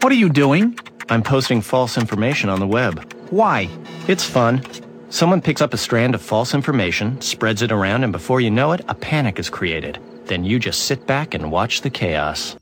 What are you doing? I'm posting false information on the web. Why? It's fun. Someone picks up a strand of false information, spreads it around, and before you know it, a panic is created. Then you just sit back and watch the chaos.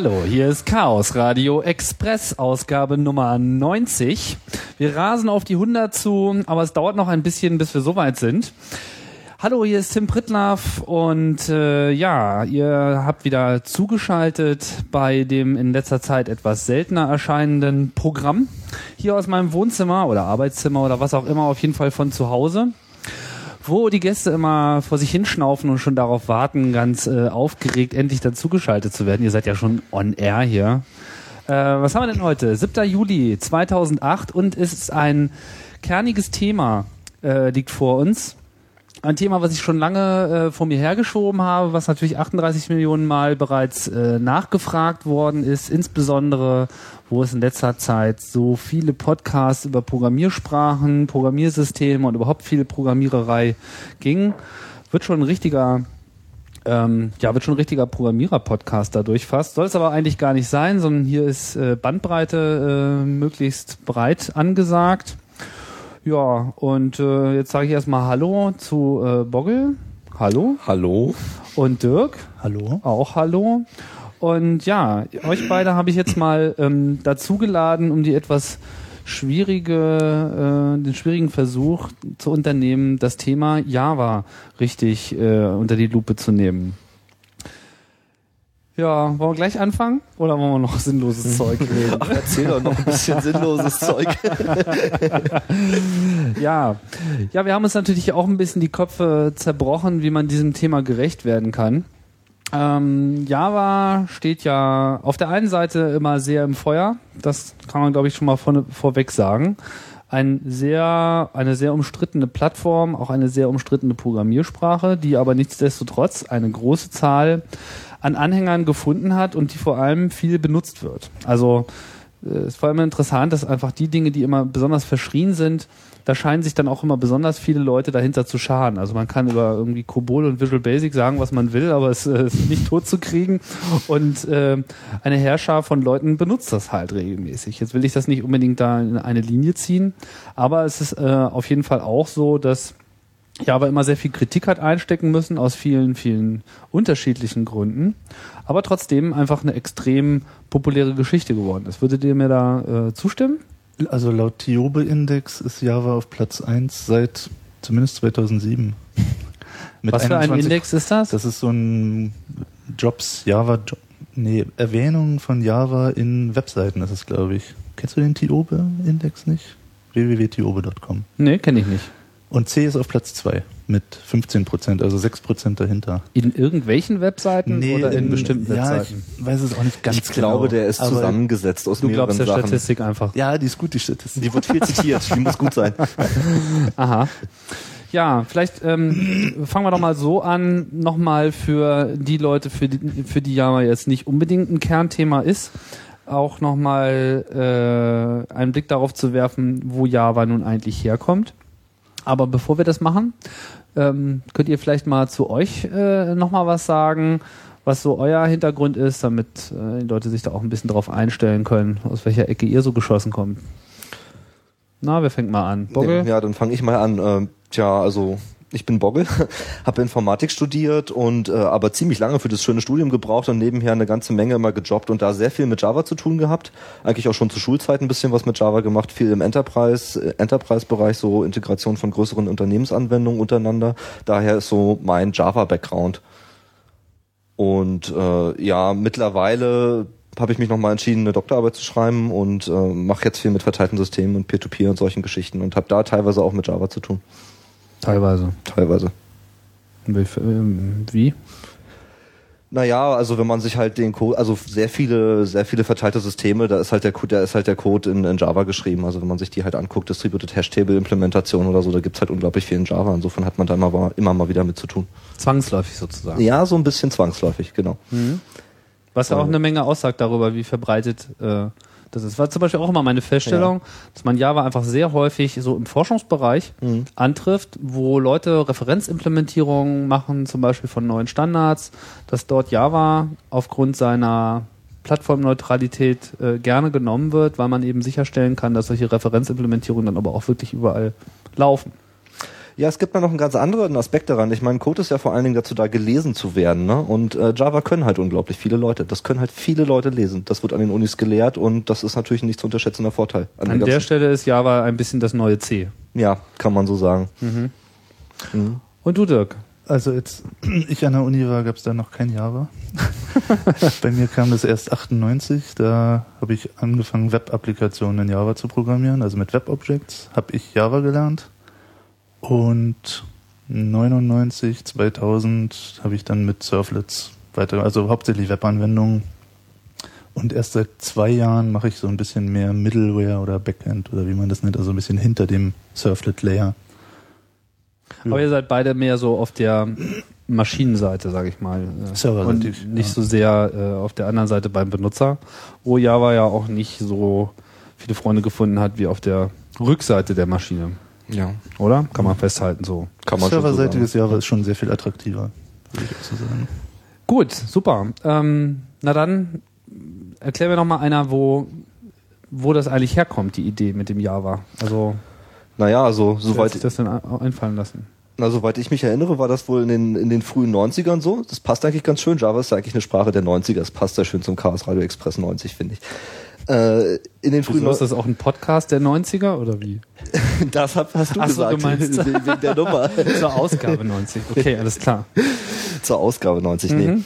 Hallo, hier ist Chaos Radio Express, Ausgabe Nummer 90. Wir rasen auf die 100 zu, aber es dauert noch ein bisschen, bis wir soweit sind. Hallo, hier ist Tim Pritlaff und äh, ja, ihr habt wieder zugeschaltet bei dem in letzter Zeit etwas seltener erscheinenden Programm. Hier aus meinem Wohnzimmer oder Arbeitszimmer oder was auch immer, auf jeden Fall von zu Hause wo die Gäste immer vor sich hinschnaufen und schon darauf warten, ganz äh, aufgeregt endlich dazugeschaltet zu werden. Ihr seid ja schon on air hier. Äh, was haben wir denn heute? 7. Juli 2008 und es ist ein kerniges Thema, äh, liegt vor uns. Ein Thema, was ich schon lange äh, vor mir hergeschoben habe, was natürlich 38 Millionen Mal bereits äh, nachgefragt worden ist, insbesondere wo es in letzter Zeit so viele Podcasts über Programmiersprachen, Programmiersysteme und überhaupt viel Programmiererei ging, wird schon ein richtiger ähm, ja, wird schon ein richtiger Programmierer-Podcast dadurch fast. Soll es aber eigentlich gar nicht sein, sondern hier ist äh, Bandbreite äh, möglichst breit angesagt. Ja, und äh, jetzt sage ich erstmal Hallo zu äh, Boggle. Hallo. Hallo. Und Dirk. Hallo. Auch Hallo. Und ja, euch beide habe ich jetzt mal ähm, dazugeladen, um die etwas schwierige, äh, den schwierigen Versuch zu unternehmen, das Thema Java richtig äh, unter die Lupe zu nehmen. Ja, wollen wir gleich anfangen oder wollen wir noch sinnloses Zeug reden? Ach, erzähl doch noch ein bisschen sinnloses Zeug. ja, ja, wir haben uns natürlich auch ein bisschen die Köpfe zerbrochen, wie man diesem Thema gerecht werden kann. Ähm, Java steht ja auf der einen Seite immer sehr im Feuer. Das kann man, glaube ich, schon mal von, vorweg sagen. Ein sehr, eine sehr umstrittene Plattform, auch eine sehr umstrittene Programmiersprache, die aber nichtsdestotrotz eine große Zahl an Anhängern gefunden hat und die vor allem viel benutzt wird. Also es äh, ist vor allem interessant, dass einfach die Dinge, die immer besonders verschrien sind, da scheinen sich dann auch immer besonders viele Leute dahinter zu scharen. Also man kann über irgendwie Kobol und Visual Basic sagen, was man will, aber es äh, ist nicht tot zu kriegen. Und äh, eine Herrscher von Leuten benutzt das halt regelmäßig. Jetzt will ich das nicht unbedingt da in eine Linie ziehen, aber es ist äh, auf jeden Fall auch so, dass Java immer sehr viel Kritik hat einstecken müssen aus vielen, vielen unterschiedlichen Gründen, aber trotzdem einfach eine extrem populäre Geschichte geworden ist. Würdet ihr mir da äh, zustimmen? Also laut Tiobe-Index ist Java auf Platz 1 seit zumindest 2007. Mit Was für ein Index ist das? Das ist so ein Jobs, Java, Job, nee, Erwähnung von Java in Webseiten ist es, glaube ich. Kennst du den Tiobe-Index nicht? www.tiobe.com. Nee, kenne ich nicht. Und C ist auf Platz 2 mit 15 Prozent, also 6 Prozent dahinter. In irgendwelchen Webseiten nee, oder in, in, bestimmten ja, Webseiten? Ich weiß es auch nicht ganz ich genau. Ich glaube, der ist zusammengesetzt aus du mehreren glaubst der Sachen. Statistik einfach. Ja, die ist gut, die Statistik. Die wird viel zitiert, die muss gut sein. Aha. Ja, vielleicht ähm, fangen wir doch mal so an, nochmal für die Leute, für die, für die Java jetzt nicht unbedingt ein Kernthema ist, auch nochmal äh, einen Blick darauf zu werfen, wo Java nun eigentlich herkommt. Aber bevor wir das machen, ähm, könnt ihr vielleicht mal zu euch äh, nochmal was sagen, was so euer Hintergrund ist, damit äh, die Leute sich da auch ein bisschen drauf einstellen können, aus welcher Ecke ihr so geschossen kommt. Na, wer fängt mal an? Boggle? Ja, dann fange ich mal an. Ähm, tja, also ich bin Boggle, habe Informatik studiert und äh, aber ziemlich lange für das schöne Studium gebraucht und nebenher eine ganze Menge immer gejobbt und da sehr viel mit Java zu tun gehabt. Eigentlich auch schon zur Schulzeit ein bisschen was mit Java gemacht, viel im Enterprise, äh, Enterprise-Bereich, so Integration von größeren Unternehmensanwendungen untereinander. Daher ist so mein Java-Background. Und äh, ja, mittlerweile habe ich mich nochmal entschieden, eine Doktorarbeit zu schreiben und äh, mache jetzt viel mit verteilten Systemen und Peer-to-Peer -Peer und solchen Geschichten und habe da teilweise auch mit Java zu tun. Teilweise. Teilweise. Ähm, wie? Naja, also wenn man sich halt den Code, also sehr viele, sehr viele verteilte Systeme, da ist halt der Code, da ist halt der Code in, in Java geschrieben. Also wenn man sich die halt anguckt, Distributed Hash Table Implementation oder so, da gibt's halt unglaublich viel in Java. Insofern hat man da immer, immer mal wieder mit zu tun. Zwangsläufig sozusagen. Ja, so ein bisschen zwangsläufig, genau. Was ja auch Äh. eine Menge aussagt darüber, wie verbreitet äh, das ist. War zum Beispiel auch immer meine Feststellung, dass man Java einfach sehr häufig so im Forschungsbereich Mhm. antrifft, wo Leute Referenzimplementierungen machen, zum Beispiel von neuen Standards, dass dort Java aufgrund seiner Plattformneutralität äh, gerne genommen wird, weil man eben sicherstellen kann, dass solche Referenzimplementierungen dann aber auch wirklich überall laufen. Ja, es gibt da noch einen ganz anderen Aspekt daran. Ich meine, Code ist ja vor allen Dingen dazu da, gelesen zu werden. Ne? Und äh, Java können halt unglaublich viele Leute. Das können halt viele Leute lesen. Das wird an den Unis gelehrt und das ist natürlich ein nicht zu unterschätzender Vorteil. An den der Stelle ist Java ein bisschen das neue C. Ja, kann man so sagen. Und du, Dirk? Also jetzt ich an der Uni war, gab es da noch kein Java. Bei mir kam das erst 98. Da habe ich angefangen, Web-Applikationen in Java zu programmieren, also mit Web-Objects. Habe ich Java gelernt. Und 99, 2000 habe ich dann mit Surflets weiter, also hauptsächlich Webanwendungen. Und erst seit zwei Jahren mache ich so ein bisschen mehr Middleware oder Backend oder wie man das nennt, also ein bisschen hinter dem Surflet-Layer. Ja. Aber ihr seid beide mehr so auf der Maschinenseite, sage ich mal. Serverseitig, Und nicht ja. so sehr äh, auf der anderen Seite beim Benutzer, wo Java ja auch nicht so viele Freunde gefunden hat wie auf der Rückseite der Maschine. Ja, Oder? Kann man festhalten so. kann man schon so. Serverseitiges Java ist schon sehr viel attraktiver, würde ich auch so sagen. Gut, super. Ähm, na dann erklär mir noch mal einer, wo, wo das eigentlich herkommt, die Idee mit dem Java. Also, Naja, also soweit, sich das denn ein- einfallen lassen? na, soweit ich mich erinnere, war das wohl in den, in den frühen 90ern so. Das passt eigentlich ganz schön. Java ist ja eigentlich eine Sprache der 90er. Das passt sehr schön zum Chaos Radio Express 90, finde ich. Äh, in den frühen Wieso ist das auch ein Podcast der 90er oder wie? das hab, hast du Ach so, gesagt, du meinst- wegen der Nummer. Zur Ausgabe 90. Okay, alles klar. Zur Ausgabe 90, nee.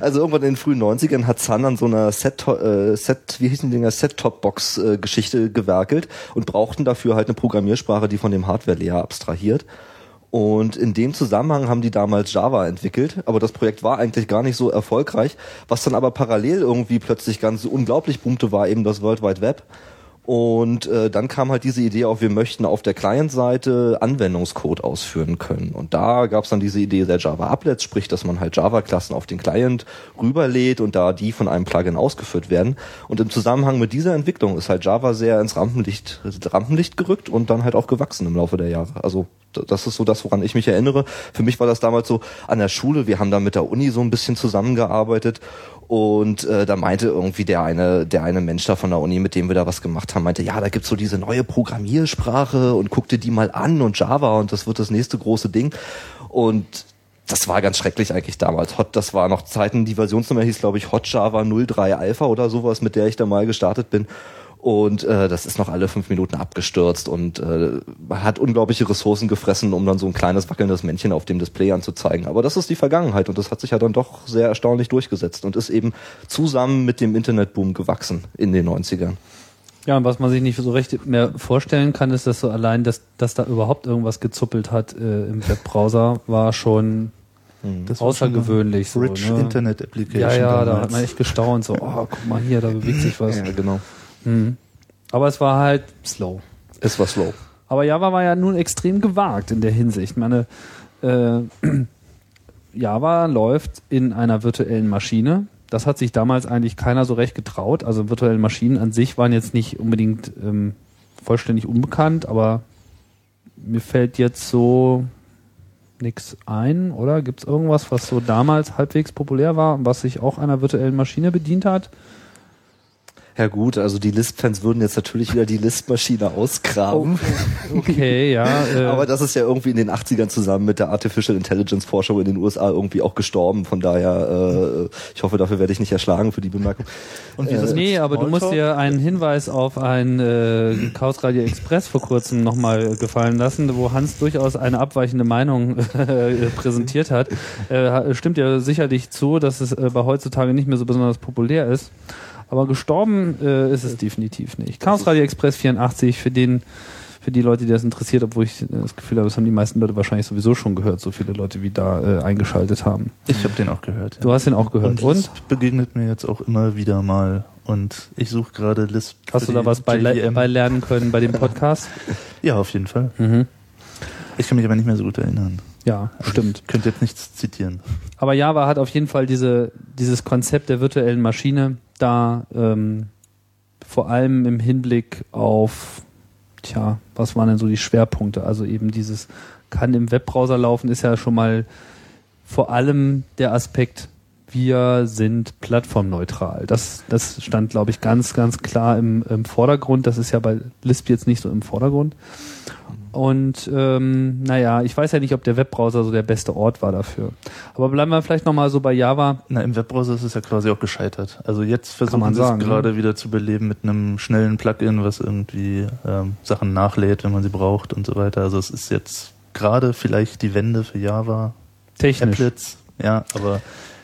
Also irgendwann in den frühen 90ern hat Sun an so einer Set, äh, Set wie hießen die Dinger, Set-Top-Box-Geschichte gewerkelt und brauchten dafür halt eine Programmiersprache, die von dem Hardware-Layer abstrahiert. Und in dem Zusammenhang haben die damals Java entwickelt, aber das Projekt war eigentlich gar nicht so erfolgreich. Was dann aber parallel irgendwie plötzlich ganz unglaublich boomte, war eben das World Wide Web. Und äh, dann kam halt diese Idee auf, wir möchten auf der Client-Seite Anwendungscode ausführen können. Und da gab es dann diese Idee der Java-Applets, sprich, dass man halt Java-Klassen auf den Client rüberlädt und da die von einem Plugin ausgeführt werden. Und im Zusammenhang mit dieser Entwicklung ist halt Java sehr ins Rampenlicht, Rampenlicht gerückt und dann halt auch gewachsen im Laufe der Jahre. Also das ist so das, woran ich mich erinnere. Für mich war das damals so an der Schule, wir haben da mit der Uni so ein bisschen zusammengearbeitet und äh, da meinte irgendwie der eine, der eine Mensch da von der Uni, mit dem wir da was gemacht haben, meinte, ja, da gibt's so diese neue Programmiersprache und guck dir die mal an und Java und das wird das nächste große Ding. Und das war ganz schrecklich eigentlich damals. Hot, das war noch Zeiten, die Versionsnummer hieß, glaube ich, Hot Java 03 Alpha oder sowas, mit der ich da mal gestartet bin. Und äh, das ist noch alle fünf Minuten abgestürzt und äh, hat unglaubliche Ressourcen gefressen, um dann so ein kleines wackelndes Männchen auf dem Display anzuzeigen. Aber das ist die Vergangenheit und das hat sich ja dann doch sehr erstaunlich durchgesetzt und ist eben zusammen mit dem Internetboom gewachsen in den 90ern. Ja, und was man sich nicht so recht mehr vorstellen kann, ist, dass so allein, dass, dass da überhaupt irgendwas gezuppelt hat äh, im Webbrowser, war schon Das war außergewöhnlich. schon So, Rich ne? Internet Application. Ja, ja, da damals. hat man echt gestaunt, so, oh, guck mal hier, da bewegt sich was. Ja, genau. Mhm. Aber es war halt slow. Es war slow. Aber Java war ja nun extrem gewagt in der Hinsicht. Ich meine, äh, Java läuft in einer virtuellen Maschine. Das hat sich damals eigentlich keiner so recht getraut. Also virtuelle Maschinen an sich waren jetzt nicht unbedingt ähm, vollständig unbekannt, aber mir fällt jetzt so nichts ein, oder? Gibt es irgendwas, was so damals halbwegs populär war und was sich auch einer virtuellen Maschine bedient hat? Ja gut, also die Lisp-Fans würden jetzt natürlich wieder die Lisp-Maschine ausgraben. Okay, ja. Äh, Aber das ist ja irgendwie in den 80ern zusammen mit der Artificial Intelligence Forschung in den USA irgendwie auch gestorben. Von daher, äh, ich hoffe, dafür werde ich nicht erschlagen für die Bemerkung. Und wie ist das mit Nee, aber du musst dir einen Hinweis auf ein äh, Chaos Radio Express vor kurzem nochmal gefallen lassen, wo Hans durchaus eine abweichende Meinung äh, präsentiert hat. Äh, stimmt ja sicherlich zu, dass es äh, bei heutzutage nicht mehr so besonders populär ist. Aber gestorben äh, ist es definitiv nicht. Chaos Radio Express 84, für den für die Leute, die das interessiert, obwohl ich das Gefühl habe, das haben die meisten Leute wahrscheinlich sowieso schon gehört, so viele Leute wie da äh, eingeschaltet haben. Ich habe den auch gehört. Ja. Du hast den auch gehört. Und, und? begegnet mir jetzt auch immer wieder mal. Und ich suche gerade Lisp. Hast du da was bei, bei, lernen können bei dem Podcast? ja, auf jeden Fall. Mhm. Ich kann mich aber nicht mehr so gut erinnern. Ja, also stimmt. Ich könnte jetzt nichts zitieren. Aber Java hat auf jeden Fall diese, dieses Konzept der virtuellen Maschine da ähm, vor allem im Hinblick auf, tja, was waren denn so die Schwerpunkte? Also eben dieses kann im Webbrowser laufen, ist ja schon mal vor allem der Aspekt, wir sind plattformneutral. Das, das stand, glaube ich, ganz, ganz klar im, im Vordergrund. Das ist ja bei Lisp jetzt nicht so im Vordergrund. Und ähm, naja, ich weiß ja nicht, ob der Webbrowser so der beste Ort war dafür. Aber bleiben wir vielleicht nochmal so bei Java. Na, im Webbrowser ist es ja quasi auch gescheitert. Also jetzt versuchen sie es ne? gerade wieder zu beleben mit einem schnellen Plugin, was irgendwie ähm, Sachen nachlädt, wenn man sie braucht und so weiter. Also es ist jetzt gerade vielleicht die Wende für Java. Technisch. Applets, ja, aber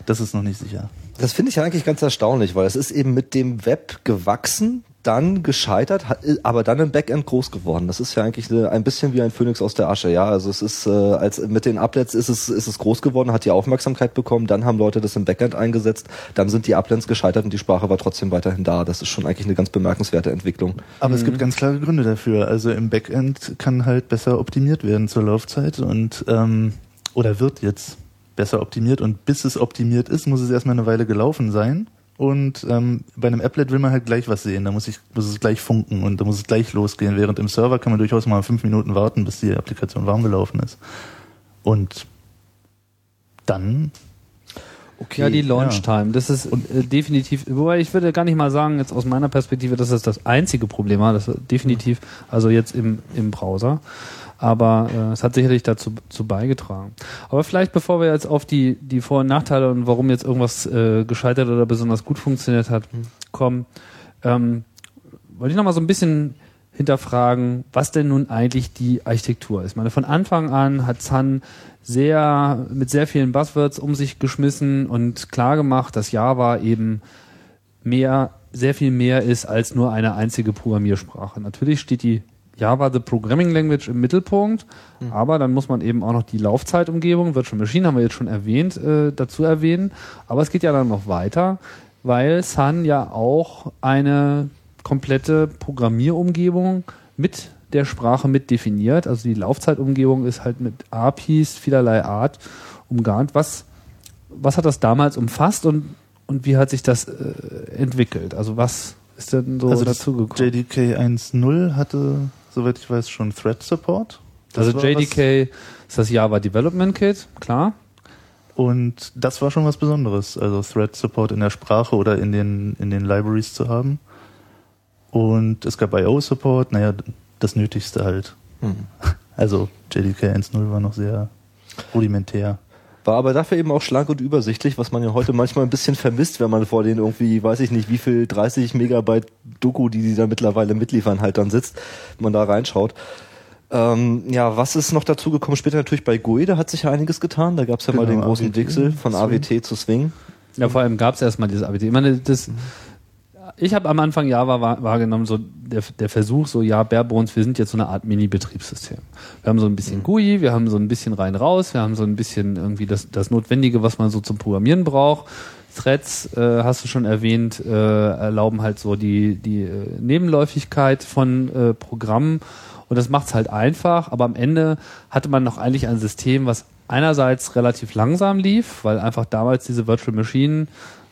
das ist noch nicht sicher. Das finde ich ja eigentlich ganz erstaunlich, weil es ist eben mit dem Web gewachsen, dann gescheitert, aber dann im Backend groß geworden. Das ist ja eigentlich ein bisschen wie ein Phönix aus der Asche, ja. Also es ist äh, als mit den Applets ist es ist es groß geworden, hat die Aufmerksamkeit bekommen, dann haben Leute das im Backend eingesetzt, dann sind die Applets gescheitert und die Sprache war trotzdem weiterhin da. Das ist schon eigentlich eine ganz bemerkenswerte Entwicklung. Aber mhm. es gibt ganz klare Gründe dafür. Also im Backend kann halt besser optimiert werden zur Laufzeit und ähm, oder wird jetzt besser optimiert und bis es optimiert ist, muss es erstmal eine Weile gelaufen sein. Und ähm, bei einem Applet will man halt gleich was sehen. Da muss, ich, muss es gleich funken und da muss es gleich losgehen. Während im Server kann man durchaus mal fünf Minuten warten, bis die Applikation warm gelaufen ist. Und dann Okay, ja, die Launch Time, das ist äh, definitiv, wobei ich würde gar nicht mal sagen, jetzt aus meiner Perspektive, dass das das einzige Problem war, das ist definitiv, also jetzt im, im Browser aber äh, es hat sicherlich dazu zu beigetragen. Aber vielleicht bevor wir jetzt auf die, die Vor- und Nachteile und warum jetzt irgendwas äh, gescheitert oder besonders gut funktioniert hat, mhm. kommen, ähm, wollte ich noch mal so ein bisschen hinterfragen, was denn nun eigentlich die Architektur ist. Ich meine, von Anfang an hat Sun sehr, mit sehr vielen Buzzwords um sich geschmissen und klar gemacht, dass Java eben mehr, sehr viel mehr ist als nur eine einzige Programmiersprache. Natürlich steht die Java the Programming Language im Mittelpunkt, mhm. aber dann muss man eben auch noch die Laufzeitumgebung, Virtual Machine haben wir jetzt schon erwähnt, äh, dazu erwähnen. Aber es geht ja dann noch weiter, weil Sun ja auch eine komplette Programmierumgebung mit der Sprache mit definiert. Also die Laufzeitumgebung ist halt mit APIs vielerlei Art umgarnt. Was, was hat das damals umfasst und, und wie hat sich das äh, entwickelt? Also was ist denn so also dazugekommen? JDK 1.0 hatte soweit ich weiß, schon Thread Support. Das also JDK ist das Java Development Kit, klar. Und das war schon was Besonderes, also Thread Support in der Sprache oder in den, in den Libraries zu haben. Und es gab IO Support, naja, das Nötigste halt. Hm. Also JDK 1.0 war noch sehr rudimentär. War aber dafür eben auch schlank und übersichtlich, was man ja heute manchmal ein bisschen vermisst, wenn man vor den irgendwie, weiß ich nicht, wie viel 30 Megabyte Doku, die die da mittlerweile mitliefern, halt dann sitzt, wenn man da reinschaut. Ähm, ja, was ist noch dazu gekommen? Später natürlich bei GUI, da hat sich ja einiges getan. Da gab es ja genau, mal den großen AWT, Wechsel von Swing. AWT zu Swing. Ja, vor allem gab es erstmal dieses AWT. Ich meine, das, mhm ich habe am Anfang Java wahrgenommen, so der, der Versuch, so ja, Barebones, wir sind jetzt so eine Art Mini-Betriebssystem. Wir haben so ein bisschen mhm. GUI, wir haben so ein bisschen rein raus, wir haben so ein bisschen irgendwie das, das Notwendige, was man so zum Programmieren braucht. Threads, äh, hast du schon erwähnt, äh, erlauben halt so die, die äh, Nebenläufigkeit von äh, Programmen und das macht's halt einfach, aber am Ende hatte man noch eigentlich ein System, was einerseits relativ langsam lief, weil einfach damals diese Virtual Machine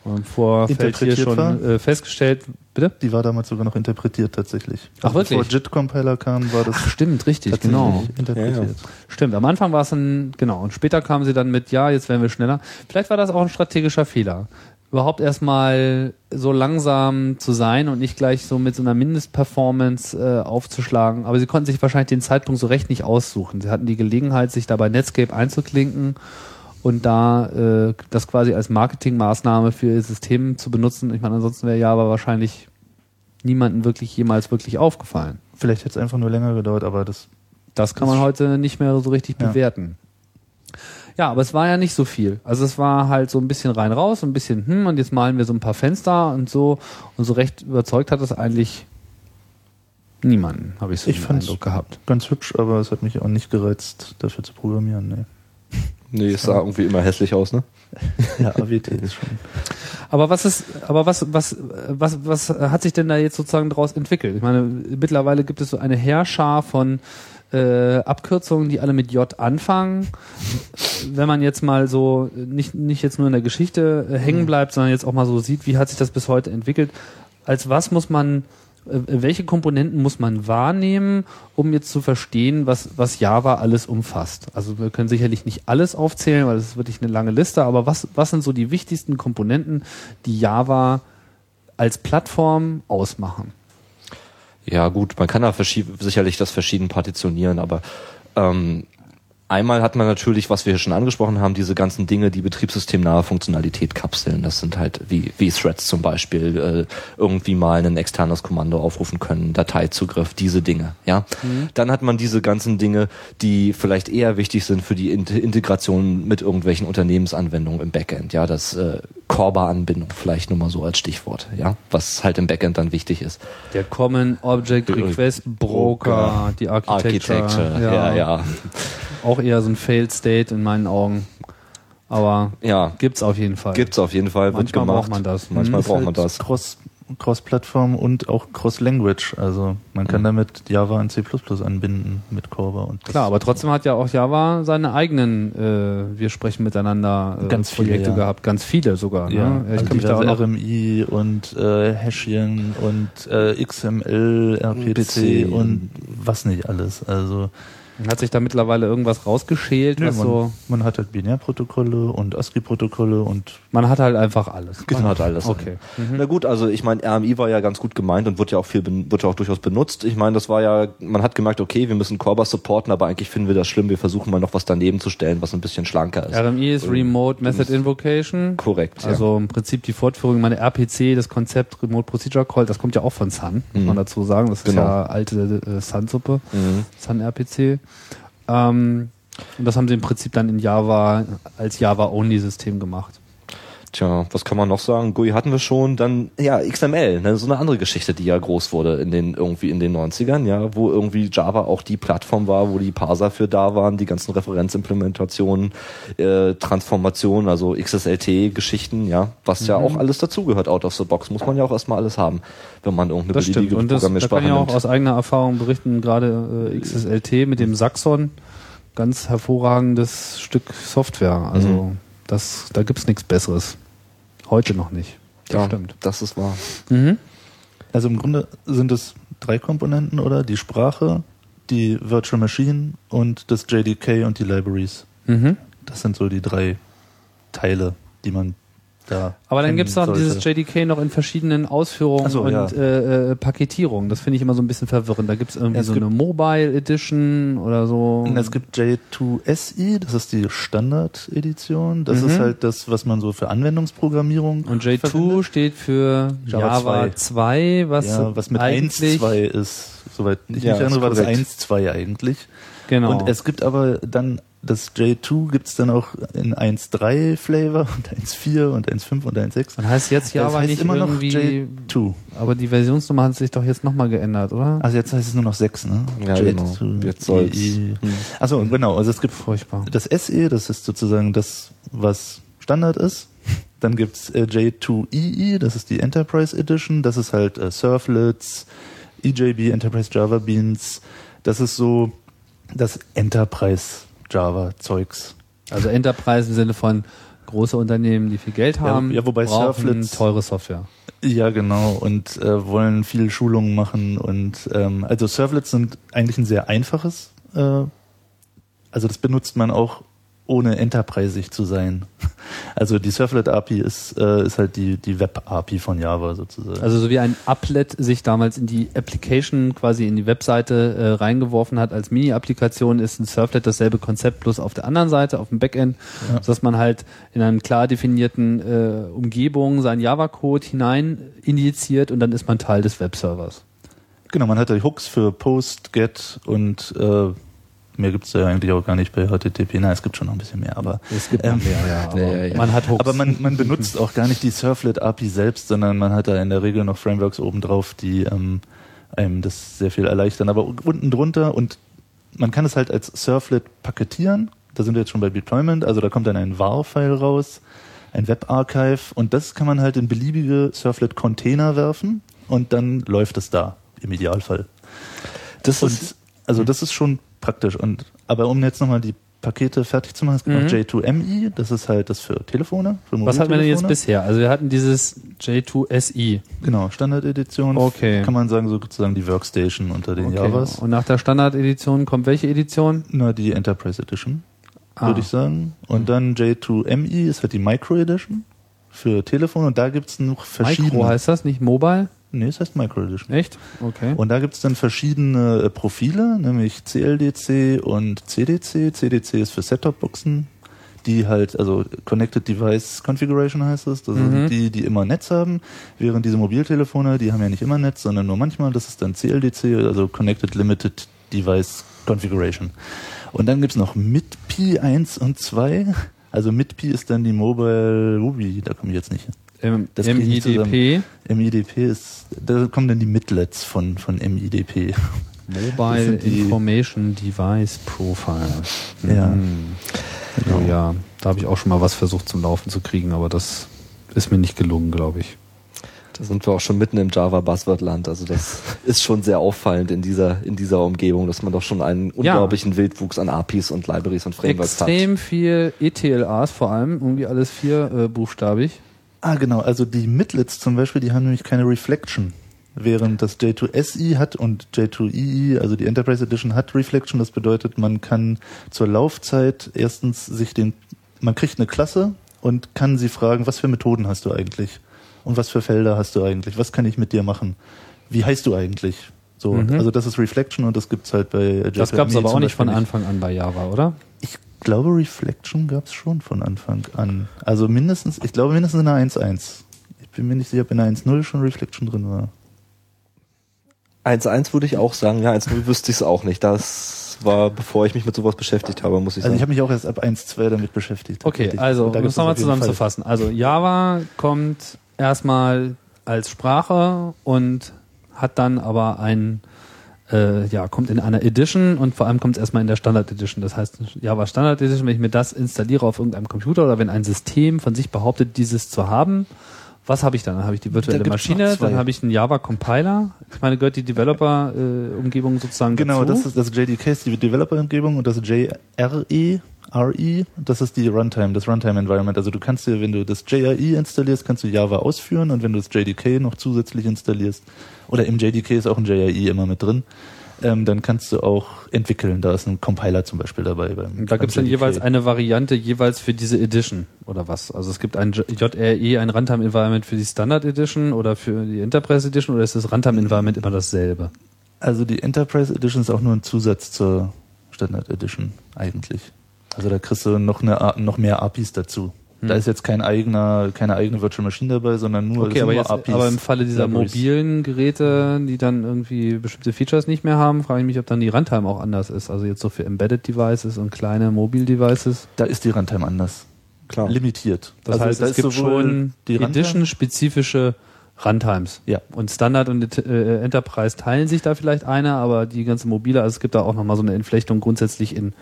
und Vorfeld hier schon äh, festgestellt, bitte? Die war damals sogar noch interpretiert tatsächlich. Ach also wirklich? Bevor JIT-Compiler kam, war das. Ach, stimmt, richtig, genau. Interpretiert. Ja, ja. Stimmt, am Anfang war es ein, genau, und später kamen sie dann mit, ja, jetzt werden wir schneller. Vielleicht war das auch ein strategischer Fehler. Überhaupt erstmal so langsam zu sein und nicht gleich so mit so einer Mindestperformance äh, aufzuschlagen. Aber sie konnten sich wahrscheinlich den Zeitpunkt so recht nicht aussuchen. Sie hatten die Gelegenheit, sich dabei Netscape einzuklinken und da äh, das quasi als Marketingmaßnahme für ihr System zu benutzen. Ich meine, ansonsten wäre Java wahrscheinlich niemanden wirklich jemals wirklich aufgefallen. Vielleicht hätte es einfach nur länger gedauert, aber das. Das kann man heute nicht mehr so richtig ja. bewerten. Ja, aber es war ja nicht so viel. Also es war halt so ein bisschen rein raus, ein bisschen hm und jetzt malen wir so ein paar Fenster und so und so recht überzeugt hat es eigentlich Niemanden, habe ich so Ich den Eindruck gehabt. Ganz hübsch, aber es hat mich auch nicht gereizt, dafür zu programmieren. Nee. Nee, es sah irgendwie immer hässlich aus, ne? Ja, AWT ist schon. Aber was ist, aber was, was, was, was hat sich denn da jetzt sozusagen daraus entwickelt? Ich meine, mittlerweile gibt es so eine Heerschar von äh, Abkürzungen, die alle mit J anfangen. Wenn man jetzt mal so nicht, nicht jetzt nur in der Geschichte äh, hängen bleibt, sondern jetzt auch mal so sieht, wie hat sich das bis heute entwickelt, als was muss man äh, welche Komponenten muss man wahrnehmen, um jetzt zu verstehen, was, was Java alles umfasst? Also wir können sicherlich nicht alles aufzählen, weil das ist wirklich eine lange Liste, aber was, was sind so die wichtigsten Komponenten, die Java als Plattform ausmachen? Ja, gut, man kann da sicherlich das verschieden partitionieren, aber ähm, einmal hat man natürlich, was wir hier schon angesprochen haben, diese ganzen Dinge, die betriebssystemnahe Funktionalität kapseln. Das sind halt wie, wie Threads zum Beispiel, äh, irgendwie mal ein externes Kommando aufrufen können, Dateizugriff, diese Dinge. Ja, dann hat man diese ganzen Dinge, die vielleicht eher wichtig sind für die Int Integration mit irgendwelchen Unternehmensanwendungen im Backend. Ja, das äh, Corba-Anbindung vielleicht nur mal so als Stichwort. Ja, was halt im Backend dann wichtig ist. Der Common Object Request Broker, die Architecture. Architecture, ja, ja. Auch eher so ein Failed State in meinen Augen. Aber Ja, gibt's auf jeden Fall. gibt's auf jeden Fall, wird Manchmal braucht man das. Manchmal Mhm. braucht man Halt das. Cross, Cross-Plattform und auch Cross-Language. Also man kann damit Java und C++ anbinden mit Corba. Und Klar, aber trotzdem hat ja auch Java seine eigenen, äh, wir sprechen miteinander äh, Ganz viele, Projekte ja. gehabt, ganz viele sogar. Ja, ne? also Ich kann mich da auch RMI und äh, Hashien und äh, XML, RPC PC. und was nicht alles. Also hat sich da mittlerweile irgendwas rausgeschält, nö, was man, so, man hat halt Binärprotokolle und ASCII-Protokolle und man hat halt einfach alles. Man hat alles. Okay. Na gut, also ich meine, RMI war ja ganz gut gemeint und wird ja auch viel, wird ja auch durchaus benutzt. Ich meine, das war ja, man hat gemerkt, okay, wir müssen Corba supporten, aber eigentlich finden wir das schlimm. Wir versuchen mal noch was daneben zu stellen, was ein bisschen schlanker ist. RMI ist Remote Method Invocation. Korrekt. Also im Prinzip die Fortführung, meine RPC, das Konzept Remote Procedure Call, das kommt ja auch von Sun, muss Mhm. man dazu sagen. Das ist Genau. ja alte äh, Sun-Suppe, ja. Mhm. Sun RPC. Ähm, und das haben sie im Prinzip dann in Java als Java-Only-System gemacht. Tja, was kann man noch sagen? GUI hatten wir schon. Dann, ja, XML, ne, so eine andere Geschichte, die ja groß wurde in den, irgendwie in den 90ern, ja, wo irgendwie Java auch die Plattform war, wo die Parser für da waren, die ganzen Referenzimplementationen, äh, Transformationen, also XSLT-Geschichten, ja, was ja auch alles dazugehört, out of the box, muss man ja auch erstmal alles haben, wenn man irgendeine Das stimmt. beliebige Und das, da kann ich auch nimmt. aus eigener Erfahrung berichten, gerade äh, XSLT mit dem Saxon, ganz hervorragendes Stück Software. Also Mhm. das, da gibt's nichts Besseres. Heute noch nicht. Das ja, stimmt. das ist wahr. Mhm. also im Grunde sind es drei Komponenten, oder? Die Sprache, die Virtual Machine und das JDK und die Libraries. Mhm. Das sind so die drei Teile, die man da. Aber dann kennen gibt's noch sollte. dieses JDK noch in verschiedenen Ausführungen so, und ja. äh, äh, Paketierungen. Das finde ich immer so ein bisschen verwirrend. Da gibt's irgendwie Es so gibt- eine Mobile Edition oder so. Es gibt J2SE, das ist die Standard-Edition. Das Mhm. ist halt das, was man so für Anwendungsprogrammierung und J2 verwendet. steht für Java Java 2, was, ja, was mit eigentlich 1.2 ist. Soweit ich Ja, mich erinnere, war das korrekt. 1.2 eigentlich. genau. Und es gibt aber dann das J2 gibt's dann auch in 1.3 Flavor und 1.4 und 1.5 und 1.6. dann heißt jetzt Java das heißt nicht immer noch irgendwie J2. Aber die Versionsnummer hat sich doch jetzt nochmal geändert, oder? Also jetzt heißt es nur noch 6, ne? Ja, genau. Jetzt soll's. EE. Hm. Achso, genau. Also es gibt Furchtbar. das SE, das ist sozusagen das, was Standard ist. Dann gibt's äh, J2EE, das ist die Enterprise Edition. Das ist halt äh, Surflets, EJB, Enterprise Java Beans. Das ist so das Enterprise Java Zeugs. Also Enterprise im Sinne von große Unternehmen, die viel Geld Ja, haben, ja, wobei brauchen Surflets- teure Software. Ja, genau. Und äh, wollen viel Schulungen machen. Und ähm, also Servlets sind eigentlich ein sehr einfaches. Äh, also das benutzt man auch ohne enterprisig zu sein. Also die Servlet API ist, äh, ist halt die, die Web API von Java sozusagen. Also so wie ein Applet sich damals in die Application, quasi in die Webseite äh, reingeworfen hat als Mini-Applikation, ist ein Surflet dasselbe Konzept, bloß auf der anderen Seite, auf dem Backend, Ja. sodass man halt in einem klar definierten äh, Umgebung seinen Java-Code hinein injiziert und dann ist man Teil des Webservers. genau, man hat die Hooks für Post, Get und äh, mehr gibt's da ja eigentlich auch gar nicht bei HTTP. Na, es gibt schon noch ein bisschen mehr, aber Es gibt Ähm, mehr, ja, aber ja, ja. man hat Hooks. Aber man, man benutzt auch gar nicht die Servlet API selbst, sondern man hat da in der Regel noch Frameworks obendrauf, die ähm, einem das sehr viel erleichtern. Aber unten drunter und man kann es halt als Surflet paketieren. Da sind wir jetzt schon bei Deployment. Also da kommt dann ein WAR-File raus, ein Web-Archive und das kann man halt in beliebige Surflet-Container werfen und dann läuft es da im Idealfall. Das Und ist, also das ist schon praktisch. Und aber um jetzt nochmal die Pakete fertig zu machen, es gibt Mhm. noch J2ME, das ist halt das für Telefone. Für Was hatten wir denn jetzt bisher? Also wir hatten dieses J2SI. Genau, Standard-Edition. Okay. Kann man sagen, sozusagen die Workstation unter den Okay. Javas. Und nach der Standard-Edition kommt welche Edition? Na, die Enterprise Edition, Ah. würde ich sagen. Und dann J2ME ist halt die Micro Edition für Telefon und da gibt's noch verschiedene. Micro heißt das, nicht Mobile? Nee, es heißt Micro Edition. Echt? Okay. Und da gibt's dann verschiedene äh, Profile, nämlich CLDC und CDC. CDC ist für Set-Top-Boxen, die halt, also Connected Device Configuration heißt es, das Mhm. sind die, die immer Netz haben, während diese Mobiltelefone, die haben ja nicht immer Netz, sondern nur manchmal, das ist dann CLDC, also Connected Limited Device Configuration. Und dann gibt's noch MIDPI 1 und 2, also MIDPI ist dann die Mobile Ruby, da komme ich jetzt nicht hin. Im, Das ich nicht MIDP, MIDP ist, da kommen dann die Midlets von, von MIDP. Mobile Information Device Profile. Ja. Hm. Oh ja, da habe ich auch schon mal was versucht zum Laufen zu kriegen, aber das ist mir nicht gelungen, glaube ich. da sind wir auch schon mitten im Java-Buzzword-Land. Also das ist schon sehr auffallend in dieser, in dieser Umgebung, dass man doch schon einen unglaublichen Wildwuchs an APIs und Libraries und Frameworks hat. Extrem viel ETLAs vor allem, irgendwie alles vier äh, buchstabig. Ah, genau. Also die Midlets zum Beispiel, die haben nämlich keine Reflection. Während das J2SE hat und J2EE, also die Enterprise Edition hat Reflection. Das bedeutet, man kann zur Laufzeit erstens sich den, man kriegt eine Klasse und kann sie fragen, was für Methoden hast du eigentlich? Und was für Felder hast du eigentlich? Was kann ich mit dir machen? Wie heißt du eigentlich? So, Mhm. also das ist Reflection und das gibt's halt bei J2ME Das gab es aber auch nicht von Anfang an bei Java, oder? Ich glaube, Reflection gab's schon von Anfang an. Also mindestens, ich glaube mindestens in der 1.1. Ich bin mir nicht sicher, ob in der 1.0 schon Reflection drin war. 1.1 würde ich auch sagen, ja, 1.0 wüsste ich es auch nicht. Das war, bevor ich mich mit sowas beschäftigt habe, muss ich Also sagen. ich habe mich auch erst ab 1.2 damit beschäftigt. Okay, tatsächlich. also um es nochmal Fall- zusammenzufassen. Also Java kommt erstmal als Sprache und hat dann aber ein, äh, ja, kommt in einer Edition und vor allem kommt es erstmal in der Standard Edition. Das heißt, Java Standard Edition, wenn ich mir das installiere auf irgendeinem Computer oder wenn ein System von sich behauptet, dieses zu haben, was habe ich dann? Dann habe ich die virtuelle Maschine, dann habe ich einen Java Compiler. Ich meine, gehört die Developer-Umgebung sozusagen Genau, dazu? das ist das JDK ist die Developer-Umgebung und das JRE, RE, das ist die Runtime, das Runtime-Environment. Also du kannst dir, wenn du das JRE installierst, kannst du Java ausführen und wenn du das JDK noch zusätzlich installierst, oder im JDK ist auch ein JRE immer mit drin, ähm, dann kannst du auch entwickeln. Da ist ein Compiler zum Beispiel dabei. Beim, Da gibt es dann jeweils eine Variante jeweils für diese Edition oder was? Also es gibt ein JRE, ein Runtime Environment für die Standard Edition oder für die Enterprise Edition oder ist das Runtime Environment immer dasselbe? Also die Enterprise Edition ist auch nur ein Zusatz zur Standard Edition eigentlich. Also da kriegst du noch, eine, noch mehr APIs dazu. Da ist jetzt kein eigener, keine eigene Virtual Machine dabei, sondern nur, Hm. Okay, aber nur jetzt, APIs. aber im Falle dieser Libraries. mobilen Geräte, die dann irgendwie bestimmte Features nicht mehr haben, frage ich mich, ob dann die Runtime auch anders ist. Also jetzt so für Embedded Devices und kleine Mobil Devices. Da ist die Runtime anders. Klar. Limitiert. Das Also heißt, da es ist gibt sowohl schon die Edition-spezifische Runtimes. Ja. Und Standard und äh, Enterprise teilen sich da vielleicht eine, aber die ganze mobile, also es gibt da auch nochmal so eine Entflechtung grundsätzlich in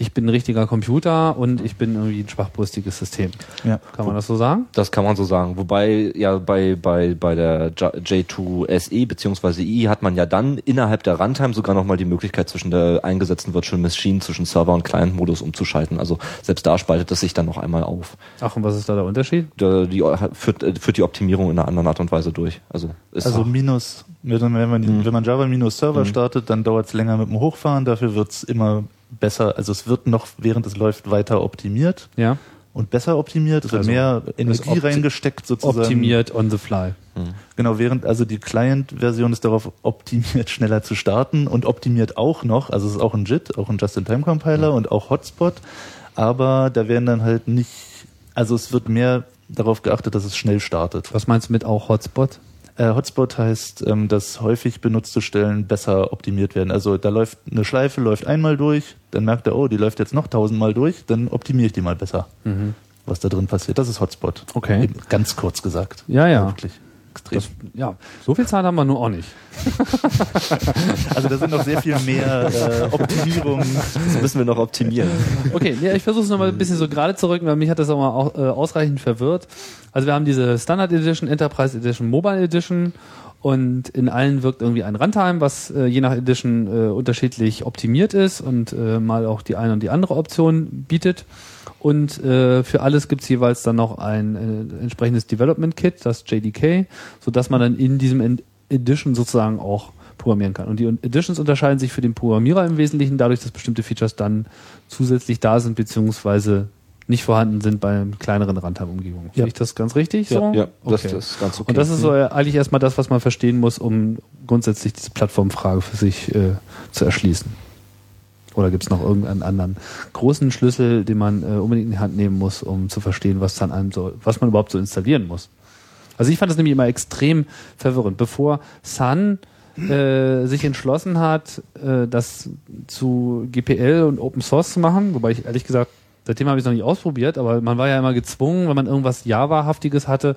ich bin ein richtiger Computer und ich bin irgendwie ein schwachbrüstiges System. Ja. Kann man das so sagen? Das kann man so sagen. Wobei ja bei, bei, bei der J- J2SE bzw. EE hat man ja dann innerhalb der Runtime sogar nochmal die Möglichkeit zwischen der eingesetzten Virtual Machine, zwischen Server- und Client-Modus umzuschalten. Also selbst da spaltet es sich dann noch einmal auf. Ach, und was ist da der Unterschied? Der, die führt, äh, führt die Optimierung in einer anderen Art und Weise durch. Also ist Also minus, wenn man, Mhm. wenn man Java minus Server startet, dann dauert es länger mit dem Hochfahren, dafür wird es immer besser, also es wird noch, während es läuft, weiter optimiert Ja. und besser optimiert, es wird Also, mehr Energie reingesteckt sozusagen. Optimiert on the fly. Genau, während also die Client-Version ist darauf optimiert, schneller zu starten und optimiert auch noch, also es ist auch ein JIT, auch ein Just-in-Time-Compiler und auch Hotspot, aber da werden dann halt nicht, also es wird mehr darauf geachtet, dass es schnell startet. Was meinst du mit auch Hotspot? Äh, Hotspot heißt, ähm, dass häufig benutzte Stellen besser optimiert werden. Also da läuft eine Schleife, läuft einmal durch, dann merkt er, oh, die läuft jetzt noch tausendmal durch, dann optimiere ich die mal besser, was da drin passiert. Das ist Hotspot. Okay. Eben ganz kurz gesagt. Ja, ja. Wirklich. Das, ja, so viel Zeit haben wir nur auch nicht. also da sind noch sehr viel mehr äh, Optimierungen. Das müssen wir noch optimieren. Okay, ja, ich versuche es nochmal ein bisschen so gerade zu rücken, weil mich hat das auch mal auch, äh, ausreichend verwirrt. Also wir haben diese Standard Edition, Enterprise Edition, Mobile Edition und in allen wirkt irgendwie ein Runtime, was äh, je nach Edition äh, unterschiedlich optimiert ist und äh, mal auch die eine und die andere Option bietet. Und äh, für alles gibt's jeweils dann noch ein äh, entsprechendes Development Kit, das JDK, so dass man dann in diesem Edition sozusagen auch programmieren kann. Und die Editions unterscheiden sich für den Programmierer im Wesentlichen dadurch, dass bestimmte Features dann zusätzlich da sind, beziehungsweise nicht vorhanden sind bei kleineren Runtime-Umgebungen. Finde ich das ganz richtig Ja, so? ja das, Okay. das ist ganz okay. Und das ist so eigentlich erstmal das, was man verstehen muss, um grundsätzlich diese Plattformfrage für sich äh, zu erschließen. Oder gibt es noch irgendeinen anderen großen Schlüssel, den man äh, unbedingt in die Hand nehmen muss, um zu verstehen, was dann einem so, was man überhaupt so installieren muss? Also ich fand das nämlich immer extrem verwirrend. Bevor Sun äh, sich entschlossen hat, äh, das zu GPL und Open Source zu machen, wobei ich ehrlich gesagt, seitdem habe ich es noch nicht ausprobiert, aber man war ja immer gezwungen, wenn man irgendwas Java-haftiges hatte,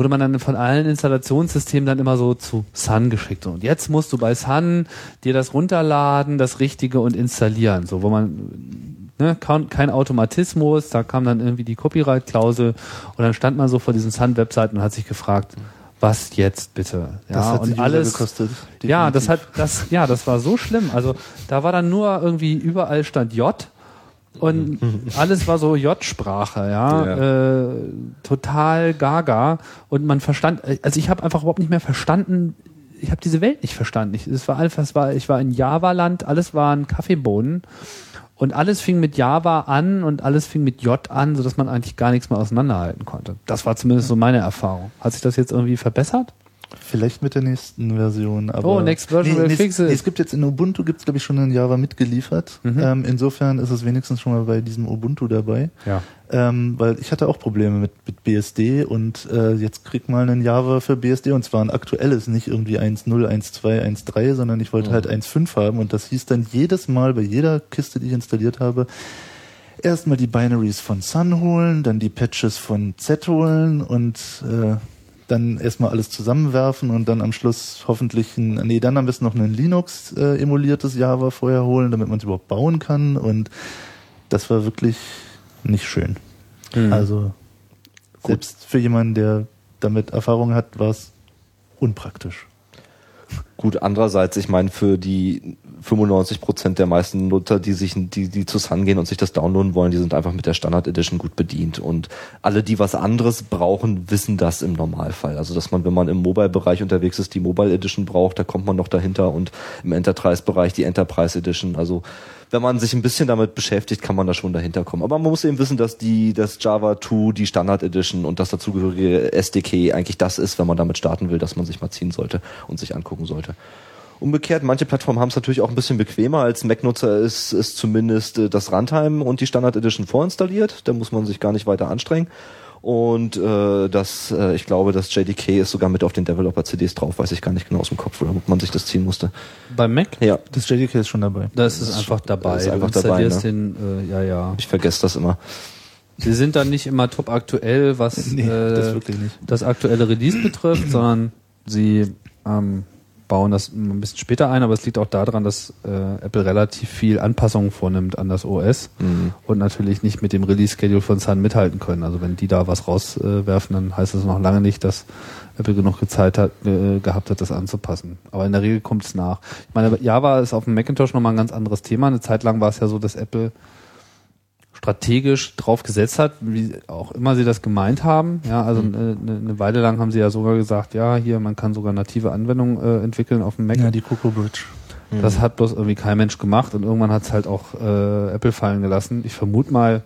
wurde man dann von allen Installationssystemen dann immer so zu Sun geschickt. Und jetzt musst du bei Sun dir das runterladen, das Richtige und installieren. So, wo man ne, kein, Automatismus, da kam dann irgendwie die Copyright-Klausel und dann stand man so vor diesen Sun-Webseiten und hat sich gefragt, was jetzt bitte? Ja, das hat und alles gekostet. ja, das hat das ja, das war so schlimm. Also da war dann nur irgendwie überall stand J und alles war so J-Sprache, ja, Äh, total gaga und man verstand, also ich habe einfach überhaupt nicht mehr verstanden. Ich habe diese Welt nicht verstanden. Ich, es war einfach, es war, ich war in Java-Land, alles waren Kaffeebohnen und alles fing mit Java an und alles fing mit J an, sodass man eigentlich gar nichts mehr auseinanderhalten konnte. Das war zumindest so meine Erfahrung. Hat sich das jetzt irgendwie verbessert? Vielleicht mit der nächsten Version. Aber Oh, next version will nee, fix nee, es gibt jetzt in Ubuntu, gibt es glaube ich schon in Java mitgeliefert. Mhm. Ähm, insofern ist es wenigstens schon mal bei diesem Ubuntu dabei. Ja. Ähm, weil ich hatte auch Probleme mit, mit BSD und äh, jetzt krieg mal einen Java für BSD und zwar ein aktuelles, nicht irgendwie 1.0, 1.2, 1.3, sondern ich wollte Mhm. halt 1.5 haben und das hieß dann jedes Mal bei jeder Kiste, die ich installiert habe, erstmal die Binaries von Sun holen, dann die Patches von Z holen und äh, dann erstmal alles zusammenwerfen und dann am Schluss hoffentlich ein, nee, dann am besten noch ein Linux äh, emuliertes Java vorher holen, damit man es überhaupt bauen kann und das war wirklich nicht schön. Mhm. Also selbst für jemanden, der damit Erfahrung hat, war es unpraktisch. Gut, andererseits, ich meine, für die 95 Prozent der meisten Nutzer, die sich, die, die zu Sun gehen und sich das downloaden wollen, die sind einfach mit der Standard Edition gut bedient. Und alle, die was anderes brauchen, wissen das im Normalfall. Also, dass man, wenn man im Mobile-Bereich unterwegs ist, die Mobile Edition braucht, da kommt man noch dahinter und im Enterprise-Bereich die Enterprise Edition. Also, wenn man sich ein bisschen damit beschäftigt, kann man da schon dahinter kommen. Aber man muss eben wissen, dass die, das Java 2, die Standard Edition und das dazugehörige SDK eigentlich das ist, wenn man damit starten will, dass man sich mal ziehen sollte und sich angucken sollte. Umgekehrt, manche Plattformen haben es natürlich auch ein bisschen bequemer. Als Mac-Nutzer ist, ist zumindest äh, das Runtime und die Standard Edition vorinstalliert. Da muss man sich gar nicht weiter anstrengen. Und äh, das, äh, ich glaube, das JDK ist sogar mit auf den Developer-CDs drauf, weiß ich gar nicht genau aus dem Kopf, oder ob man sich das ziehen musste. Beim Mac? Ja, Das JDK ist schon dabei. Das ist einfach dabei. ist einfach du dabei, installierst ne? den, äh, ja, ja. ich vergesse das immer. Sie sind dann nicht immer top aktuell, was Nee, äh, das wirklich nicht. das aktuelle Release betrifft, sondern sie ähm, bauen das ein bisschen später ein, aber es liegt auch daran, dass äh, Apple relativ viel Anpassungen vornimmt an das OS Mhm. und natürlich nicht mit dem Release-Schedule von Sun mithalten können. Also wenn die da was rauswerfen, dann heißt das noch lange nicht, dass Apple genug Zeit hat, äh, gehabt hat, das anzupassen. Aber in der Regel kommt es nach. Ich meine, Java ist auf dem Macintosh nochmal ein ganz anderes Thema. Eine Zeit lang war es ja so, dass Apple strategisch drauf gesetzt hat, wie auch immer sie das gemeint haben. Ja, also eine, eine Weile lang haben sie ja sogar gesagt, ja, hier, man kann sogar native Anwendungen äh, entwickeln auf dem Mac. Ja, die Coco Bridge. Das hat bloß irgendwie kein Mensch gemacht und irgendwann hat es halt auch äh, Apple fallen gelassen. Ich vermute mal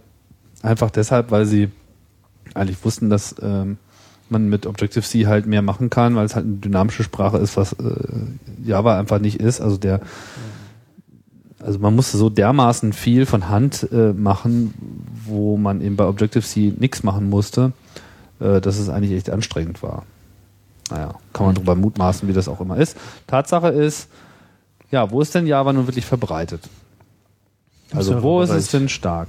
einfach deshalb, weil sie eigentlich wussten, dass ähm, man mit Objective-C halt mehr machen kann, weil es halt eine dynamische Sprache ist, was äh, Java einfach nicht ist. Also der also man musste so dermaßen viel von Hand äh, machen, wo man eben bei Objective-C nichts machen musste, äh, dass es eigentlich echt anstrengend war. Naja, kann man drüber mutmaßen, wie das auch immer ist. Tatsache ist, ja, wo ist denn Java nun wirklich verbreitet? Also wo ist es denn stark?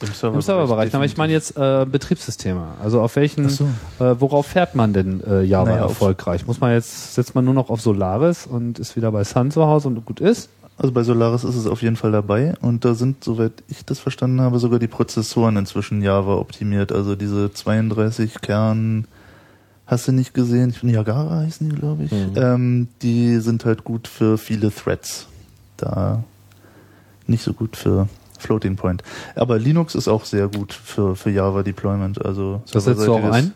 Im Serverbereich. Im Serverbereich. Aber ich meine jetzt äh, Betriebssysteme. Also auf welchen, so. äh, worauf fährt man denn äh, Java Naja, erfolgreich? Muss man jetzt, setzt man nur noch auf Solaris und ist wieder bei Sun zu Hause und gut ist? Also bei Solaris ist es auf jeden Fall dabei und da sind, soweit ich das verstanden habe, sogar die Prozessoren inzwischen Java optimiert. Also diese 32 Kern, hast du nicht gesehen? Ich finde Niagara heißen die, glaube ich. Mhm. Ähm, die sind halt gut für viele Threads. Da nicht so gut für Floating Point. Aber Linux ist auch sehr gut für, für Java Deployment. Also Das setzt du auch ein?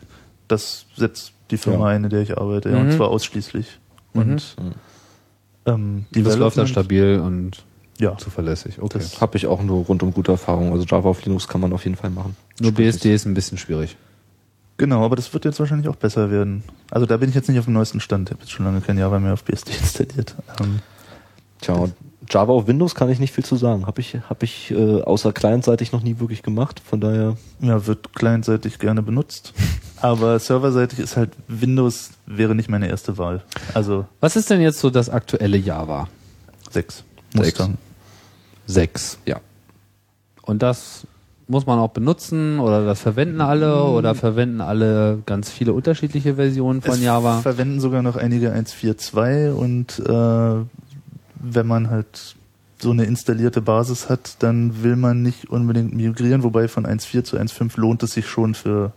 Das setzt die Firma Ja. ein, in der ich arbeite, ja, Mhm. und zwar ausschließlich. Und Mhm. Ähm, Das läuft dann stabil und Ja. zuverlässig. Okay. Das- Habe ich auch nur rundum gute Erfahrungen. Also Java auf Linux kann man auf jeden Fall machen. Nur BSD ist ein bisschen schwierig. Genau, aber das wird jetzt wahrscheinlich auch besser werden. Also da bin ich jetzt nicht auf dem neuesten Stand. Ich habe jetzt schon lange kein Java mehr auf BSD installiert. Ähm, Tja, und Java auf Windows kann ich nicht viel zu sagen. Habe ich, hab ich äh, außer clientseitig noch nie wirklich gemacht. Von daher, ja, wird clientseitig gerne benutzt. Aber serverseitig ist halt Windows wäre nicht meine erste Wahl. Also Was ist denn jetzt so das aktuelle Java? 6. Sechs. Mustang. 6. ja. Und das muss man auch benutzen oder das verwenden alle oder verwenden alle ganz viele unterschiedliche Versionen von es Java? verwenden sogar noch einige 1.4.2 und äh, wenn man halt so eine installierte Basis hat, dann will man nicht unbedingt migrieren, wobei von 1.4 zu 1.5 lohnt es sich schon für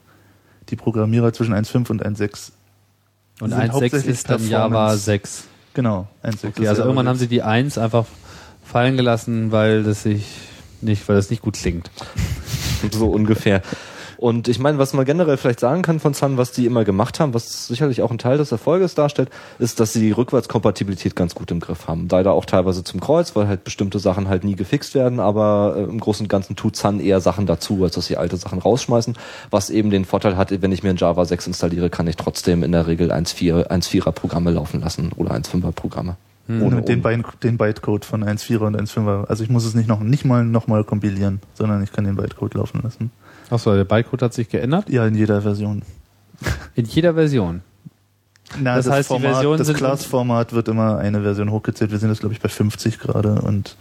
die Programmierer zwischen 1.5 und 1.6. Und sind 1.6 hauptsächlich ist dann Java Performance. 6. Genau, 1.6. Okay, also irgendwann haben sie die 1 einfach fallen gelassen, weil das sich nicht, weil das nicht gut klingt. so ungefähr. Und ich meine, was man generell vielleicht sagen kann von Sun, was die immer gemacht haben, was sicherlich auch ein Teil des Erfolges darstellt, ist, dass sie die Rückwärtskompatibilität ganz gut im Griff haben. Leider auch teilweise zum Kreuz, weil halt bestimmte Sachen halt nie gefixt werden, aber äh, im Großen und Ganzen tut Sun eher Sachen dazu, als dass sie alte Sachen rausschmeißen, was eben den Vorteil hat, wenn ich mir ein Java 6 installiere, kann ich trotzdem in der Regel 1.4, 1.4er Programme laufen lassen oder 1.5er Programme. ohne den, Byte, den Bytecode von 1.4er und 1.5er. Also ich muss es nicht noch nicht mal nochmal kompilieren, sondern ich kann den Bytecode laufen lassen. Achso, der Bytecode hat sich geändert? Ja, in jeder Version. In jeder Version. Na, Das heißt, die Versionen das Class-Format wird immer eine Version hochgezählt. Wir sind jetzt, glaube ich, bei 50 gerade und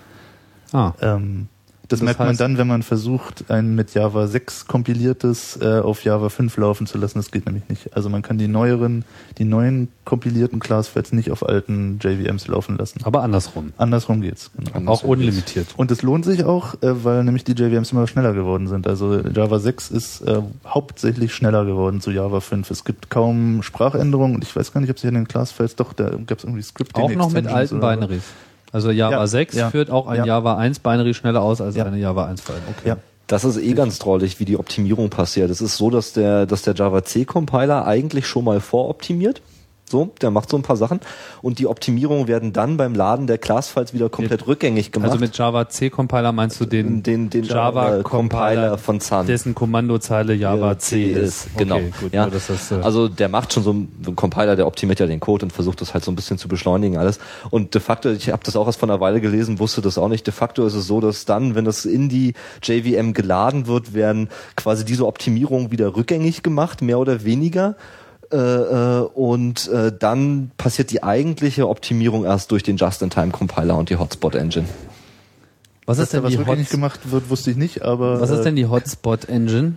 Ah. ähm, das, Das merkt man heißt- dann, wenn man versucht, ein mit Java 6 kompiliertes äh, auf Java 5 laufen zu lassen. Das geht nämlich nicht. Also man kann die neueren, die neuen kompilierten Class-Files nicht auf alten JVMs laufen lassen. Aber andersrum. Andersrum geht's. Genau. Andersrum Auch unlimitiert. Und es lohnt sich auch, äh, weil nämlich die JVMs immer schneller geworden sind. Also Java 6 ist äh, hauptsächlich schneller geworden zu Java 5. Es gibt kaum Sprachänderungen und ich weiß gar nicht, ob sie in den Class-Files, doch, da gab es irgendwie Scripting Auch noch mit alten oder- Binaries. Also Java Ja, 6 ja, führt auch ein ja. Java 1 Binary schneller aus als Ja. eine Java 1 File. Okay. Ja. Das ist eh ganz drollig, wie die Optimierung passiert. Es ist so, dass der, dass der Java C Compiler eigentlich schon mal voroptimiert. So, der macht so ein paar Sachen und die Optimierungen werden dann beim Laden der Class-Files wieder komplett rückgängig gemacht. Also mit Java C Compiler meinst du den, den, den Java Java Compiler von Sun. dessen Kommandozeile Java Ja, C ist. Genau. Okay, gut, ja. das, äh, also der macht schon so einen Compiler, der optimiert ja den Code und versucht das halt so ein bisschen zu beschleunigen alles. Und de facto, ich habe das auch erst vor einer Weile gelesen, wusste das auch nicht. De facto ist es so, dass dann, wenn das in die JVM geladen wird, werden quasi diese Optimierungen wieder rückgängig gemacht, mehr oder weniger. Äh, äh, und äh, dann passiert die eigentliche Optimierung erst durch den Just-in-Time-Compiler und die Hotspot-Engine. was ist denn was die rückgängig Hot gemacht wird, wusste ich nicht, aber Was ist äh, denn die Hotspot Engine?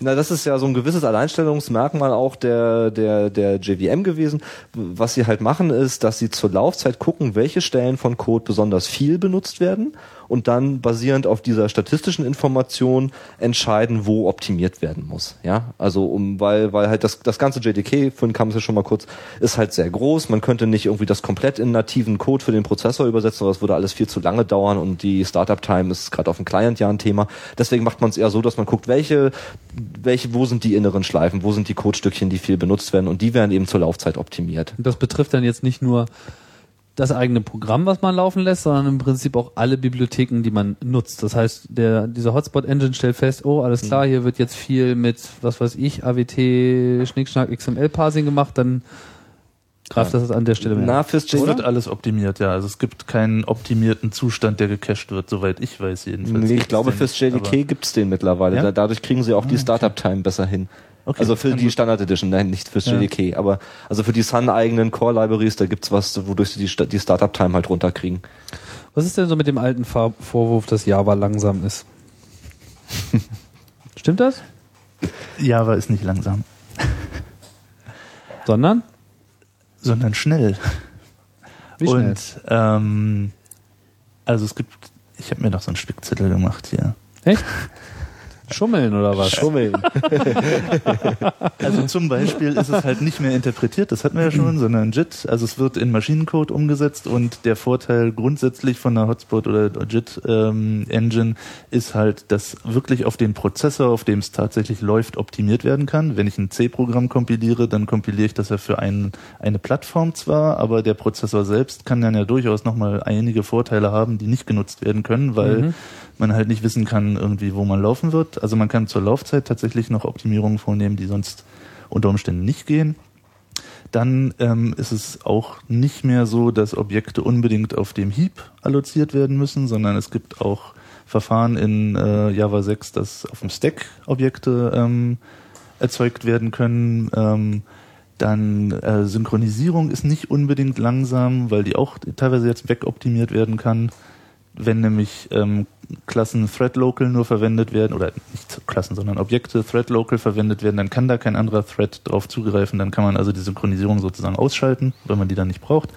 Na, das ist ja so ein gewisses Alleinstellungsmerkmal auch der, der, der JVM gewesen. Was sie halt machen ist, dass sie zur Laufzeit gucken, welche Stellen von Code besonders viel benutzt werden und dann basierend auf dieser statistischen Information entscheiden, wo optimiert werden muss. Ja, also um, weil, weil halt das, das ganze JDK, vorhin kam es ja schon mal kurz, ist halt sehr groß. Man könnte nicht irgendwie das komplett in nativen Code für den Prozessor übersetzen, aber das würde alles viel zu lange dauern und die Startup-Time ist gerade auf dem Client ja ein Thema. Deswegen macht man es eher so, dass man guckt, welche, welche, wo sind die inneren Schleifen, wo sind die Codestückchen, die viel benutzt werden und die werden eben zur Laufzeit optimiert. Das betrifft dann jetzt nicht nur das eigene Programm, was man laufen lässt, sondern im Prinzip auch alle Bibliotheken, die man nutzt. Das heißt, der, dieser Hotspot-Engine stellt fest, oh, alles klar, hier wird jetzt viel mit, was weiß ich, AWT, Schnickschnack, XML-Parsing gemacht, dann greift das an der Stelle mehr. Na, fürs es wird alles optimiert, ja. Also es gibt keinen optimierten Zustand, der gecached wird, soweit ich weiß jedenfalls. nee, ich glaube, fürs JDK aber- gibt's den mittlerweile. Ja? Da- Dadurch kriegen sie auch die Ah, okay. Startup-Time besser hin. Okay, also für die gut. Standard Edition, nein, nicht fürs Ja. JDK, aber also für die Sun-eigenen Core-Libraries, da gibt's was, wodurch sie die, die Startup-Time halt runterkriegen. Was ist denn so mit dem alten Vor Vorwurf, dass Java langsam ist? Stimmt das? Java ist nicht langsam, Sondern? sondern schnell. Wie schnell? Und ähm, also es gibt, ich habe mir noch so einen Spickzettel gemacht hier. Echt? Schummeln oder was? Schummeln. Also zum Beispiel ist es halt nicht mehr interpretiert, das hatten wir ja schon, sondern JIT. Also es wird in Maschinencode umgesetzt und der Vorteil grundsätzlich von einer Hotspot oder JIT ähm, Engine ist halt, dass wirklich auf den Prozessor, auf dem es tatsächlich läuft, optimiert werden kann. Wenn ich ein C-Programm kompiliere, dann kompiliere ich das ja für ein, eine Plattform zwar, aber der Prozessor selbst kann dann ja durchaus nochmal einige Vorteile haben, die nicht genutzt werden können, weil Mhm. Man halt nicht wissen kann, irgendwie, wo man laufen wird. Also man kann zur Laufzeit tatsächlich noch Optimierungen vornehmen, die sonst unter Umständen nicht gehen. Dann ähm, ist es auch nicht mehr so, dass Objekte unbedingt auf dem Heap alloziert werden müssen, sondern es gibt auch Verfahren in äh, Java 6, dass auf dem Stack Objekte ähm, erzeugt werden können. Ähm, dann äh, Synchronisierung ist nicht unbedingt langsam, weil die auch teilweise jetzt wegoptimiert werden kann wenn nämlich ähm, Klassen Thread Local nur verwendet werden, oder nicht Klassen, sondern Objekte Thread Local verwendet werden, dann kann da kein anderer Thread drauf zugreifen, dann kann man also die Synchronisierung sozusagen ausschalten, weil man die dann nicht braucht.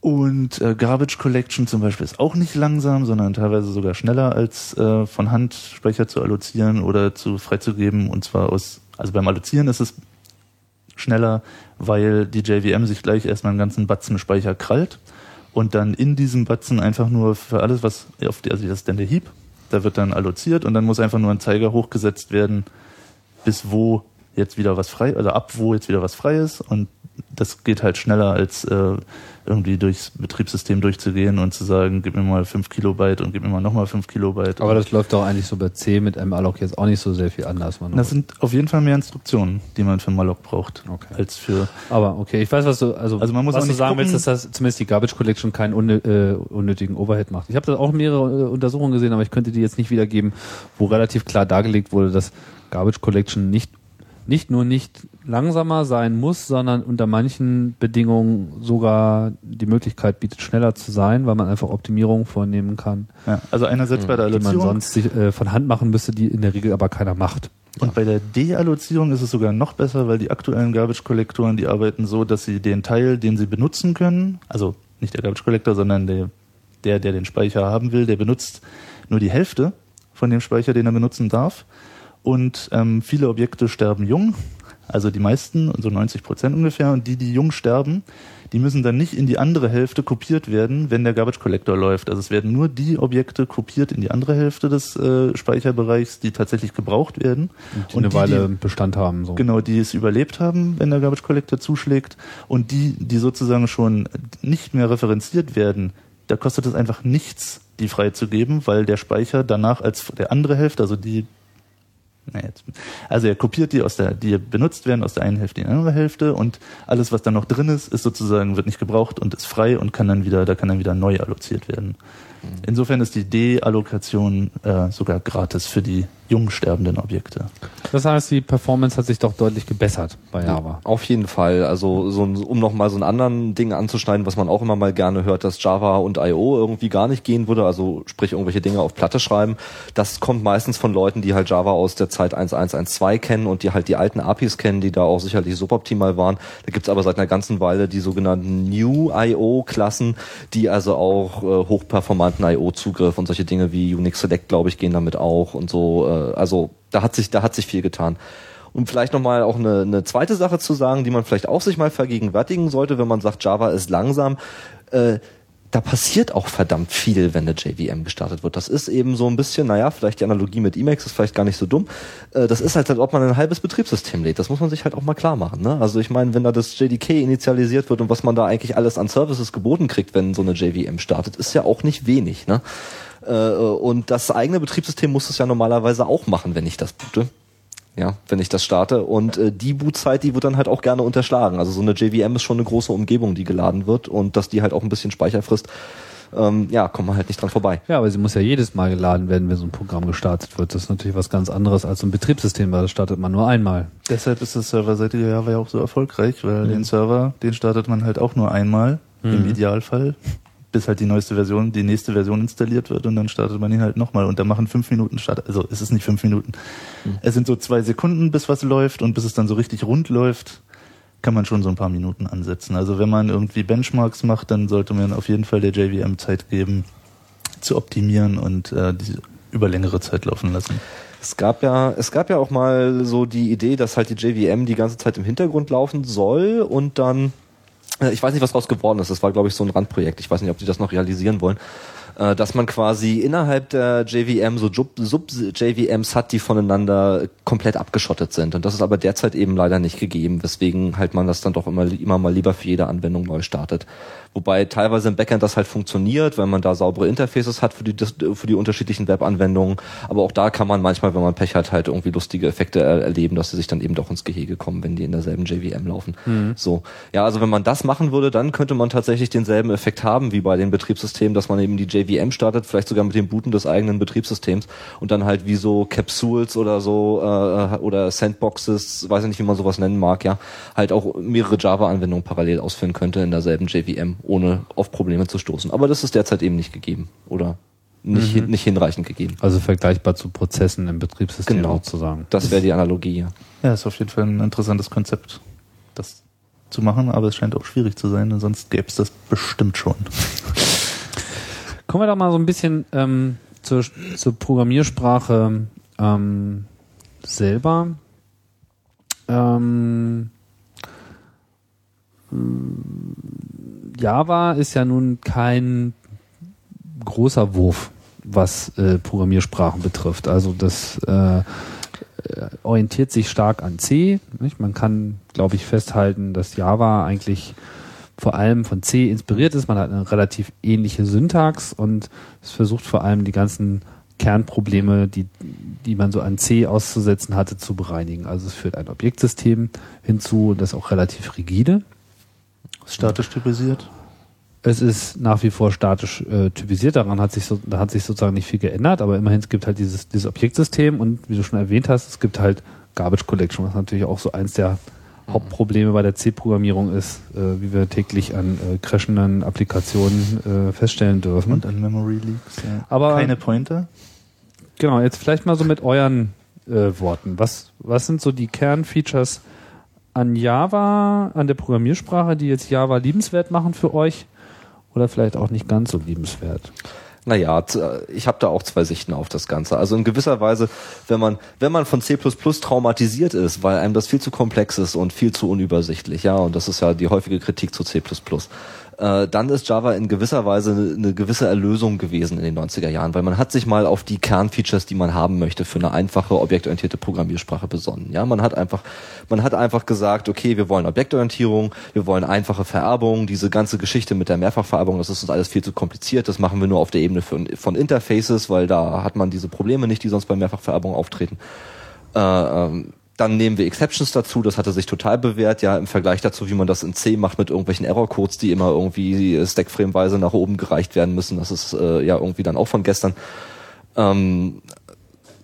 Und äh, Garbage Collection zum Beispiel ist auch nicht langsam, sondern teilweise sogar schneller als äh, von Hand Speicher zu allozieren oder zu freizugeben. Und zwar aus, also beim Allozieren ist es schneller, weil die JVM sich gleich erstmal einen ganzen Batzen Speicher krallt und dann in diesem Batzen einfach nur für alles, was auf die, also das ist dann der Heap, da wird dann alloziert und dann muss einfach nur ein Zeiger hochgesetzt werden, bis wo jetzt wieder was frei, also ab wo jetzt wieder was frei ist. Und das geht halt schneller als äh, irgendwie durchs Betriebssystem durchzugehen und zu sagen, gib mir mal 5 Kilobyte und gib mir mal nochmal 5 Kilobyte. Aber das läuft doch eigentlich so bei C mit malloc jetzt auch nicht so sehr viel anders. Man das sind auf jeden Fall mehr Instruktionen, die man für Malloc braucht, Okay. als für aber okay, ich weiß, was du, also, Also man muss was auch du sagen gucken- willst, dass das zumindest die Garbage Collection keinen äh, unnötigen Overhead macht. Ich habe da auch mehrere äh, Untersuchungen gesehen, aber ich könnte die jetzt nicht wiedergeben, wo relativ klar dargelegt wurde, dass Garbage Collection nicht nicht nur nicht langsamer sein muss, sondern unter manchen Bedingungen sogar die Möglichkeit bietet, schneller zu sein, weil man einfach Optimierungen vornehmen kann, ja, also einerseits bei der die man Allozierung sonst sich, äh, von Hand machen müsste, die in der Regel aber keiner macht. Und bei der Deallozierung ist es sogar noch besser, weil die aktuellen Garbage-Kollektoren, die arbeiten so, dass sie den Teil, den sie benutzen können, also nicht der Garbage-Collector, sondern der, der, der den Speicher haben will, der benutzt nur die Hälfte von dem Speicher, den er benutzen darf. Und ähm, viele Objekte sterben jung, also die meisten, so 90 Prozent ungefähr. Und die, die jung sterben, die müssen dann nicht in die andere Hälfte kopiert werden, wenn der Garbage Collector läuft. Also es werden nur die Objekte kopiert in die andere Hälfte des äh, Speicherbereichs, die tatsächlich gebraucht werden. Die eine Weile Bestand haben. So. Genau, die es überlebt haben, wenn der Garbage Collector zuschlägt. Und die, die sozusagen schon nicht mehr referenziert werden, da kostet es einfach nichts, die freizugeben, weil der Speicher danach als der andere Hälfte, also die also er kopiert die aus der, die benutzt werden aus der einen Hälfte in die andere Hälfte und alles, was dann noch drin ist, ist sozusagen, wird nicht gebraucht und ist frei und kann dann wieder, da kann dann wieder neu alloziert werden. Insofern ist die Deallokation äh, sogar gratis für die jung sterbenden Objekte. Das heißt, die Performance hat sich doch deutlich gebessert bei Java. Auf jeden Fall. Also so ein, um noch mal so einen anderen Ding anzuschneiden, was man auch immer mal gerne hört, dass Java und I.O. irgendwie gar nicht gehen würde, also sprich irgendwelche Dinge auf Platte schreiben. Das kommt meistens von Leuten, die halt Java aus der Zeit 1112 kennen und die halt die alten APIs kennen, die da auch sicherlich suboptimal waren. Da gibt's aber seit einer ganzen Weile die sogenannten New I.O.-Klassen, die also auch äh, hochperformanten I.O.-Zugriff und solche Dinge wie Unix Select, glaube ich, gehen damit auch und so. Äh, also da hat sich, da hat sich viel getan. Um vielleicht nochmal auch eine, eine zweite Sache zu sagen, die man vielleicht auch sich mal vergegenwärtigen sollte, wenn man sagt, Java ist langsam. Äh, da passiert auch verdammt viel, wenn eine JVM gestartet wird. Das ist eben so ein bisschen, naja, vielleicht die Analogie mit Emacs ist vielleicht gar nicht so dumm. Äh, das ist halt, als ob man ein halbes Betriebssystem lädt. Das muss man sich halt auch mal klar machen. Ne? Also ich meine, wenn da das JDK initialisiert wird und was man da eigentlich alles an Services geboten kriegt, wenn so eine JVM startet, ist ja auch nicht wenig. Ne? Äh, und das eigene Betriebssystem muss es ja normalerweise auch machen, wenn ich das boote. Ja, wenn ich das starte. Und äh, die Bootzeit, die wird dann halt auch gerne unterschlagen. Also so eine JVM ist schon eine große Umgebung, die geladen wird und dass die halt auch ein bisschen Speicher frisst, ähm, ja, kommt man halt nicht dran vorbei. Ja, aber sie muss ja jedes Mal geladen werden, wenn so ein Programm gestartet wird. Das ist natürlich was ganz anderes als so ein Betriebssystem, weil das startet man nur einmal. Deshalb ist das serverseitige Java ja auch so erfolgreich, weil den Server, den startet man halt auch nur einmal, im Idealfall. Bis halt die neueste Version, die nächste Version installiert wird und dann startet man ihn halt nochmal und da machen fünf Minuten Start, also es ist nicht fünf Minuten. Mhm. Es sind so zwei Sekunden, bis was läuft und bis es dann so richtig rund läuft, kann man schon so ein paar Minuten ansetzen. Also wenn man irgendwie Benchmarks macht, dann sollte man auf jeden Fall der JVM Zeit geben, zu optimieren und äh, die über längere Zeit laufen lassen. Es gab ja, es gab ja auch mal so die Idee, dass halt die JVM die ganze Zeit im Hintergrund laufen soll und dann ich weiß nicht, was raus geworden ist. Das war, glaube ich, so ein Randprojekt. Ich weiß nicht, ob die das noch realisieren wollen. Äh, dass man quasi innerhalb der JVM so Sub-JVMs hat, die voneinander komplett abgeschottet sind. Und das ist aber derzeit eben leider nicht gegeben, weswegen halt man das dann doch immer, immer mal lieber für jede Anwendung neu startet. Wobei teilweise im Backend das halt funktioniert, wenn man da saubere Interfaces hat für die, für die unterschiedlichen Webanwendungen. Aber auch da kann man manchmal, wenn man Pech hat, halt irgendwie lustige Effekte erleben, dass sie sich dann eben doch ins Gehege kommen, wenn die in derselben JVM laufen. Mhm. So. Ja, also wenn man das machen würde, dann könnte man tatsächlich denselben Effekt haben wie bei den Betriebssystemen, dass man eben die JVM startet, vielleicht sogar mit dem Booten des eigenen Betriebssystems und dann halt wie so Capsules oder so äh, oder Sandboxes, weiß ich nicht, wie man sowas nennen mag, ja, halt auch mehrere Java-Anwendungen parallel ausführen könnte in derselben JVM ohne auf Probleme zu stoßen. Aber das ist derzeit eben nicht gegeben oder nicht, mhm. nicht hinreichend gegeben. Also vergleichbar zu Prozessen im Betriebssystem genau. sozusagen. Das wäre die Analogie, ja. Ja, ist auf jeden Fall ein interessantes Konzept, das zu machen, aber es scheint auch schwierig zu sein, sonst gäbe es das bestimmt schon. Kommen wir doch mal so ein bisschen ähm, zur, zur Programmiersprache ähm, selber. Ähm, Java ist ja nun kein großer Wurf, was äh, Programmiersprachen betrifft. Also das äh, orientiert sich stark an C. Nicht? Man kann, glaube ich, festhalten, dass Java eigentlich vor allem von C inspiriert ist. Man hat eine relativ ähnliche Syntax und es versucht vor allem die ganzen Kernprobleme, die, die man so an C auszusetzen hatte, zu bereinigen. Also es führt ein Objektsystem hinzu, das auch relativ rigide Statisch typisiert? Es ist nach wie vor statisch äh, typisiert, daran hat sich so, da hat sich sozusagen nicht viel geändert, aber immerhin es gibt halt dieses, dieses Objektsystem und wie du schon erwähnt hast, es gibt halt Garbage Collection, was natürlich auch so eins der Hauptprobleme bei der C-Programmierung ist, äh, wie wir täglich an äh, crashenden Applikationen äh, feststellen dürfen. Und an Memory Leaks. Ja. Aber keine Pointer. Genau, jetzt vielleicht mal so mit euren äh, Worten. Was was sind so die Kernfeatures an Java, an der Programmiersprache, die jetzt Java liebenswert machen für euch oder vielleicht auch nicht ganz so liebenswert? Naja, äh, ich habe da auch zwei Sichten auf das Ganze. Also in gewisser Weise, wenn man, wenn man von C traumatisiert ist, weil einem das viel zu komplex ist und viel zu unübersichtlich, ja, und das ist ja die häufige Kritik zu C äh, dann ist Java in gewisser Weise eine, eine gewisse Erlösung gewesen in den 90er Jahren, weil man hat sich mal auf die Kernfeatures, die man haben möchte, für eine einfache objektorientierte Programmiersprache besonnen. Ja, man hat einfach, man hat einfach gesagt, okay, wir wollen Objektorientierung, wir wollen einfache Vererbung, diese ganze Geschichte mit der Mehrfachvererbung, das ist uns alles viel zu kompliziert, das machen wir nur auf der Ebene von, von Interfaces, weil da hat man diese Probleme nicht, die sonst bei Mehrfachvererbung auftreten. Äh, ähm, dann nehmen wir Exceptions dazu, das hatte sich total bewährt, ja, im Vergleich dazu, wie man das in C macht mit irgendwelchen Error-Codes, die immer irgendwie stackframeweise nach oben gereicht werden müssen. Das ist äh, ja irgendwie dann auch von gestern. Ähm,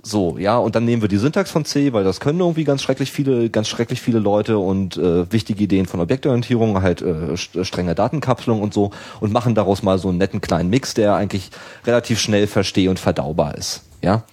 so, ja, und dann nehmen wir die Syntax von C, weil das können irgendwie ganz schrecklich viele, ganz schrecklich viele Leute und äh, wichtige Ideen von Objektorientierung, halt äh, strenge Datenkapselung und so und machen daraus mal so einen netten kleinen Mix, der eigentlich relativ schnell versteh- und verdaubar ist. Ja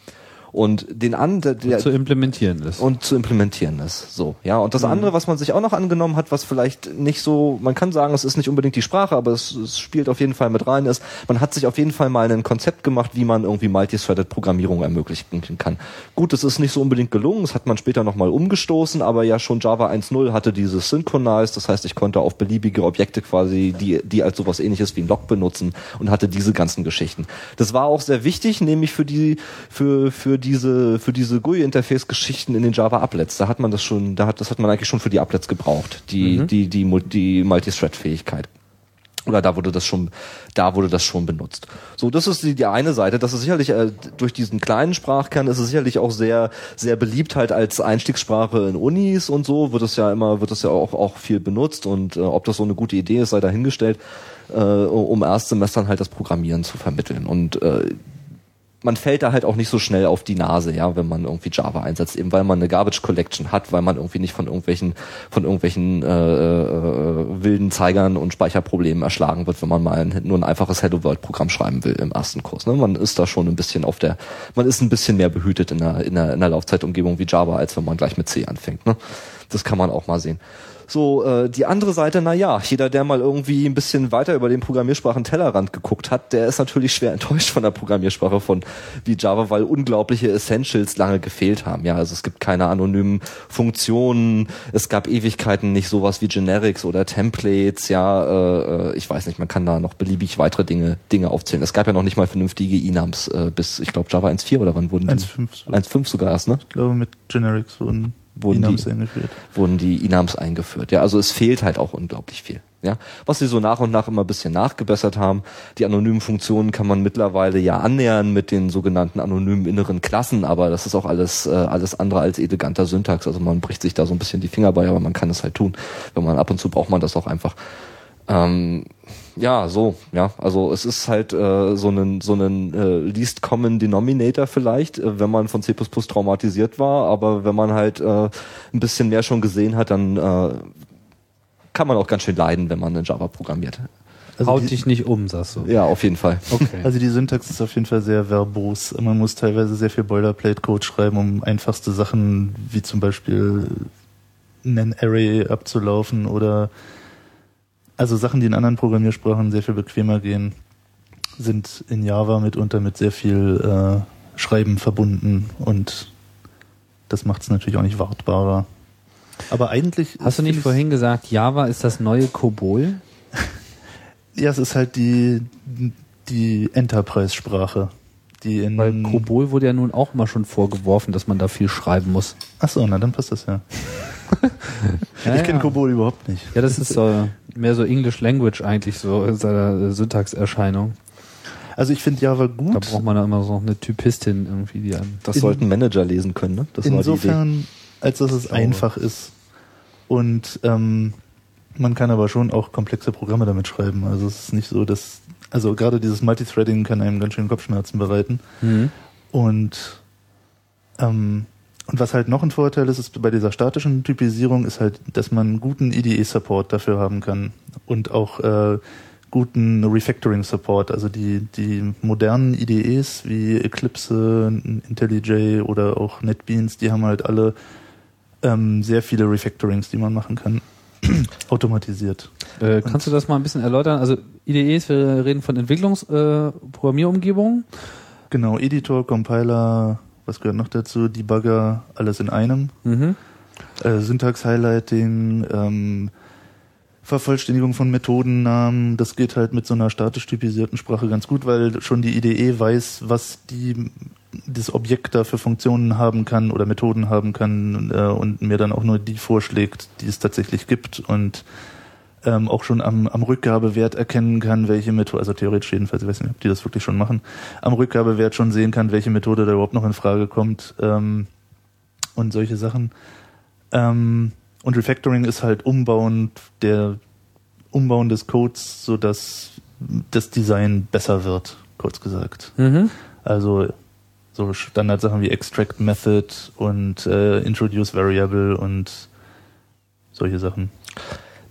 und den an der, und zu implementieren ist. Und zu implementieren ist so ja. Und das mhm. andere was man sich auch noch angenommen hat was vielleicht nicht so man kann sagen es ist nicht unbedingt die Sprache aber es, es spielt auf jeden Fall mit rein ist man hat sich auf jeden Fall mal ein Konzept gemacht wie man irgendwie multithreaded Programmierung ermöglichen kann. Gut es ist nicht so unbedingt gelungen das hat man später noch mal umgestoßen aber ja schon Java 1.0 hatte dieses Synchronized das heißt ich konnte auf beliebige Objekte quasi die die als sowas ähnliches wie ein Log benutzen und hatte diese ganzen Geschichten. Das war auch sehr wichtig nämlich für die für für diese, für diese GUI-Interface-Geschichten in den Java-Applets. Da hat man das schon, da hat, das hat man eigentlich schon für die Applets gebraucht. Die, mhm. die, die, die Multithread-Fähigkeit. Oder da wurde das schon, da wurde das schon benutzt. So, das ist die, die eine Seite. Das ist sicherlich äh, durch diesen kleinen Sprachkern ist es sicherlich auch sehr, sehr beliebt halt als Einstiegssprache in Unis und so wird es ja immer, wird es ja auch auch viel benutzt und äh, ob das so eine gute Idee ist, sei dahingestellt, äh, um Erstsemestern halt das Programmieren zu vermitteln. Und äh, man fällt da halt auch nicht so schnell auf die Nase, ja, wenn man irgendwie Java einsetzt, eben weil man eine Garbage Collection hat, weil man irgendwie nicht von irgendwelchen von irgendwelchen äh, äh, wilden Zeigern und Speicherproblemen erschlagen wird, wenn man mal ein, nur ein einfaches Hello World Programm schreiben will im ersten Kurs. Ne? Man ist da schon ein bisschen auf der, man ist ein bisschen mehr behütet in der in der, in der Laufzeitumgebung wie Java, als wenn man gleich mit C anfängt. Ne? Das kann man auch mal sehen. So, äh, die andere Seite, na ja, jeder, der mal irgendwie ein bisschen weiter über den Programmiersprachen Tellerrand geguckt hat, der ist natürlich schwer enttäuscht von der Programmiersprache von wie Java, weil unglaubliche Essentials lange gefehlt haben. Ja, also es gibt keine anonymen Funktionen, es gab Ewigkeiten nicht sowas wie Generics oder Templates, ja, äh, äh ich weiß nicht, man kann da noch beliebig weitere Dinge, Dinge aufzählen. Es gab ja noch nicht mal vernünftige Inams äh, bis, ich glaube, Java 1.4 oder wann wurden die? 1.5 1.5 sogar erst, ne? Ich glaube, mit Generics wurden wurden Inams die, eingeführt. wurden die Inams eingeführt. Ja, also es fehlt halt auch unglaublich viel. Ja, was sie so nach und nach immer ein bisschen nachgebessert haben. Die anonymen Funktionen kann man mittlerweile ja annähern mit den sogenannten anonymen inneren Klassen, aber das ist auch alles, äh, alles andere als eleganter Syntax. Also man bricht sich da so ein bisschen die Finger bei, aber man kann es halt tun. Wenn man ab und zu braucht man das auch einfach. Ähm, ja, so, ja. Also es ist halt äh, so ein so einen äh, least common denominator vielleicht, äh, wenn man von C++ traumatisiert war, aber wenn man halt äh, ein bisschen mehr schon gesehen hat, dann äh, kann man auch ganz schön leiden, wenn man in Java programmiert. Also Haut die, dich nicht um, sagst du. Ja, auf jeden Fall. Okay. also die Syntax ist auf jeden Fall sehr verbos. Man muss teilweise sehr viel Boilerplate-Code schreiben, um einfachste Sachen wie zum Beispiel einen Array abzulaufen oder also Sachen, die in anderen Programmiersprachen sehr viel bequemer gehen, sind in Java mitunter mit sehr viel äh, Schreiben verbunden und das macht es natürlich auch nicht wartbarer. Aber eigentlich. Hast du nicht vorhin gesagt, Java ist das neue Kobol? Ja, es ist halt die, die Enterprise-Sprache. Die in. Weil Kobol wurde ja nun auch mal schon vorgeworfen, dass man da viel schreiben muss. Achso, na dann passt das ja. Ja, ich kenne ja. Kobol überhaupt nicht. Ja, das ist so, mehr so English Language eigentlich, so in seiner Syntaxerscheinung. Also ich finde Java Da gut. braucht man da immer so noch eine Typistin irgendwie, die einem. Das In- sollten Manager lesen können, ne? Das war die Idee. Insofern, als dass es einfach ist. Und ähm, man kann aber schon auch komplexe Programme damit schreiben. Also es ist nicht so, dass. Also gerade dieses Multithreading kann einem ganz schön Kopfschmerzen bereiten. Mhm. Und ähm, und was halt noch ein Vorteil ist, ist bei dieser statischen Typisierung, ist halt, dass man guten IDE-Support dafür haben kann und auch äh, guten Refactoring-Support. Also die, die modernen IDEs wie Eclipse, IntelliJ oder auch NetBeans, die haben halt alle ähm, sehr viele Refactorings, die man machen kann. Automatisiert. Äh, kannst du das mal ein bisschen erläutern? Also IDEs, wir reden von Entwicklungs-, äh. Genau, Editor, Compiler, was gehört noch dazu? Debugger, alles in einem. Mhm. äh, Syntax-Highlighting, ähm, Vervollständigung von Methodennamen, das geht halt mit so einer statisch typisierten Sprache ganz gut, weil schon die IDE weiß, was die das Objekt da für Funktionen haben kann oder Methoden haben kann äh, und mir dann auch nur die vorschlägt, die es tatsächlich gibt und ähm, auch schon am, am Rückgabewert erkennen kann, welche Methode, also theoretisch jedenfalls, ich weiß nicht, ob die das wirklich schon machen, am Rückgabewert schon sehen kann, welche Methode da überhaupt noch in Frage kommt ähm, und solche Sachen. Ähm, und Refactoring ist halt Umbauen der Umbauen des Codes, so dass das Design besser wird, kurz gesagt. Mhm. Also so Standardsachen wie Extract Method und äh, Introduce Variable und solche Sachen.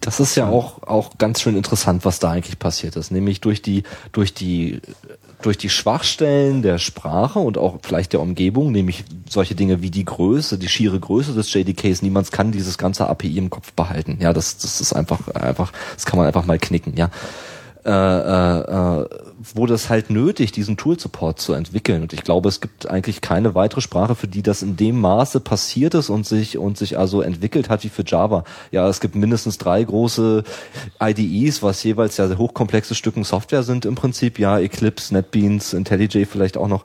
Das ist ja auch, auch ganz schön interessant, was da eigentlich passiert ist. Nämlich durch die, durch die, durch die Schwachstellen der Sprache und auch vielleicht der Umgebung, nämlich solche Dinge wie die Größe, die schiere Größe des JDKs. Niemand kann dieses ganze API im Kopf behalten. Ja, das, das ist einfach, einfach, das kann man einfach mal knicken, ja. Äh, äh, äh, wurde es halt nötig, diesen Tool-Support zu entwickeln. Und ich glaube, es gibt eigentlich keine weitere Sprache, für die das in dem Maße passiert ist und sich und sich also entwickelt hat wie für Java. Ja, es gibt mindestens drei große IDEs, was jeweils ja hochkomplexe Stücken Software sind im Prinzip. Ja, Eclipse, NetBeans, IntelliJ vielleicht auch noch.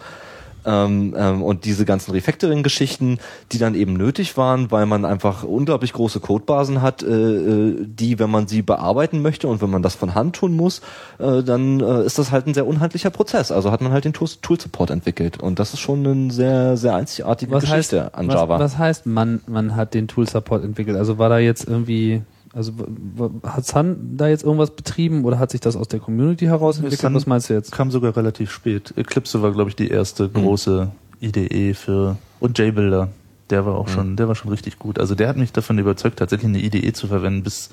Ähm, ähm, und diese ganzen Refactoring-Geschichten, die dann eben nötig waren, weil man einfach unglaublich große Codebasen hat, äh, äh, die, wenn man sie bearbeiten möchte und wenn man das von Hand tun muss, äh, dann äh, ist das halt ein sehr unhandlicher Prozess. Also hat man halt den Tool- Tool-Support entwickelt. Und das ist schon eine sehr, sehr einzigartige Was heißt, Geschichte an was, Java. was heißt, man, man hat den Tool-Support entwickelt? Also war da jetzt irgendwie, Also hat Sun da jetzt irgendwas betrieben oder hat sich das aus der Community heraus entwickelt? Sun Was meinst du jetzt? Kam sogar relativ spät. Eclipse war, glaube ich, die erste große IDE für und JBuilder. Der war auch schon, der war schon richtig gut. Also der hat mich davon überzeugt, tatsächlich eine IDE zu verwenden. Bis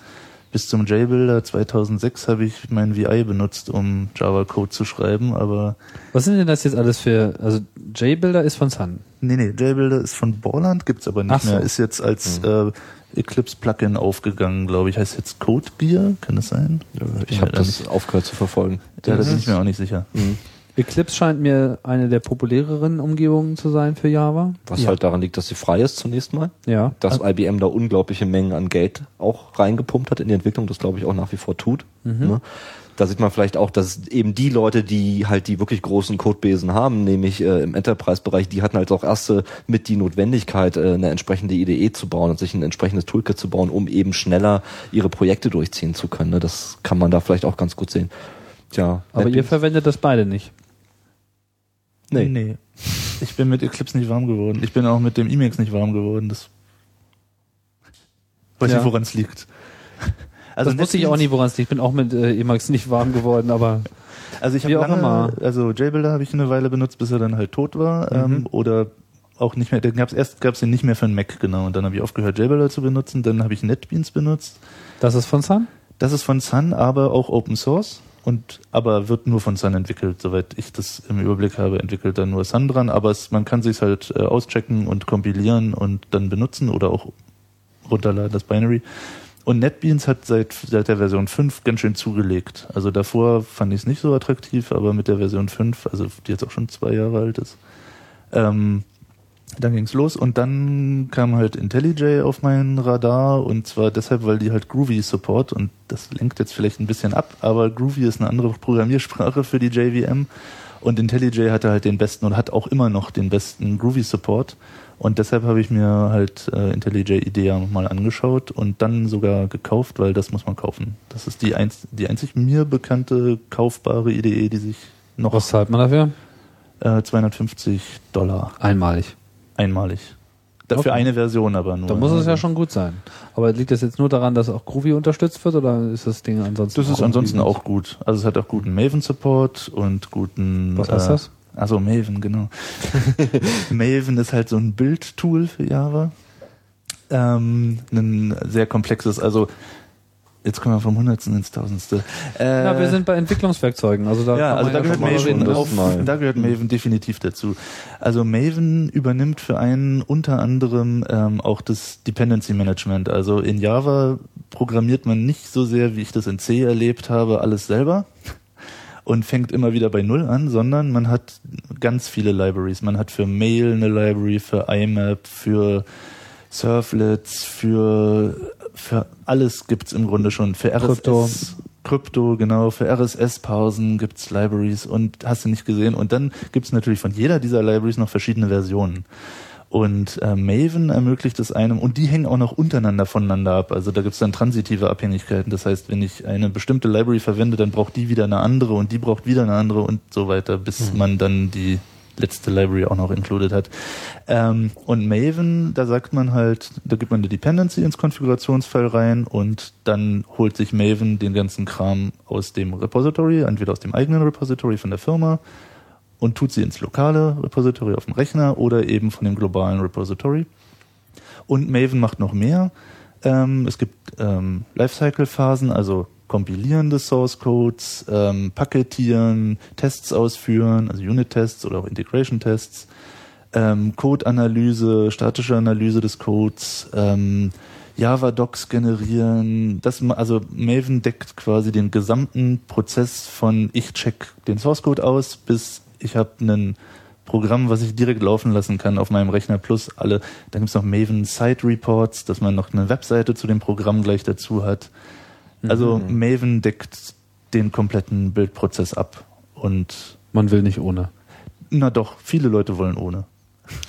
bis zum JBuilder 2006 habe ich mein VI benutzt, um Java-Code zu schreiben, aber Was sind denn das jetzt alles für, also JBuilder ist von Sun. Nee, nee, JBuilder ist von Borland, gibt's aber nicht so. mehr. Ist jetzt als äh, Eclipse-Plugin aufgegangen, glaube ich. Heißt jetzt Codebeer, kann das sein? Ich habe das aufgehört zu verfolgen. Ja, da bin ich mir auch nicht sicher. Eclipse scheint mir eine der populäreren Umgebungen zu sein für Java. Was Ja. halt daran liegt, dass sie frei ist zunächst mal. Ja. Dass IBM da unglaubliche Mengen an Geld auch reingepumpt hat in die Entwicklung, das glaube ich auch nach wie vor tut. Ne? Da sieht man vielleicht auch, dass eben die Leute, die halt die wirklich großen Codebesen haben, nämlich äh, im Enterprise-Bereich, die hatten halt auch erste mit die Notwendigkeit, äh, eine entsprechende IDE zu bauen und sich ein entsprechendes Toolkit zu bauen, um eben schneller ihre Projekte durchziehen zu können. Ne? Das kann man da vielleicht auch ganz gut sehen. Tja, Aber ihr NetBeans- verwendet das beide nicht. Nee. Nee. Ich bin mit Eclipse nicht warm geworden. Ich bin auch mit dem Emacs nicht warm geworden. Das weiß Ja. nicht, woran es liegt. Also das wusste ich auch nie, woran es liegt. Ich bin auch mit äh, Emacs nicht warm geworden, aber Also ich habe lange, immer. also JBuilder habe ich eine Weile benutzt, bis er dann halt tot war. Mhm. Ähm, oder auch nicht mehr, dann gab's erst gab's den nicht mehr für einen Mac, genau. Und dann habe ich aufgehört, JBuilder zu benutzen. Dann habe ich NetBeans benutzt. das ist von Sun? Das ist von Sun, aber auch Open Source. Und aber wird nur von Sun entwickelt, soweit ich das im Überblick habe, entwickelt dann nur Sun dran. Aber es, man kann sich halt äh, auschecken und kompilieren und dann benutzen oder auch runterladen, das Binary. Und NetBeans hat seit, seit der Version 5 ganz schön zugelegt. Also davor fand ich es nicht so attraktiv, aber mit der Version 5, also die jetzt auch schon zwei Jahre alt ist, ähm, dann ging's los und dann kam halt IntelliJ auf mein Radar und zwar deshalb, weil die halt Groovy support und das lenkt jetzt vielleicht ein bisschen ab, aber Groovy ist eine andere Programmiersprache für die JVM und IntelliJ hatte halt den besten und hat auch immer noch den besten Groovy Support und deshalb habe ich mir halt äh, IntelliJ IDEA mal angeschaut und dann sogar gekauft, weil das muss man kaufen. Das ist die, einz die einzig mir bekannte kaufbare IDE, die sich noch Was zahlt man dafür? äh, 250 Dollar Einmalig. Einmalig. Dafür Okay. eine Version aber nur. Da muss es ja schon gut sein. Aber liegt das jetzt nur daran, dass auch Groovy unterstützt wird oder ist das Ding ansonsten Das ist ansonsten auch gut. Also es hat auch guten Maven-Support und guten. Was heißt das? Also Maven, genau. Maven ist halt so ein Bildtool für Java. Ähm, ein sehr komplexes, also jetzt kommen wir vom Hundertsten ins Tausendste. Äh, Ja, wir sind bei Entwicklungswerkzeugen. Also da ja, also da ja gehört Maven auf, da gehört Maven definitiv dazu. Also Maven übernimmt für einen unter anderem ähm, auch das Dependency Management. Also in Java programmiert man nicht so sehr, wie ich das in C erlebt habe, alles selber und fängt immer wieder bei Null an, sondern man hat ganz viele Libraries. Man hat für Mail eine Library, für IMAP, für Servlets, für, für alles gibt's im Grunde schon. Für RSS, Krypto. Krypto, genau, für RSS-Pausen gibt's Libraries und hast du nicht gesehen. Und dann gibt's natürlich von jeder dieser Libraries noch verschiedene Versionen. Und äh, Maven ermöglicht es einem, und die hängen auch noch untereinander voneinander ab. Also da gibt's dann transitive Abhängigkeiten. Das heißt, wenn ich eine bestimmte Library verwende, dann braucht die wieder eine andere und die braucht wieder eine andere und so weiter, bis man dann die letzte Library auch noch included hat. Ähm, und Maven, da sagt man halt, da gibt man eine Dependency ins Konfigurationsfile rein und dann holt sich Maven den ganzen Kram aus dem Repository, entweder aus dem eigenen Repository von der Firma und tut sie ins lokale Repository auf dem Rechner oder eben von dem globalen Repository. Und Maven macht noch mehr. Ähm, es gibt ähm, Lifecycle-Phasen, also Kompilieren des Source Codes, ähm, Paketieren, Tests ausführen, also Unit-Tests oder auch Integration-Tests, ähm, Code-Analyse, statische Analyse des Codes, ähm, Java-Docs generieren. Das, also Maven deckt quasi den gesamten Prozess von ich check den Source Code aus bis ich habe ein Programm, was ich direkt laufen lassen kann auf meinem Rechner plus alle. Dann gibt's noch Maven Site Reports, dass man noch eine Webseite zu dem Programm gleich dazu hat. Also Maven deckt den kompletten Bildprozess ab und Man will nicht ohne. na doch, viele Leute wollen ohne.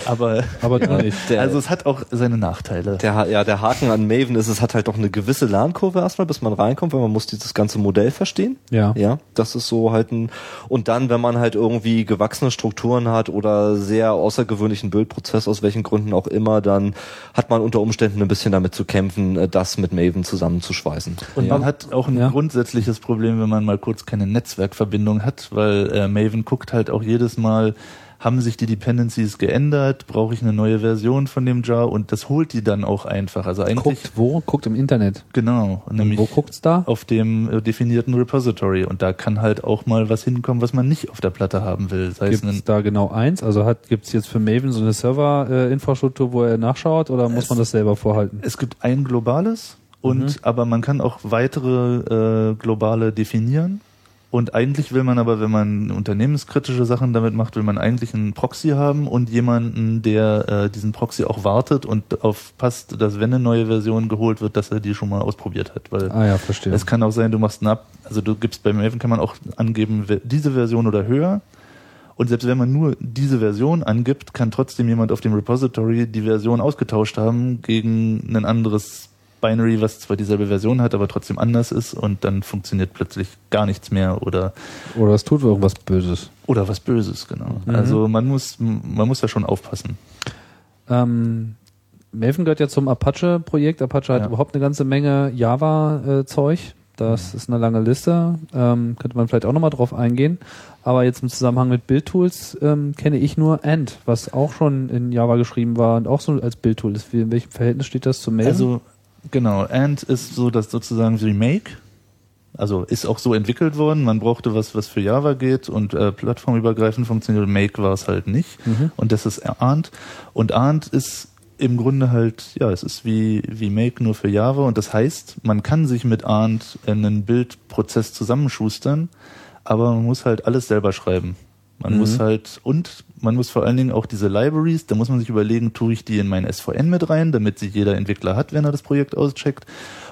Aber, Aber nicht. Der- also es hat auch seine Nachteile. Der, ja, der Haken an Maven ist, es hat halt doch eine gewisse Lernkurve erstmal, bis man reinkommt, weil man muss dieses ganze Modell verstehen. Ja. Ja, das ist so halt ein, und dann, wenn man halt irgendwie gewachsene Strukturen hat oder sehr außergewöhnlichen Bildprozess, aus welchen Gründen auch immer, dann hat man unter Umständen ein bisschen damit zu kämpfen, äh, das mit Maven zusammenzuschweißen. Und man hat auch ein Ja. grundsätzliches Problem, wenn man mal kurz keine Netzwerkverbindung hat, weil äh, Maven guckt halt auch jedes Mal, haben sich die Dependencies geändert, brauche ich eine neue Version von dem Jar und das holt die dann auch einfach. Also eigentlich Guckt wo? Guckt im Internet. genau, nämlich wo guckt's da? auf dem äh, definierten Repository und da kann halt auch mal was hinkommen, was man nicht auf der Platte haben will. Sei es Gibt es da genau eins? Also hat gibt's jetzt für Maven so eine Server-Infrastruktur, wo er nachschaut oder muss Es- man das selber vorhalten? es gibt ein globales und aber man kann auch weitere äh, globale definieren. Und eigentlich will man aber, wenn man unternehmenskritische Sachen damit macht, will man eigentlich einen Proxy haben und jemanden, der äh, diesen Proxy auch wartet und aufpasst, dass wenn eine neue Version geholt wird, dass er die schon mal ausprobiert hat. Weil Ah ja, verstehe. es kann auch sein, du machst einen Up, also du gibst bei Maven kann man auch angeben, diese Version oder höher. Und selbst wenn man nur diese Version angibt, kann trotzdem jemand auf dem Repository die Version ausgetauscht haben gegen ein anderes Binary, was zwar dieselbe Version hat, aber trotzdem anders ist und dann funktioniert plötzlich gar nichts mehr oder Oder es tut irgendwas Böses. oder was Böses, genau. Mhm. Also man muss man muss da schon aufpassen. Ähm, Maven gehört ja zum Apache-Projekt. Apache hat Ja. überhaupt eine ganze Menge Java-Zeug. Das ist eine lange Liste. Ähm, könnte man vielleicht auch nochmal drauf eingehen. Aber jetzt im Zusammenhang mit Bildtools ähm, kenne ich nur Ant, was auch schon in Java geschrieben war und auch so als Bildtool ist. Wie, in welchem Verhältnis steht das zu Maven? Also genau, Ant ist so das sozusagen Remake. Also ist auch so entwickelt worden. Man brauchte was, was für Java geht und äh, plattformübergreifend funktioniert. Make war es halt nicht. Mhm. Und das ist Ant. Und Ant ist im Grunde halt, ja, es ist wie, wie Make nur für Java. Und das heißt, man kann sich mit Ant einen Bildprozess zusammenschustern, aber man muss halt alles selber schreiben. Man Mhm. muss halt, und man muss vor allen Dingen auch diese Libraries, da muss man sich überlegen, tue ich die in mein SVN mit rein, damit sie jeder Entwickler hat, wenn er das Projekt auscheckt.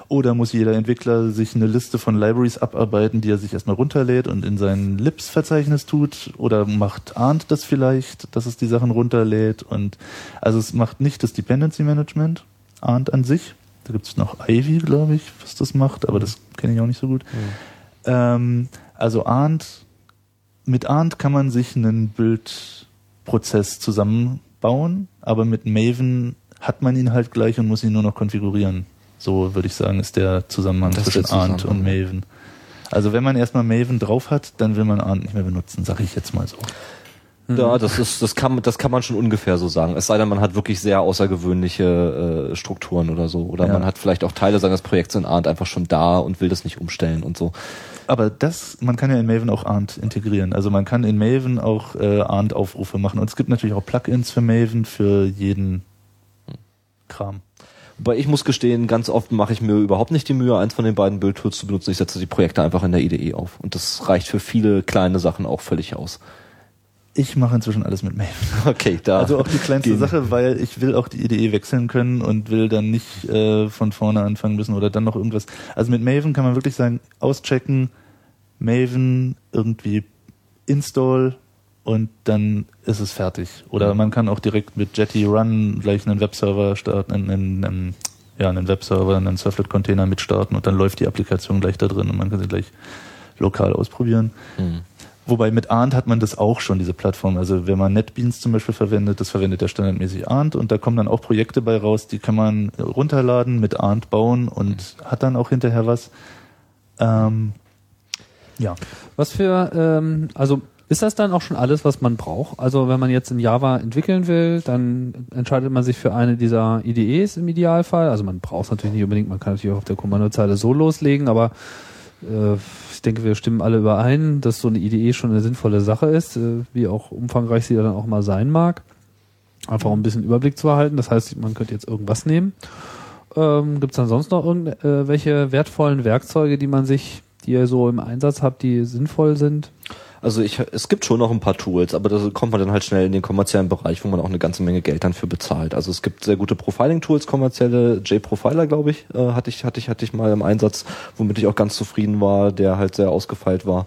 Oder muss jeder Entwickler sich eine Liste von Libraries abarbeiten, die er sich erstmal runterlädt und in sein Lips-Verzeichnis tut? Oder macht Arndt das vielleicht, dass es die Sachen runterlädt? Und also es macht nicht das Dependency Management, Arndt an sich. Da gibt es noch Ivy, glaube ich, was das macht, aber das kenne ich auch nicht so gut. Ähm, also Arndt, mit Arndt kann man sich einen Bildprozess zusammenbauen, aber mit Maven hat man ihn halt gleich und muss ihn nur noch konfigurieren. So würde ich sagen, ist der Zusammenhang Das zwischen der Arndt und. Maven. Also wenn man erstmal Maven drauf hat, dann will man Arndt nicht mehr benutzen, sage ich jetzt mal so. Ja, das ist, das kann, das kann man schon ungefähr so sagen. Es sei denn, man hat wirklich sehr außergewöhnliche äh, Strukturen oder so. Oder Ja. man hat vielleicht auch Teile seines Projekts in Arndt einfach schon da und will das nicht umstellen und so. Aber das, man kann ja in Maven auch Arndt integrieren. Also man kann in Maven auch äh, Arndt-Aufrufe machen. Und es gibt natürlich auch Plugins für Maven für jeden Kram. Wobei ich muss gestehen, ganz oft mache ich mir überhaupt nicht die Mühe, eins von den beiden Bildtools zu benutzen. Ich setze die Projekte einfach in der IDE auf. Und das reicht für viele kleine Sachen auch völlig aus. Ich mache inzwischen alles mit Maven. Okay, da. Also auch die kleinste gehen- Sache, weil ich will auch die IDE wechseln können und will dann nicht äh, von vorne anfangen müssen oder dann noch irgendwas. Also mit Maven kann man wirklich sagen, auschecken, Maven irgendwie install und dann ist es fertig. Oder man kann auch direkt mit Jetty Run gleich einen Webserver starten, einen, einen, einen, ja, einen Webserver, einen Surflet-Container mitstarten und dann läuft die Applikation gleich da drin und man kann sie gleich lokal ausprobieren. Hm. Wobei mit Arndt hat man das auch schon, diese Plattform. Also wenn man NetBeans zum Beispiel verwendet, das verwendet ja standardmäßig Arndt und da kommen dann auch Projekte bei raus, die kann man runterladen, mit Arndt bauen und hat dann auch hinterher was. Ähm, ja. Was für, ähm, also ist das dann auch schon alles, was man braucht? Also wenn man jetzt in Java entwickeln will, dann entscheidet man sich für eine dieser IDEs im Idealfall. Also man braucht es natürlich nicht unbedingt, man kann natürlich auch auf der Kommandozeile so loslegen, aber äh, denke, wir stimmen alle überein, dass so eine IDE schon eine sinnvolle Sache ist, äh, wie auch umfangreich sie dann auch mal sein mag. Einfach um ein bisschen Überblick zu erhalten. Das heißt, man könnte jetzt irgendwas nehmen. Ähm, Gibt es dann sonst noch irgendwelche wertvollen Werkzeuge, die man sich, die ihr so im Einsatz habt, die sinnvoll sind? Also ich, es gibt schon noch ein paar Tools, aber da kommt man dann halt schnell in den kommerziellen Bereich, wo man auch eine ganze Menge Geld dann für bezahlt. Also es gibt sehr gute Profiling-Tools, kommerzielle J-Profiler, glaube ich, äh, hatte ich, hatte ich, hatte ich mal im Einsatz, womit ich auch ganz zufrieden war, der halt sehr ausgefeilt war.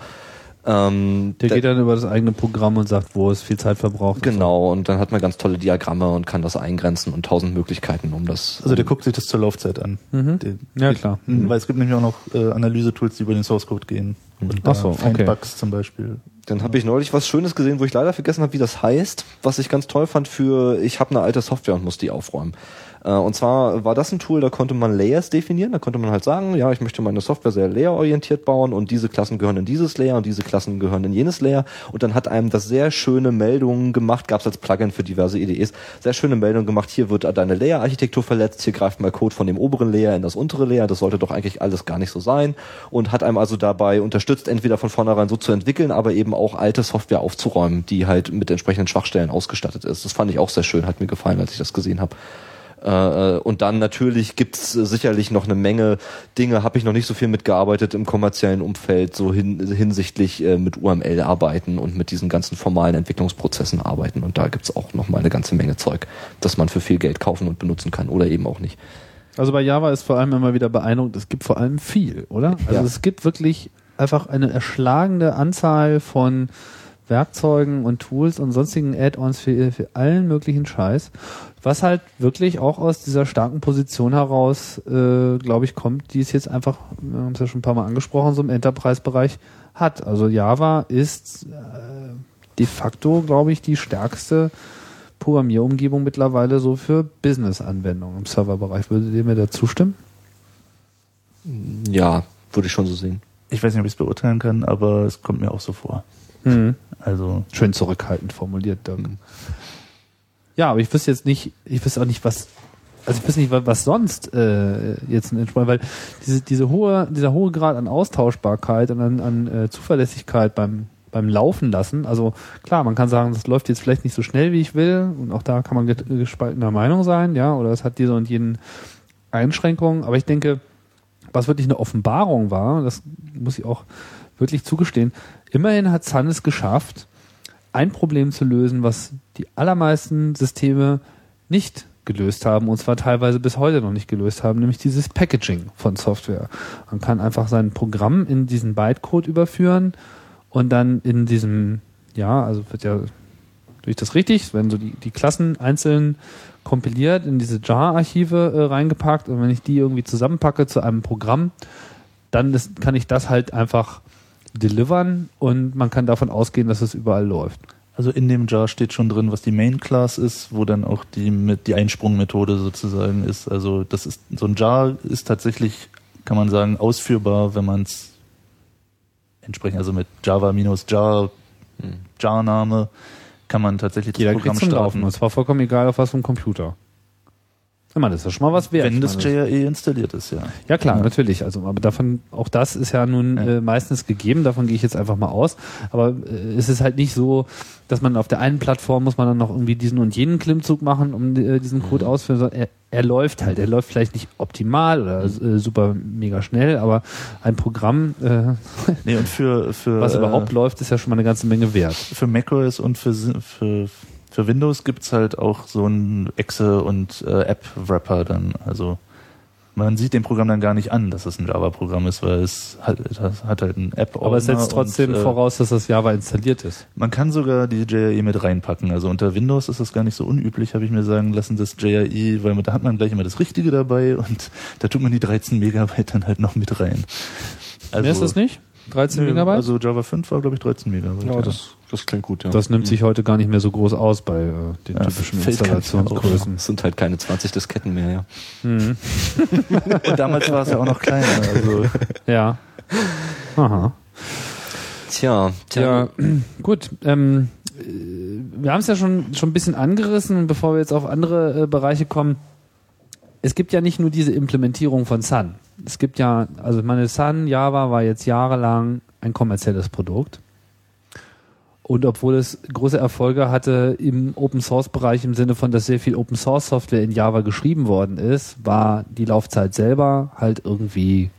Ähm, Der da- geht dann über das eigene Programm und sagt, wo es viel Zeit verbraucht. Genau, und dann hat man ganz tolle Diagramme und kann das eingrenzen und tausend Möglichkeiten, um das. Also der guckt sich das zur Laufzeit an. Mhm. Den- Ja, klar. Mhm, Weil es gibt nämlich auch noch äh, Analyse-Tools, die über den Source Code gehen. Und Ach so, okay. Bugs zum Beispiel. Dann habe ich neulich was Schönes gesehen, wo ich leider vergessen habe, wie das heißt, was ich ganz toll fand für, ich habe eine alte Software und muss die aufräumen. Äh, Und zwar war das ein Tool, da konnte man Layers definieren, da konnte man halt sagen, ja, ich möchte meine Software sehr layerorientiert bauen und diese Klassen gehören in dieses Layer und diese Klassen gehören in jenes Layer und dann hat einem das sehr schöne Meldungen gemacht, gab es als Plugin für diverse IDEs, sehr schöne Meldungen gemacht, hier wird deine Layer-Architektur verletzt, hier greift mal Code von dem oberen Layer in das untere Layer, das sollte doch eigentlich alles gar nicht so sein und hat einem also dabei unterstützt, entweder von vornherein so zu entwickeln, aber eben auch alte Software aufzuräumen, die halt mit entsprechenden Schwachstellen ausgestattet ist. Das fand ich auch sehr schön, hat mir gefallen, als ich das gesehen habe. Äh, und dann natürlich gibt's äh, sicherlich noch eine Menge Dinge, habe ich noch nicht so viel mitgearbeitet im kommerziellen Umfeld, so hin, hinsichtlich äh, mit UML arbeiten und mit diesen ganzen formalen Entwicklungsprozessen arbeiten. Und da gibt's auch noch mal eine ganze Menge Zeug, das man für viel Geld kaufen und benutzen kann oder eben auch nicht. Also bei Java ist vor allem immer wieder beeindruckend, es gibt vor allem viel, oder? Also Ja. es gibt wirklich einfach eine erschlagende Anzahl von Werkzeugen und Tools und sonstigen Add-ons für, für allen möglichen Scheiß, was halt wirklich auch aus dieser starken Position heraus, äh, glaube ich, kommt, die es jetzt einfach, wir haben es ja schon ein paar Mal angesprochen, so im Enterprise-Bereich hat. Also Java ist äh, de facto, glaube ich, die stärkste Programmierumgebung mittlerweile so für Business-Anwendungen im Serverbereich. Würdet ihr mir da zustimmen? Ja, würde ich schon so sehen. Ich weiß nicht, ob ich es beurteilen kann, aber es kommt mir auch so vor. Also Schön zurückhaltend formuliert, Dirk. Ja, aber ich wüsste jetzt nicht, ich wüsste auch nicht, was, also ich wüsste nicht, wa- was sonst äh, jetzt ein Entspann, weil diese, diese hohe, dieser hohe Grad an Austauschbarkeit und an, an äh, Zuverlässigkeit beim beim Laufen lassen. Also klar, man kann sagen, das läuft jetzt vielleicht nicht so schnell, wie ich will, und auch da kann man gespaltener Meinung sein, ja, oder es hat diese und jenen Einschränkungen, aber ich denke, was wirklich eine Offenbarung war, das muss ich auch wirklich zugestehen, immerhin hat Sun es geschafft, ein Problem zu lösen, was die allermeisten Systeme nicht gelöst haben und zwar teilweise bis heute noch nicht gelöst haben, nämlich dieses Packaging von Software. Man kann einfach sein Programm in diesen Bytecode überführen und dann in diesem, ja, also wird ja durch das richtig, werden so die, die Klassen einzeln kompiliert, in diese Jar-Archive äh, reingepackt und wenn ich die irgendwie zusammenpacke zu einem Programm, dann ist, kann ich das halt einfach delivern und man kann davon ausgehen, dass es überall läuft. Also in dem Jar steht schon drin, was die Main Class ist, wo dann auch die mit die Einsprungmethode sozusagen ist. Also das ist so ein Jar ist tatsächlich, kann man sagen, ausführbar, wenn man es entsprechend, also mit Java minus Jar, Jar-Name, kann man tatsächlich Jeder das Programm zum Laufen starten. und zwar vollkommen egal auf was vom Computer. Ich meine, das ist ja schon mal was wert. Wenn das JRE installiert ist, ja. Ja klar, Ja. natürlich. Also, aber davon, auch das ist ja nun Ja. äh, meistens gegeben. Davon gehe ich jetzt einfach mal aus. Aber äh, es ist halt nicht so, dass man auf der einen Plattform muss man dann noch irgendwie diesen und jenen Klimmzug machen, um äh, diesen Code Mhm. auszuführen. sondern Er, er läuft halt. Er läuft vielleicht nicht optimal oder Mhm. äh, super mega schnell, aber ein Programm, äh, Nee, und für, für, was äh, überhaupt läuft, ist ja schon mal eine ganze Menge wert. für macOS und für, für, für Windows gibt's halt auch so ein Exe und äh, App-Wrapper dann. Also man sieht dem Programm dann gar nicht an, dass es ein Java-Programm ist, weil es hat, das hat halt ein app Aber es setzt trotzdem und, äh, voraus, dass das Java installiert ist. Man kann sogar die JRE mit reinpacken. Also unter Windows ist das gar nicht so unüblich, habe ich mir sagen lassen, das JRE, weil da hat man gleich immer das Richtige dabei und da tut man die 13 Megabyte dann halt noch mit rein. Also, Mehr ist das nicht? 13 nö, Megabyte? Also Java 5 war, glaube ich, 13 Megabyte. das klingt gut, ja. das nimmt sich heute gar nicht mehr so groß aus bei äh, den Ja, typischen. Installationsgrößen. Es sind halt keine 20 Disketten mehr, ja. Mhm. Und damals war es ja auch noch kleiner. Also Ja. Aha. Tja, Ja, gut. Ähm, äh, wir haben es ja schon, schon ein bisschen angerissen, und bevor wir jetzt auf andere äh, Bereiche kommen. Es gibt ja nicht nur diese Implementierung von Sun. Es gibt ja, also meine Sun Java war jetzt jahrelang ein kommerzielles Produkt. Und obwohl es große Erfolge hatte im Open Source Bereich im Sinne von, dass sehr viel Open Source Software in Java geschrieben worden ist, war die Laufzeit selber halt irgendwie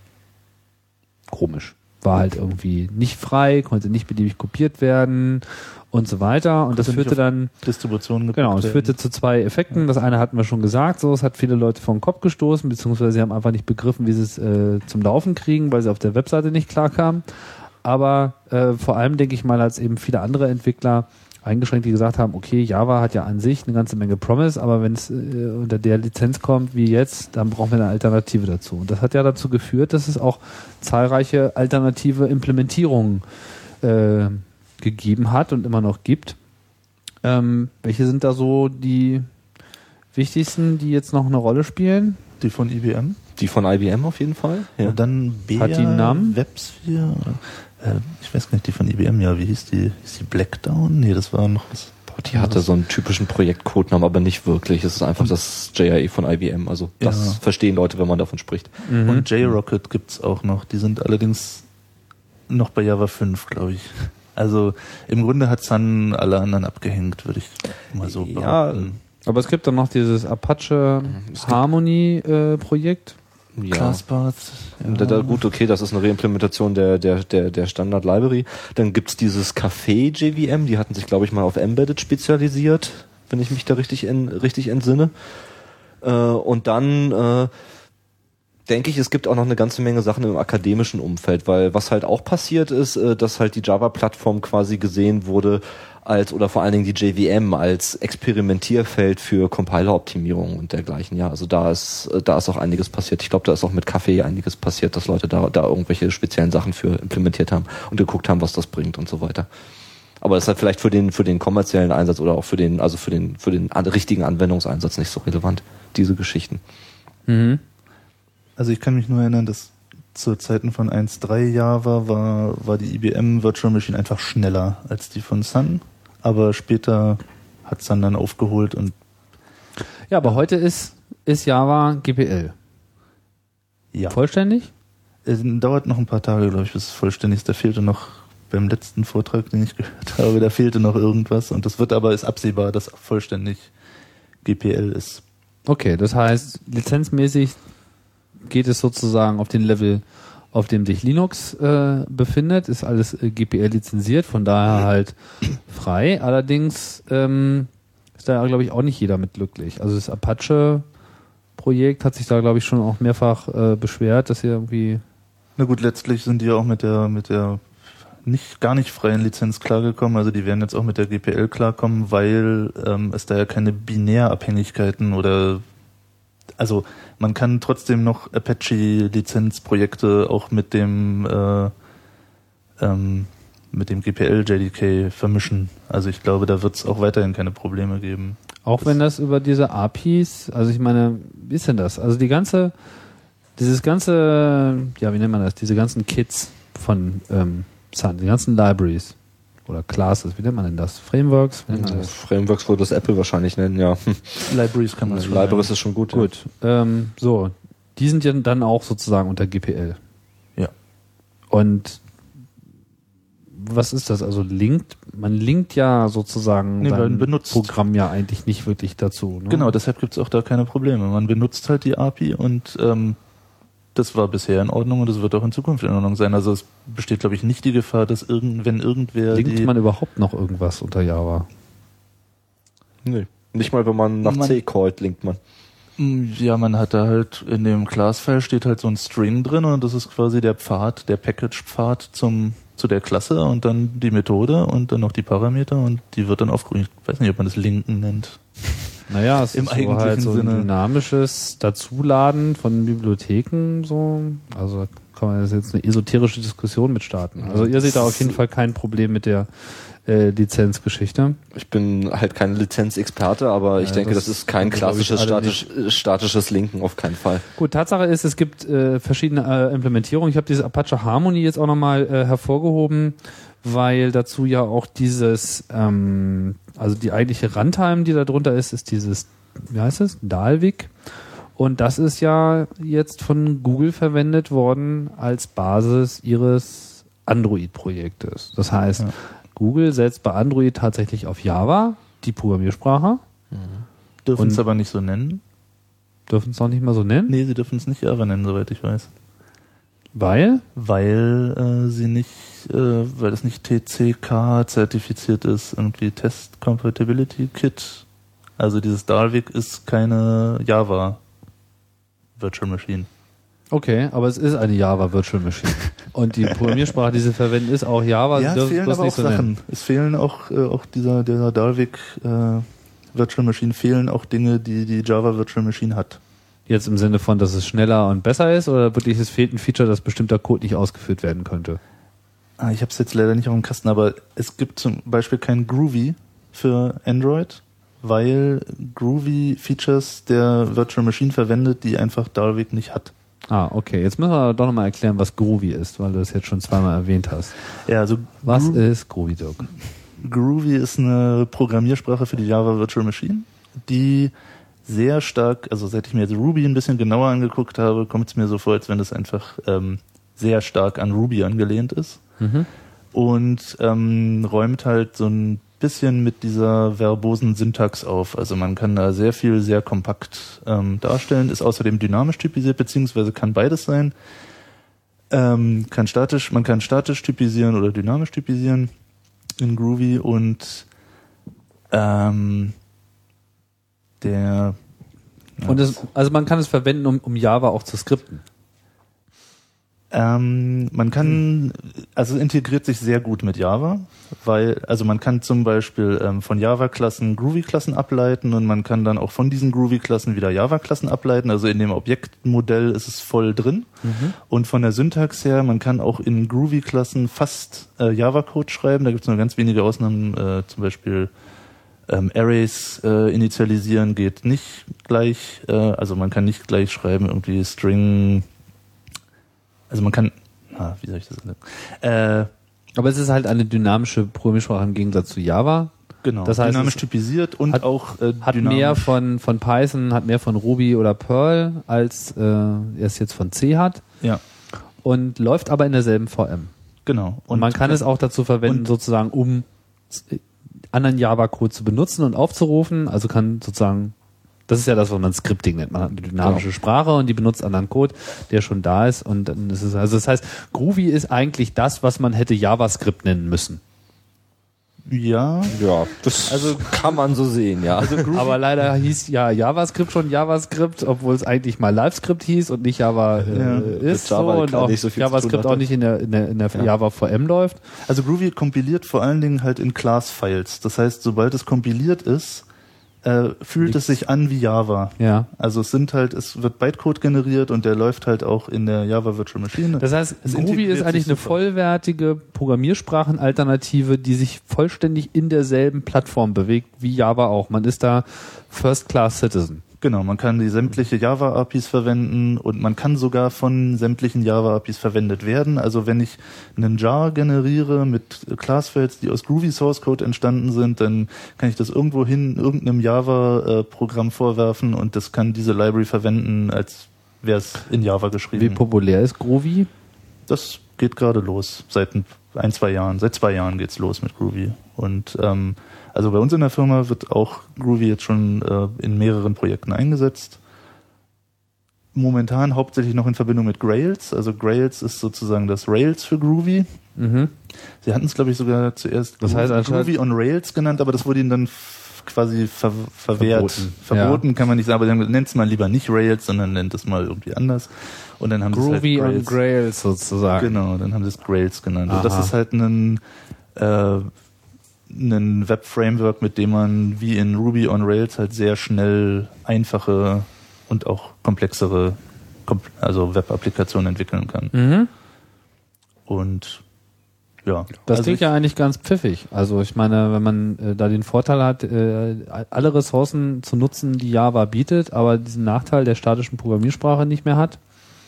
komisch. War halt irgendwie nicht frei, konnte nicht beliebig kopiert werden und so weiter. Und das führte dann, Distributionen gepackt genau, es führte zu zwei Effekten. Das eine hatten wir schon gesagt, so, es hat viele Leute vor den Kopf gestoßen, beziehungsweise sie haben einfach nicht begriffen, wie sie es äh, zum Laufen kriegen, weil sie auf der Webseite nicht klarkamen. aber äh, vor allem denke ich mal, als eben viele andere Entwickler eingeschränkt, die gesagt haben, okay, Java hat ja an sich eine ganze Menge Promise, aber wenn es äh, unter der Lizenz kommt wie jetzt, dann brauchen wir eine Alternative dazu. Und das hat ja dazu geführt, dass es auch zahlreiche alternative Implementierungen äh, gegeben hat und immer noch gibt. Ähm, welche sind da so die wichtigsten, die jetzt noch eine Rolle spielen? Die von IBM. Die von IBM auf jeden Fall. Ja. Und dann Bea, Hat die einen Namen? WebSphere. Äh, ich weiß gar nicht, die von IBM, ja. Wie hieß die? Hieß die Blackdown? Nee, das war noch was. Boah, die hatte so einen typischen Projektcodenamen, aber nicht wirklich. Es ist einfach das JIE von IBM. Also das ja. verstehen Leute, wenn man davon spricht. Mhm. Und JRocket gibt's auch noch. Die sind allerdings noch bei Java 5, glaube ich. Also im Grunde hat Sun alle anderen abgehängt, würde ich mal so behaupten. Ja, aber es gibt dann noch dieses Apache Harmony äh, Projekt. Ja. Classpath. Ja. Da, gut, okay, das ist eine Reimplementation der, der, der, der Standard Library. Dann gibt's dieses Café JVM, die hatten sich, glaube ich, mal auf Embedded spezialisiert, wenn ich mich da richtig, in, richtig entsinne. Äh, und dann äh, denke ich, es gibt auch noch eine ganze Menge Sachen im akademischen Umfeld, weil was halt auch passiert ist, äh, dass halt die Java-Plattform quasi gesehen wurde als oder vor allen Dingen die JVM als Experimentierfeld für Compiler-Optimierung und dergleichen. Ja, also da ist äh, da ist auch einiges passiert. Ich glaube, da ist auch mit Kaffee einiges passiert, dass Leute da da irgendwelche speziellen Sachen für implementiert haben und geguckt haben, was das bringt und so weiter. Aber das ist halt vielleicht für den für den kommerziellen Einsatz oder auch für den also für den für den richtigen Anwendungseinsatz nicht so relevant diese Geschichten. Mhm. Also ich kann mich nur erinnern, dass zu Zeiten von 1.3 Java war, war die IBM Virtual Machine einfach schneller als die von Sun aber später hat es dann, dann aufgeholt und. Ja, aber heute ist, ist Java GPL. Ja. Vollständig? Es dauert noch ein paar Tage, glaube ich, bis es vollständig ist. Da fehlte noch beim letzten Vortrag, den ich gehört habe, da fehlte noch irgendwas. Und das wird aber, ist absehbar, dass vollständig GPL ist. Okay, das heißt, lizenzmäßig geht es sozusagen auf den Level auf dem sich Linux äh, befindet, ist alles äh, GPL lizenziert, von daher halt frei. Allerdings ähm, ist da, glaube ich, auch nicht jeder mit glücklich. Also das Apache-Projekt hat sich da, glaube ich, schon auch mehrfach äh, beschwert, dass sie irgendwie. Na gut, letztlich sind die ja auch mit der, mit der nicht, gar nicht freien Lizenz klargekommen. Also die werden jetzt auch mit der GPL klarkommen, weil ähm, es da ja keine Binärabhängigkeiten oder also man kann trotzdem noch Apache-Lizenzprojekte auch mit dem äh, ähm, mit dem GPL JDK vermischen. Also ich glaube, da wird es auch weiterhin keine Probleme geben. Auch das wenn das über diese APIs, also ich meine, wie ist denn das? Also die ganze, dieses ganze, ja, wie nennt man das? Diese ganzen Kits von ähm, Sun, die ganzen Libraries oder Classes, wie nennt man denn das? Frameworks? Das? Frameworks würde das Apple wahrscheinlich nennen, ja. Libraries kann man also Libraries ist schon gut. Gut. Ja. Ähm, so, die sind ja dann auch sozusagen unter GPL. Ja. Und was ist das? Also linkt, man linkt ja sozusagen nee, sein benutzt. Programm ja eigentlich nicht wirklich dazu. Ne? Genau, deshalb gibt es auch da keine Probleme. Man benutzt halt die API und ähm, das war bisher in Ordnung und das wird auch in Zukunft in Ordnung sein. Also es besteht, glaube ich, nicht die Gefahr, dass irgend, wenn irgendwer. Linkt man überhaupt noch irgendwas unter Java? Nee. Nicht mal, wenn man nach man, C callt, linkt man. Mm, ja, man hat da halt in dem Class-File steht halt so ein String drin und das ist quasi der Pfad, der Package-Pfad zum zu der Klasse und dann die Methode und dann noch die Parameter und die wird dann aufgerufen. Ich weiß nicht, ob man das Linken nennt. Naja, es Im ist so halt so ein Sinne. dynamisches Dazuladen von Bibliotheken so. Also kann man jetzt eine esoterische Diskussion mit starten. Also ihr seht da auf jeden Fall kein Problem mit der äh, Lizenzgeschichte. Ich bin halt kein Lizenzexperte, aber ich ja, denke, das, das ist kein klassisches statisch, statisches Linken auf keinen Fall. Gut, Tatsache ist, es gibt äh, verschiedene äh, Implementierungen. Ich habe diese Apache Harmony jetzt auch nochmal äh, hervorgehoben, weil dazu ja auch dieses, ähm, also die eigentliche Runtime, die da drunter ist, ist dieses, wie heißt es, Dalvik. Und das ist ja jetzt von Google verwendet worden als Basis ihres Android-Projektes. Das heißt, ja. Google setzt bei Android tatsächlich auf Java, die Programmiersprache. Mhm. Dürfen es aber nicht so nennen. Dürfen es auch nicht mal so nennen? Nee, sie dürfen es nicht Java nennen, soweit ich weiß. Weil? Weil äh, sie nicht, äh, weil es nicht TCK zertifiziert ist, irgendwie Test Compatibility Kit. Also dieses Dalvik ist keine Java Virtual Machine. Okay, aber es ist eine Java Virtual Machine. Und die Programmiersprache, die sie verwenden, ist auch Java. Ja, das es fehlen aber auch so nennen. Sachen. Es fehlen auch, äh, auch dieser, dieser Dalvik äh, Virtual Machine fehlen auch Dinge, die die Java Virtual Machine hat. Jetzt im Sinne von, dass es schneller und besser ist oder wirklich es fehlt ein Feature, dass bestimmter Code nicht ausgeführt werden könnte? Ah, ich habe es jetzt leider nicht auf dem Kasten, aber es gibt zum Beispiel kein Groovy für Android, weil Groovy Features der Virtual Machine verwendet, die einfach Dalvik nicht hat. Ah, okay. Jetzt müssen wir doch nochmal erklären, was Groovy ist, weil du das jetzt schon zweimal erwähnt hast. Ja, also Was Gro ist Groovy, Dirk? Groovy ist eine Programmiersprache für die Java Virtual Machine, die sehr stark, also seit ich mir jetzt Ruby ein bisschen genauer angeguckt habe, kommt es mir so vor, als wenn es einfach ähm, sehr stark an Ruby angelehnt ist Und ähm, räumt halt so ein bisschen mit dieser verbosen Syntax auf. Also man kann da sehr viel sehr kompakt ähm, darstellen, ist außerdem dynamisch typisiert, beziehungsweise kann beides sein. Ähm, kann statisch, man kann statisch typisieren oder dynamisch typisieren in Groovy und ähm, der Und es, also man kann es verwenden, um, um Java auch zu skripten. Ähm, man kann, also es integriert sich sehr gut mit Java, weil, also man kann zum Beispiel ähm, von Java-Klassen Groovy-Klassen ableiten und man kann dann auch von diesen Groovy-Klassen wieder Java-Klassen ableiten. Also in dem Objektmodell ist es voll drin. Und von der Syntax her, man kann auch in Groovy-Klassen fast äh, Java-Code schreiben. Da gibt es nur ganz wenige Ausnahmen, äh, zum Beispiel ähm, Arrays äh, initialisieren geht nicht gleich, äh, also man kann nicht gleich schreiben, irgendwie String, also man kann, ah, wie soll ich das sagen? Äh, Aber es ist halt eine dynamische Programmiersprache im Gegensatz zu Java. genau, Das heißt, dynamisch typisiert und hat- auch äh, Hat mehr von, von Python, hat mehr von Ruby oder Perl, als äh, es jetzt von C hat. Ja, Und läuft aber in derselben VM. genau. Und, man kann es auch dazu verwenden, und- sozusagen, um äh, anderen Java-Code zu benutzen und aufzurufen. Also kann sozusagen, das ist ja das, was man Scripting nennt. Man hat eine dynamische Sprache und die benutzt anderen Code, der schon da ist. Und dann ist es, also das heißt, Groovy ist eigentlich das, was man hätte JavaScript nennen müssen. Ja, Ja, das Also- kann man so sehen, ja. also Aber leider hieß ja JavaScript schon JavaScript, obwohl es eigentlich mal LiveScript hieß und nicht Java äh, Ja. ist. Java so, und auch nicht so JavaScript auch nicht in der, in der, in der Java VM läuft. also Groovy kompiliert vor allen Dingen halt in Class-Files. Das heißt, sobald es kompiliert ist, äh, fühlt es sich an wie Java. Ja. Also es sind halt, es wird Bytecode generiert und der läuft halt auch in der Java Virtual Machine. Das heißt, Es Groovy ist eigentlich eine vollwertige Programmiersprachenalternative, die sich vollständig in derselben Plattform bewegt wie Java auch. Man ist da First Class Citizen. Genau, man kann die sämtliche Java-APIs verwenden und man kann sogar von sämtlichen Java-APIs verwendet werden. Also wenn ich einen Jar generiere mit Classfields, die aus Groovy Source Code entstanden sind, dann kann ich das irgendwo hin irgendeinem Java-Programm vorwerfen und das kann diese Library verwenden, als wäre es in Java Wie geschrieben. populär ist Groovy? Das geht gerade los, seit ein, ein, zwei Jahren. Seit zwei Jahren geht's los mit Groovy. Und ähm, also bei uns in der Firma wird auch Groovy jetzt schon äh, in mehreren Projekten eingesetzt. Momentan hauptsächlich noch in Verbindung mit Grails. Also Grails ist sozusagen das Rails für Groovy. Mhm. Sie hatten es, glaube ich, sogar zuerst Das heißt Groovy on Rails genannt, aber das wurde ihnen dann quasi ver verwehrt. Verboten. Verboten kann man nicht sagen, aber dann nennt es mal lieber nicht Rails, sondern nennt es mal irgendwie anders. Und dann haben sie es Groovy halt on Grails sozusagen. Genau, dann haben sie es Grails genannt. Und das Aha. ist halt ein, äh, ein Web-Framework, mit dem man wie in Ruby on Rails halt sehr schnell einfache und auch komplexere kom also Web-Applikationen entwickeln kann. Mhm. Und ja, Das also klingt ich, ja eigentlich ganz pfiffig. Also ich meine, wenn man äh, da den Vorteil hat, äh, alle Ressourcen zu nutzen, die Java bietet, aber diesen Nachteil der statischen Programmiersprache nicht mehr hat.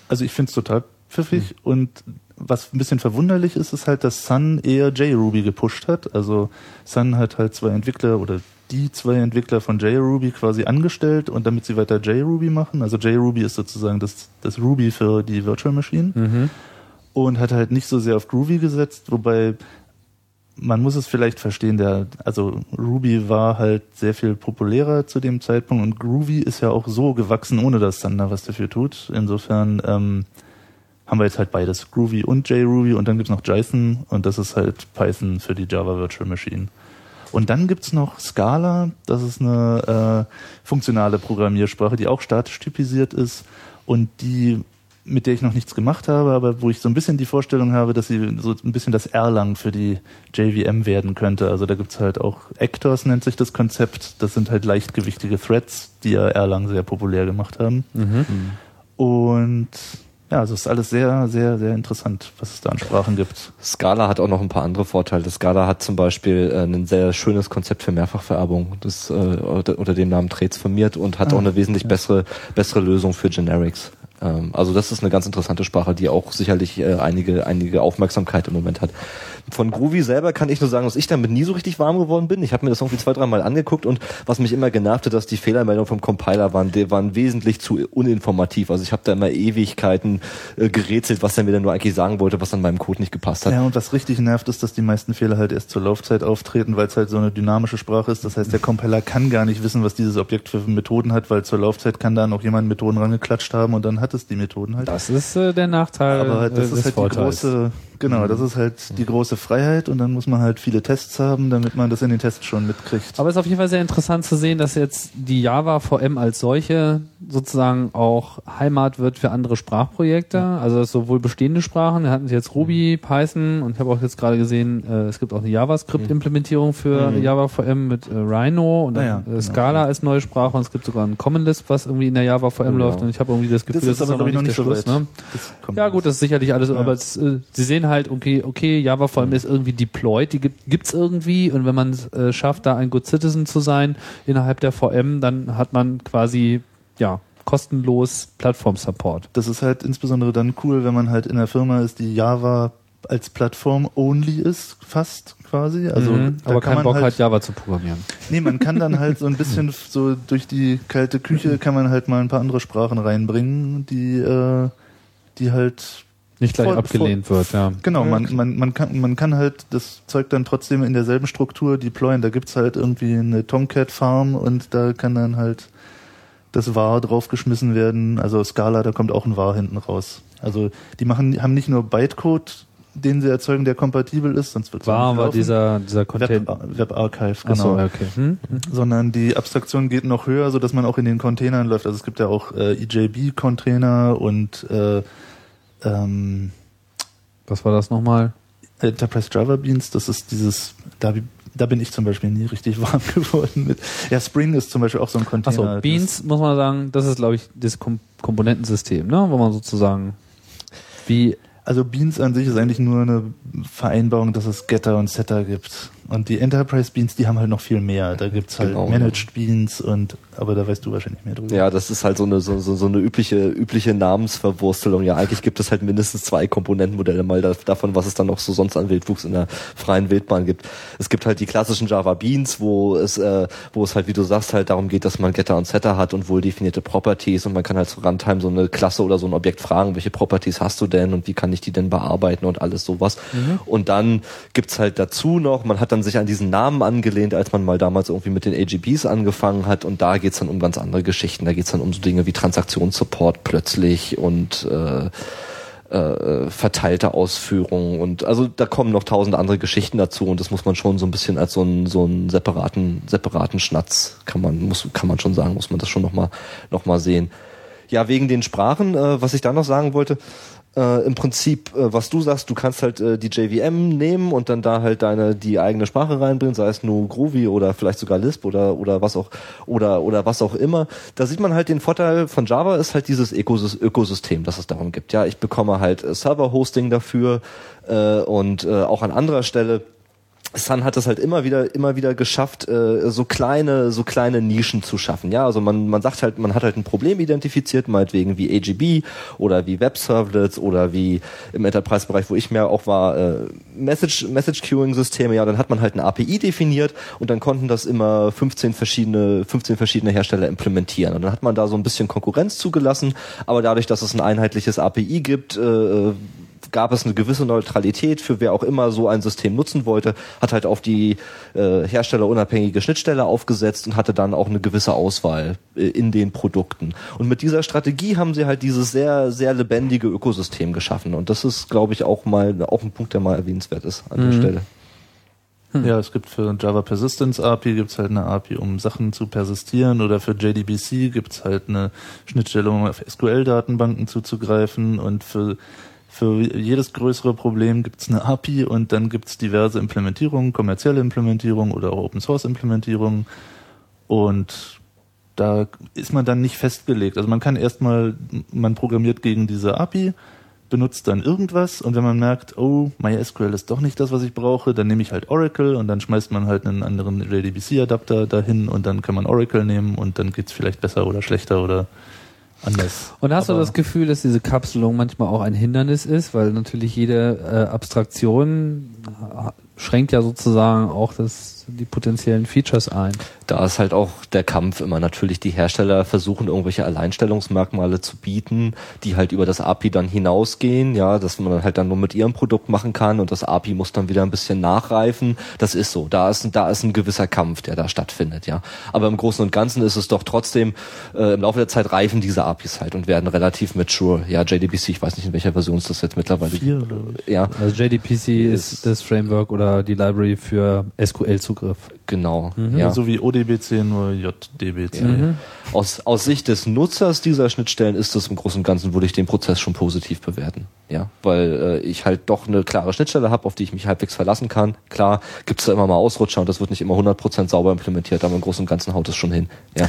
also ich finde es total pfiffig Hm. und was ein bisschen verwunderlich ist, ist halt, dass Sun eher JRuby gepusht hat. Also Sun hat halt zwei Entwickler oder die zwei Entwickler von JRuby quasi angestellt und damit sie weiter JRuby machen. Also JRuby ist sozusagen das, das Ruby für die Virtual Machine Mhm. und hat halt nicht so sehr auf Groovy gesetzt, wobei man muss es vielleicht verstehen, der, also Ruby war halt sehr viel populärer zu dem Zeitpunkt und Groovy ist ja auch so gewachsen, ohne dass Thunder was dafür tut. Insofern ähm, haben wir jetzt halt beides, Groovy und JRuby und dann gibt's noch JSON und das ist halt Python für die Java Virtual Machine. Und dann gibt's noch Scala, das ist eine äh, funktionale Programmiersprache, die auch statisch typisiert ist und die mit der ich noch nichts gemacht habe, aber wo ich so ein bisschen die Vorstellung habe, dass sie so ein bisschen das Erlang für die JVM werden könnte. Also da gibt's halt auch Actors, nennt sich das Konzept. Das sind halt leichtgewichtige Threads, die ja Erlang sehr populär gemacht haben. Mhm. Und ja, also es ist alles sehr, sehr, sehr interessant, was es da an Sprachen gibt. Scala hat auch noch ein paar andere Vorteile. Scala hat zum Beispiel äh, ein sehr schönes Konzept für Mehrfachvererbung, das äh, unter, unter dem Namen transformiert und hat Ah, auch eine wesentlich ja. bessere, bessere Lösung für Generics. Ähm, also das ist eine ganz interessante Sprache, die auch sicherlich äh, einige, einige Aufmerksamkeit im Moment hat. Von Groovy selber kann ich nur sagen, dass ich damit nie so richtig warm geworden bin. Ich habe mir das irgendwie zwei, dreimal angeguckt und was mich immer genervt hat, dass die Fehlermeldungen vom Compiler waren, die waren wesentlich zu uninformativ. Also ich habe da immer Ewigkeiten äh, gerätselt, was er mir denn nur eigentlich sagen wollte, was an meinem Code nicht gepasst hat. Ja, und was richtig nervt, ist, dass die meisten Fehler halt erst zur Laufzeit auftreten, weil es halt so eine dynamische Sprache ist. Das heißt, der Compiler kann gar nicht wissen, was dieses Objekt für Methoden hat, weil zur Laufzeit kann da noch jemand Methoden rangeklatscht haben und dann hat es die Methoden halt. Das ist äh, der Nachteil Aber äh, das des ist halt Vorteils. die große, genau, das ist halt die große Freiheit und dann muss man halt viele Tests haben, damit man das in den Tests schon mitkriegt. Aber es ist auf jeden Fall sehr interessant zu sehen, dass jetzt die Java VM als solche sozusagen auch Heimat wird für andere Sprachprojekte. Also dass sowohl bestehende Sprachen, wir hatten jetzt Ruby, Python und ich habe auch jetzt gerade gesehen, äh, es gibt auch eine JavaScript-Implementierung für Mhm. Java VM mit äh, Rhino und ja, dann, äh, genau. Scala als neue Sprache und es gibt sogar ein Common Lisp, was irgendwie in der Java VM Oh, läuft ja. und ich habe irgendwie das Gefühl, Das ist aber, auch glaube ich, noch nicht der so Schluss, ne? Das Ja gut, das ist sicherlich alles, Ja. aber es, äh, sie sehen halt, okay, okay, Java vor allem ist irgendwie deployed, die gibt, gibt's irgendwie und wenn man es äh, schafft, da ein Good Citizen zu sein innerhalb der VM, dann hat man quasi, ja, kostenlos Plattform-Support. Das ist halt insbesondere dann cool, wenn man halt in einer Firma ist, die Java als Plattform only ist, fast quasi. Also Mhm, aber keinen Bock halt, hat, Java zu programmieren. Nee, man kann dann halt so ein bisschen so durch die kalte Küche kann man halt mal ein paar andere Sprachen reinbringen, die äh, die halt Nicht gleich Voll- abgelehnt wird, ja. Genau, man, man, man, kann, man kann halt das Zeug dann trotzdem in derselben Struktur deployen. Da gibt's halt irgendwie eine Tomcat-Farm und da kann dann halt das var draufgeschmissen werden. Also Scala, da kommt auch ein var hinten raus. Also die machen, haben nicht nur Bytecode, den sie erzeugen, der kompatibel ist, sonst wird's auch War laufen. dieser, dieser Web, Container. Web Archive, Ach so, genau. okay. Hm? Sondern die Abstraktion geht noch höher, so dass man auch in den Containern läuft. Also es gibt ja auch äh, EJB-Container und äh, ähm, Was war das nochmal? Enterprise Java Beans, das ist dieses, da, da bin ich zum Beispiel nie richtig warm geworden mit. Ja, Spring ist zum Beispiel auch so ein Container. Achso, Beans, muss man sagen, das ist, glaube ich, das Kom Komponentensystem, ne? wo man sozusagen wie also Beans an sich ist eigentlich nur eine Vereinbarung, dass es Getter und Setter gibt. Und die Enterprise Beans, die haben halt noch viel mehr. Da gibt's halt Genau, Managed Beans und, aber da weißt du wahrscheinlich mehr drüber. Ja, das ist halt so eine, so, so, so eine übliche, übliche Namensverwurstelung. Ja, eigentlich gibt es halt mindestens zwei Komponentenmodelle mal da, davon, was es dann noch so sonst an Wildwuchs in der freien Wildbahn gibt. Es gibt halt die klassischen Java Beans, wo es, äh, wo es halt, wie du sagst, halt darum geht, dass man Getter und Setter hat und wohl definierte Properties und man kann halt zu Runtime so eine Klasse oder so ein Objekt fragen, welche Properties hast du denn und wie kann ich die denn bearbeiten und alles sowas. Und dann gibt's halt dazu noch, man hat dann sich an diesen Namen angelehnt, als man mal damals irgendwie mit den AGBs angefangen hat. Und da geht's dann um ganz andere Geschichten. Da geht's dann um so Dinge wie Transaktionssupport plötzlich und äh, äh, verteilte Ausführungen und also da kommen noch tausend andere Geschichten dazu. Und das muss man schon so ein bisschen als so einen so separaten separaten Schnatz kann man muss kann man schon sagen muss man das schon noch mal noch mal sehen. Ja wegen den Sprachen äh, was ich da noch sagen wollte äh, im Prinzip, äh, was du sagst, du kannst halt äh, die JVM nehmen und dann da halt deine die eigene Sprache reinbringen, sei es nur Groovy oder vielleicht sogar Lisp oder oder was auch oder oder was auch immer. Da sieht man halt den Vorteil von Java ist halt dieses Ökosys Ökosystem, das es darum gibt. Ja, ich bekomme halt äh, Server-Hosting dafür äh, und äh, auch an anderer Stelle Sun hat es halt immer wieder, immer wieder geschafft, äh, so kleine, so kleine Nischen zu schaffen. Ja, also man, man sagt halt, man hat halt ein Problem identifiziert, meinetwegen wie AGB oder wie Web Servlets oder wie im Enterprise-Bereich, wo ich mehr auch war, äh, Message, Message Queuing Systeme. Ja, dann hat man halt eine API definiert und dann konnten das immer 15 verschiedene, 15 verschiedene Hersteller implementieren. Und dann hat man da so ein bisschen Konkurrenz zugelassen, aber dadurch, dass es ein einheitliches API gibt, äh, gab es eine gewisse Neutralität für wer auch immer so ein System nutzen wollte, hat halt auf die äh, herstellerunabhängige Schnittstelle aufgesetzt und hatte dann auch eine gewisse Auswahl äh, in den Produkten. Und mit dieser Strategie haben sie halt dieses sehr, sehr lebendige Ökosystem geschaffen. Und das ist, glaube ich, auch mal auch ein Punkt, der mal erwähnenswert ist an der Stelle. Hm. Ja, es gibt für Java Persistence API gibt's halt eine API, um Sachen zu persistieren oder für JDBC gibt's halt eine Schnittstelle, um auf SQL-Datenbanken zuzugreifen und für für jedes größere Problem gibt's eine API und dann gibt's diverse Implementierungen, kommerzielle Implementierungen oder auch Open Source Implementierungen. Und da ist man dann nicht festgelegt. Also man kann erstmal, man programmiert gegen diese API, benutzt dann irgendwas und wenn man merkt, oh, MySQL ist doch nicht das, was ich brauche, dann nehme ich halt Oracle und dann schmeißt man halt einen anderen JDBC-Adapter dahin und dann kann man Oracle nehmen und dann geht's vielleicht besser oder schlechter oder anders. Und hast Aber du das Gefühl, dass diese Kapselung manchmal auch ein Hindernis ist, weil natürlich jede äh, Abstraktion schränkt ja sozusagen auch das, die potenziellen Features ein. Da ist halt auch der Kampf immer natürlich, die Hersteller versuchen irgendwelche Alleinstellungsmerkmale zu bieten, die halt über das API dann hinausgehen, ja, dass man halt dann nur mit ihrem Produkt machen kann und das API muss dann wieder ein bisschen nachreifen. Das ist so. Da ist, da ist ein gewisser Kampf, der da stattfindet, ja. Aber im Großen und Ganzen ist es doch trotzdem, äh, im Laufe der Zeit reifen diese APIs halt und werden relativ mature. Ja, JDBC, ich weiß nicht, in welcher Version ist das jetzt mittlerweile. Vier, ja. Also JDBC ist, ist das Framework oder die Library für SQL-Zugriff. Genau. Mhm. Ja. So wie ODBC, nur JDBC. Ja. Mhm. Aus, aus Sicht des Nutzers dieser Schnittstellen ist das im Großen und Ganzen, würde ich den Prozess schon positiv bewerten. Ja, weil äh, ich halt doch eine klare Schnittstelle habe, auf die ich mich halbwegs verlassen kann. Klar, gibt es da immer mal Ausrutscher und das wird nicht immer 100% sauber implementiert, aber im Großen und Ganzen haut es schon hin. Ja.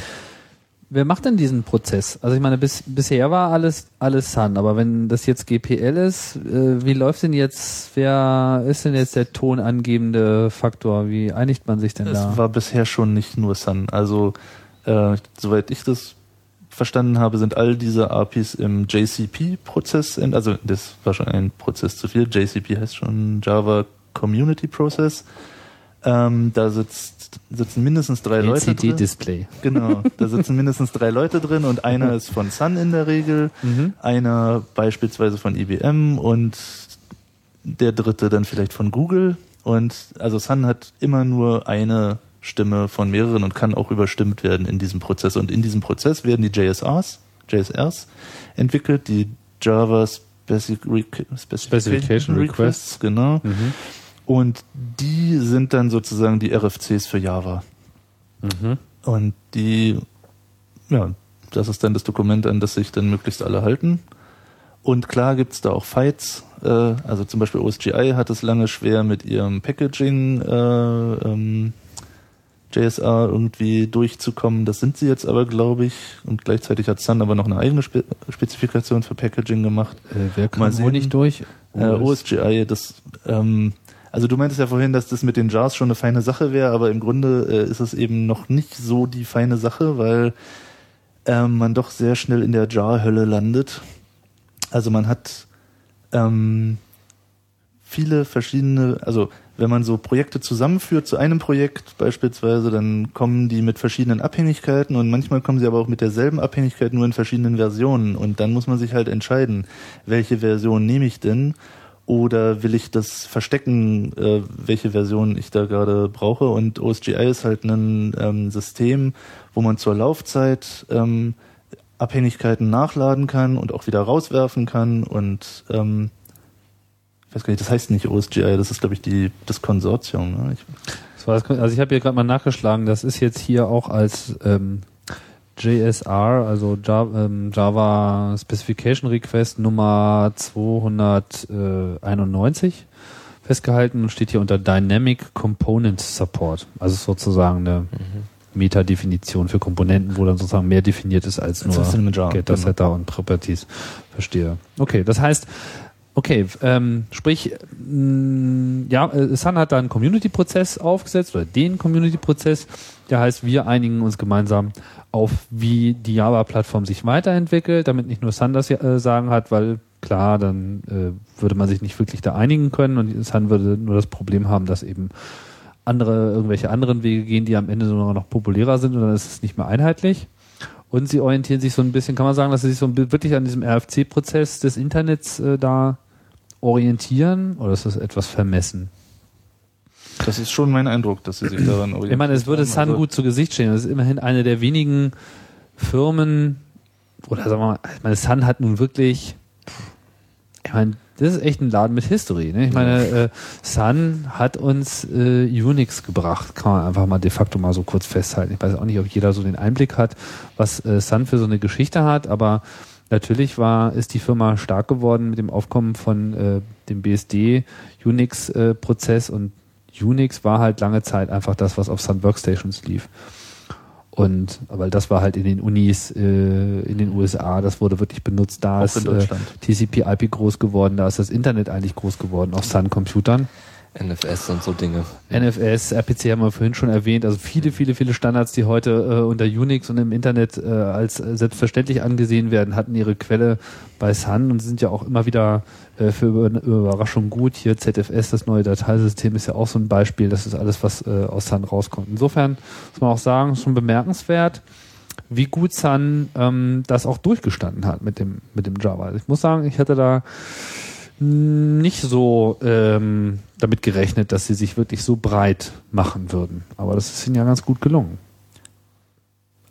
Wer macht denn diesen Prozess? Also ich meine, bis, bisher war alles alles Sun, aber wenn das jetzt GPL ist, äh, wie läuft denn jetzt, wer ist denn jetzt der tonangebende Faktor? Wie einigt man sich denn es da? Es war bisher schon nicht nur Sun. Also äh, soweit ich das verstanden habe, sind all diese APIs im JCP-Prozess, also das war schon ein Prozess zu viel. JCP heißt schon Java Community Process. Ähm, da sitzt, sitzen mindestens drei LCD Leute drin. LCD-Display. Genau, da sitzen mindestens drei Leute drin und einer ist von Sun in der Regel, mhm. einer beispielsweise von IBM und der dritte dann vielleicht von Google. Und also Sun hat immer nur eine Stimme von mehreren und kann auch überstimmt werden in diesem Prozess. Und in diesem Prozess werden die JSRs, JSRs entwickelt, die Java Specific Specification, Requests, genau. Mhm. Und die sind dann sozusagen die RFCs für Java. Mhm. Und die, ja, das ist dann das Dokument, an das sich dann möglichst alle halten. Und klar gibt's da auch Fights. Äh, also zum Beispiel OSGI hat es lange schwer mit ihrem Packaging äh, ähm, JSR irgendwie durchzukommen. Das sind sie jetzt aber, glaube ich. Und gleichzeitig hat Sun aber noch eine eigene Spe Spezifikation für Packaging gemacht. Äh, wer kommt wohl nicht durch? Äh, OSGI, das ähm, also du meintest ja vorhin, dass das mit den Jars schon eine feine Sache wäre, aber im Grunde äh, ist es eben noch nicht so die feine Sache, weil ähm, man doch sehr schnell in der Jar-Hölle landet. Also man hat ähm, viele verschiedene, also wenn man so Projekte zusammenführt zu einem Projekt beispielsweise, dann kommen die mit verschiedenen Abhängigkeiten und manchmal kommen sie aber auch mit derselben Abhängigkeit nur in verschiedenen Versionen und dann muss man sich halt entscheiden, welche Version nehme ich denn oder will ich das verstecken, äh, welche Version ich da gerade brauche. Und OSGI ist halt ein ähm, System, wo man zur Laufzeit ähm, Abhängigkeiten nachladen kann und auch wieder rauswerfen kann. Und ähm, ich weiß gar nicht, das heißt nicht OSGI, das ist, glaube ich, die, das Konsortium. Ne? Ich, also ich habe hier gerade mal nachgeschlagen, das ist jetzt hier auch als ähm, JSR, also Java, ähm, Java Specification Request Nummer 291 festgehalten und steht hier unter Dynamic Component Support. Also sozusagen eine mhm. Metadefinition für Komponenten, wo dann sozusagen mehr definiert ist als nur Getter, Setter und Properties. Verstehe. Okay, das heißt, Okay, ähm, sprich, mh, ja, äh, Sun hat da einen Community-Prozess aufgesetzt oder den Community-Prozess, der heißt, wir einigen uns gemeinsam auf, wie die Java-Plattform sich weiterentwickelt, damit nicht nur Sun das äh, sagen hat, weil klar, dann äh, würde man sich nicht wirklich da einigen können und Sun würde nur das Problem haben, dass eben andere, irgendwelche anderen Wege gehen, die am Ende sogar noch populärer sind und dann ist es nicht mehr einheitlich. Und sie orientieren sich so ein bisschen, kann man sagen, dass sie sich so wirklich an diesem RFC-Prozess des Internets äh, da orientieren oder ist das etwas vermessen? Das ist schon mein Eindruck, dass sie sich daran orientieren. Ich meine, es würde Sun also gut zu Gesicht stehen. Das ist immerhin eine der wenigen Firmen, oder sagen wir mal, ich meine, Sun hat nun wirklich, ich meine, das ist echt ein Laden mit History. Ne? Ich meine, äh, Sun hat uns äh, Unix gebracht, kann man einfach mal de facto mal so kurz festhalten. Ich weiß auch nicht, ob jeder so den Einblick hat, was äh, Sun für so eine Geschichte hat, aber natürlich war, ist die Firma stark geworden mit dem Aufkommen von äh, dem BSD Unix-Prozess äh, und Unix war halt lange Zeit einfach das, was auf Sun Workstations lief. Und weil das war halt in den Unis äh, in den USA, das wurde wirklich benutzt. Da Auch ist äh. TCP/IP groß geworden, da ist das Internet eigentlich groß geworden auf Sun-Computern. NFS und so Dinge. NFS, RPC haben wir vorhin schon erwähnt, also viele, viele, viele Standards, die heute äh, unter Unix und im Internet äh, als selbstverständlich angesehen werden, hatten ihre Quelle bei Sun und sind ja auch immer wieder äh, für Über Überraschung gut. Hier ZFS, das neue Dateisystem, ist ja auch so ein Beispiel. Das ist alles, was äh, aus Sun rauskommt. Insofern muss man auch sagen, schon bemerkenswert, wie gut Sun ähm, das auch durchgestanden hat mit dem, mit dem Java. Ich muss sagen, ich hätte da nicht so ähm, damit gerechnet, dass sie sich wirklich so breit machen würden. Aber das ist ihnen ja ganz gut gelungen.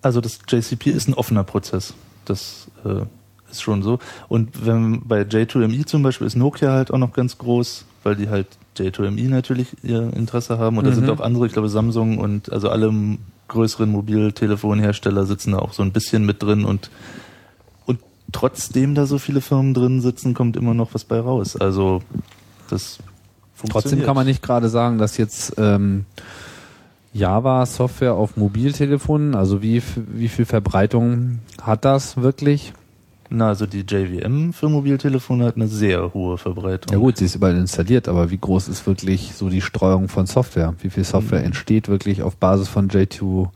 Also das JCP ist ein offener Prozess. Das äh, ist schon so. Und wenn bei J2ME zum Beispiel ist Nokia halt auch noch ganz groß, weil die halt J2ME natürlich ihr Interesse haben. Und da Mhm. sind auch andere, ich glaube Samsung und also alle größeren Mobiltelefonhersteller sitzen da auch so ein bisschen mit drin und trotzdem da so viele Firmen drin sitzen, kommt immer noch was bei raus. Also das Trotzdem funktioniert. kann man nicht gerade sagen, dass jetzt ähm, Java-Software auf Mobiltelefonen, also wie, wie viel Verbreitung hat das wirklich? Na, also die JVM für Mobiltelefone hat eine sehr hohe Verbreitung. Ja gut, sie ist überall installiert, aber wie groß ist wirklich so die Streuung von Software? Wie viel Software Mhm. entsteht wirklich auf Basis von J2ME,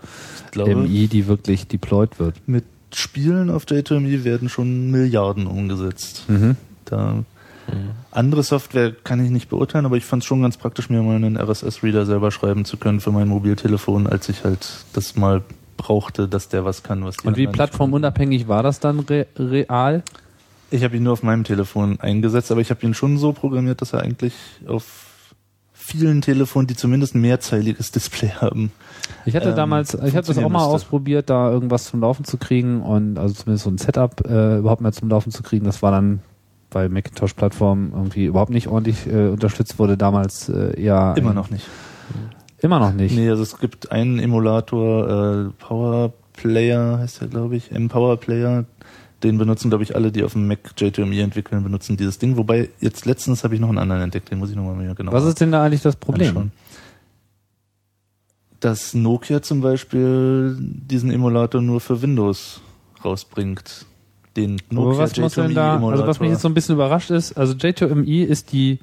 Ich glaube, die wirklich deployed wird? mit Spielen auf J2ME werden schon Milliarden umgesetzt. Mhm. Da andere Software kann ich nicht beurteilen, aber ich fand es schon ganz praktisch, mir mal einen RSS-Reader selber schreiben zu können für mein Mobiltelefon, als ich halt das mal brauchte, dass der was kann, was die Und wie plattformunabhängig war das dann re real? Ich habe ihn nur auf meinem Telefon eingesetzt, aber ich habe ihn schon so programmiert, dass er eigentlich auf vielen Telefonen, die zumindest ein mehrzeiliges Display haben. Ich hatte ähm, damals, ich habe das auch mal müsste. ausprobiert, da irgendwas zum Laufen zu kriegen und also zumindest so ein Setup äh, überhaupt mal zum Laufen zu kriegen. Das war dann bei Macintosh-Plattformen irgendwie überhaupt nicht ordentlich äh, unterstützt wurde damals äh, eher Immer noch nicht. immer noch nicht. Nee, also es gibt einen Emulator, äh, Power Player heißt der, glaube ich, M-Power Player. Den benutzen, glaube ich, alle, die auf dem Mac J2ME entwickeln, benutzen dieses Ding. Wobei, jetzt letztens habe ich noch einen anderen entdeckt, den muss ich nochmal mir genau Was ist denn da eigentlich das Problem? anschauen. Dass Nokia zum Beispiel diesen Emulator nur für Windows rausbringt. Den Nokia Aber was muss denn da, also was mich jetzt so ein bisschen überrascht ist, also J2ME ist die,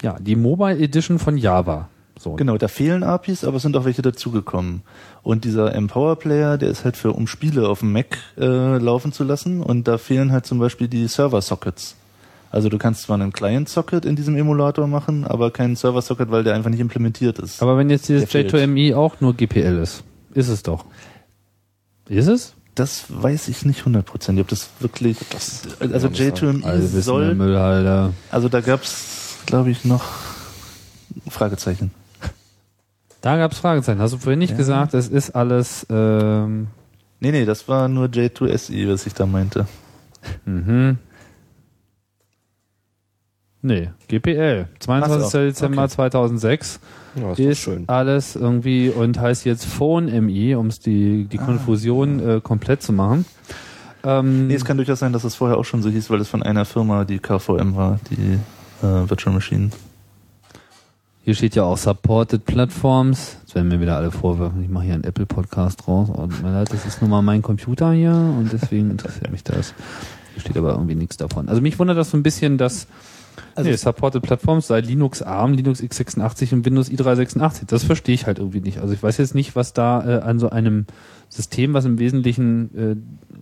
ja, die Mobile Edition von Java. So. Genau, da fehlen APIs, aber es sind auch welche dazugekommen. Und dieser Empower Player, der ist halt für, um Spiele auf dem Mac äh, laufen zu lassen. Und da fehlen halt zum Beispiel die Server-Sockets. Also du kannst zwar einen Client-Socket in diesem Emulator machen, aber keinen Server-Socket, weil der einfach nicht implementiert ist. Aber wenn jetzt dieses Der fehlt. J2ME auch nur GPL ist, ist es doch. Ist es? das weiß ich nicht hundertprozentig, ob das wirklich... also nicht sagen. J2ME Alle wissen, der soll... Also da gab's, glaube ich, noch Fragezeichen. Da gab's Fragezeichen. Hast du vorhin nicht Ja. gesagt, es ist alles, ähm, Nee, nee, das war nur J2SE, was ich da meinte. mhm. Nee, GPL. 22. Ach so, Dezember okay. 2006 Ja, ist, ist, schön. alles irgendwie und heißt jetzt Phone MI, um die, die Ah. Konfusion äh, komplett zu machen. Ähm, Nee, es kann durchaus sein, dass es vorher auch schon so hieß, weil es von einer Firma, die KVM war, die äh, Virtual Machine. Hier steht ja auch Supported Platforms. Jetzt werden mir wieder alle vorwerfen, ich mache hier einen Apple-Podcast raus. Und mir leid, das ist nun mal mein Computer hier und deswegen interessiert mich das. Hier steht aber irgendwie nichts davon. Also mich wundert das so ein bisschen, dass Also- nee, Supported Platforms sei Linux ARM, Linux x86 und Windows i386. Das verstehe ich halt irgendwie nicht. Also ich weiß jetzt nicht, was da äh, an so einem System, was im Wesentlichen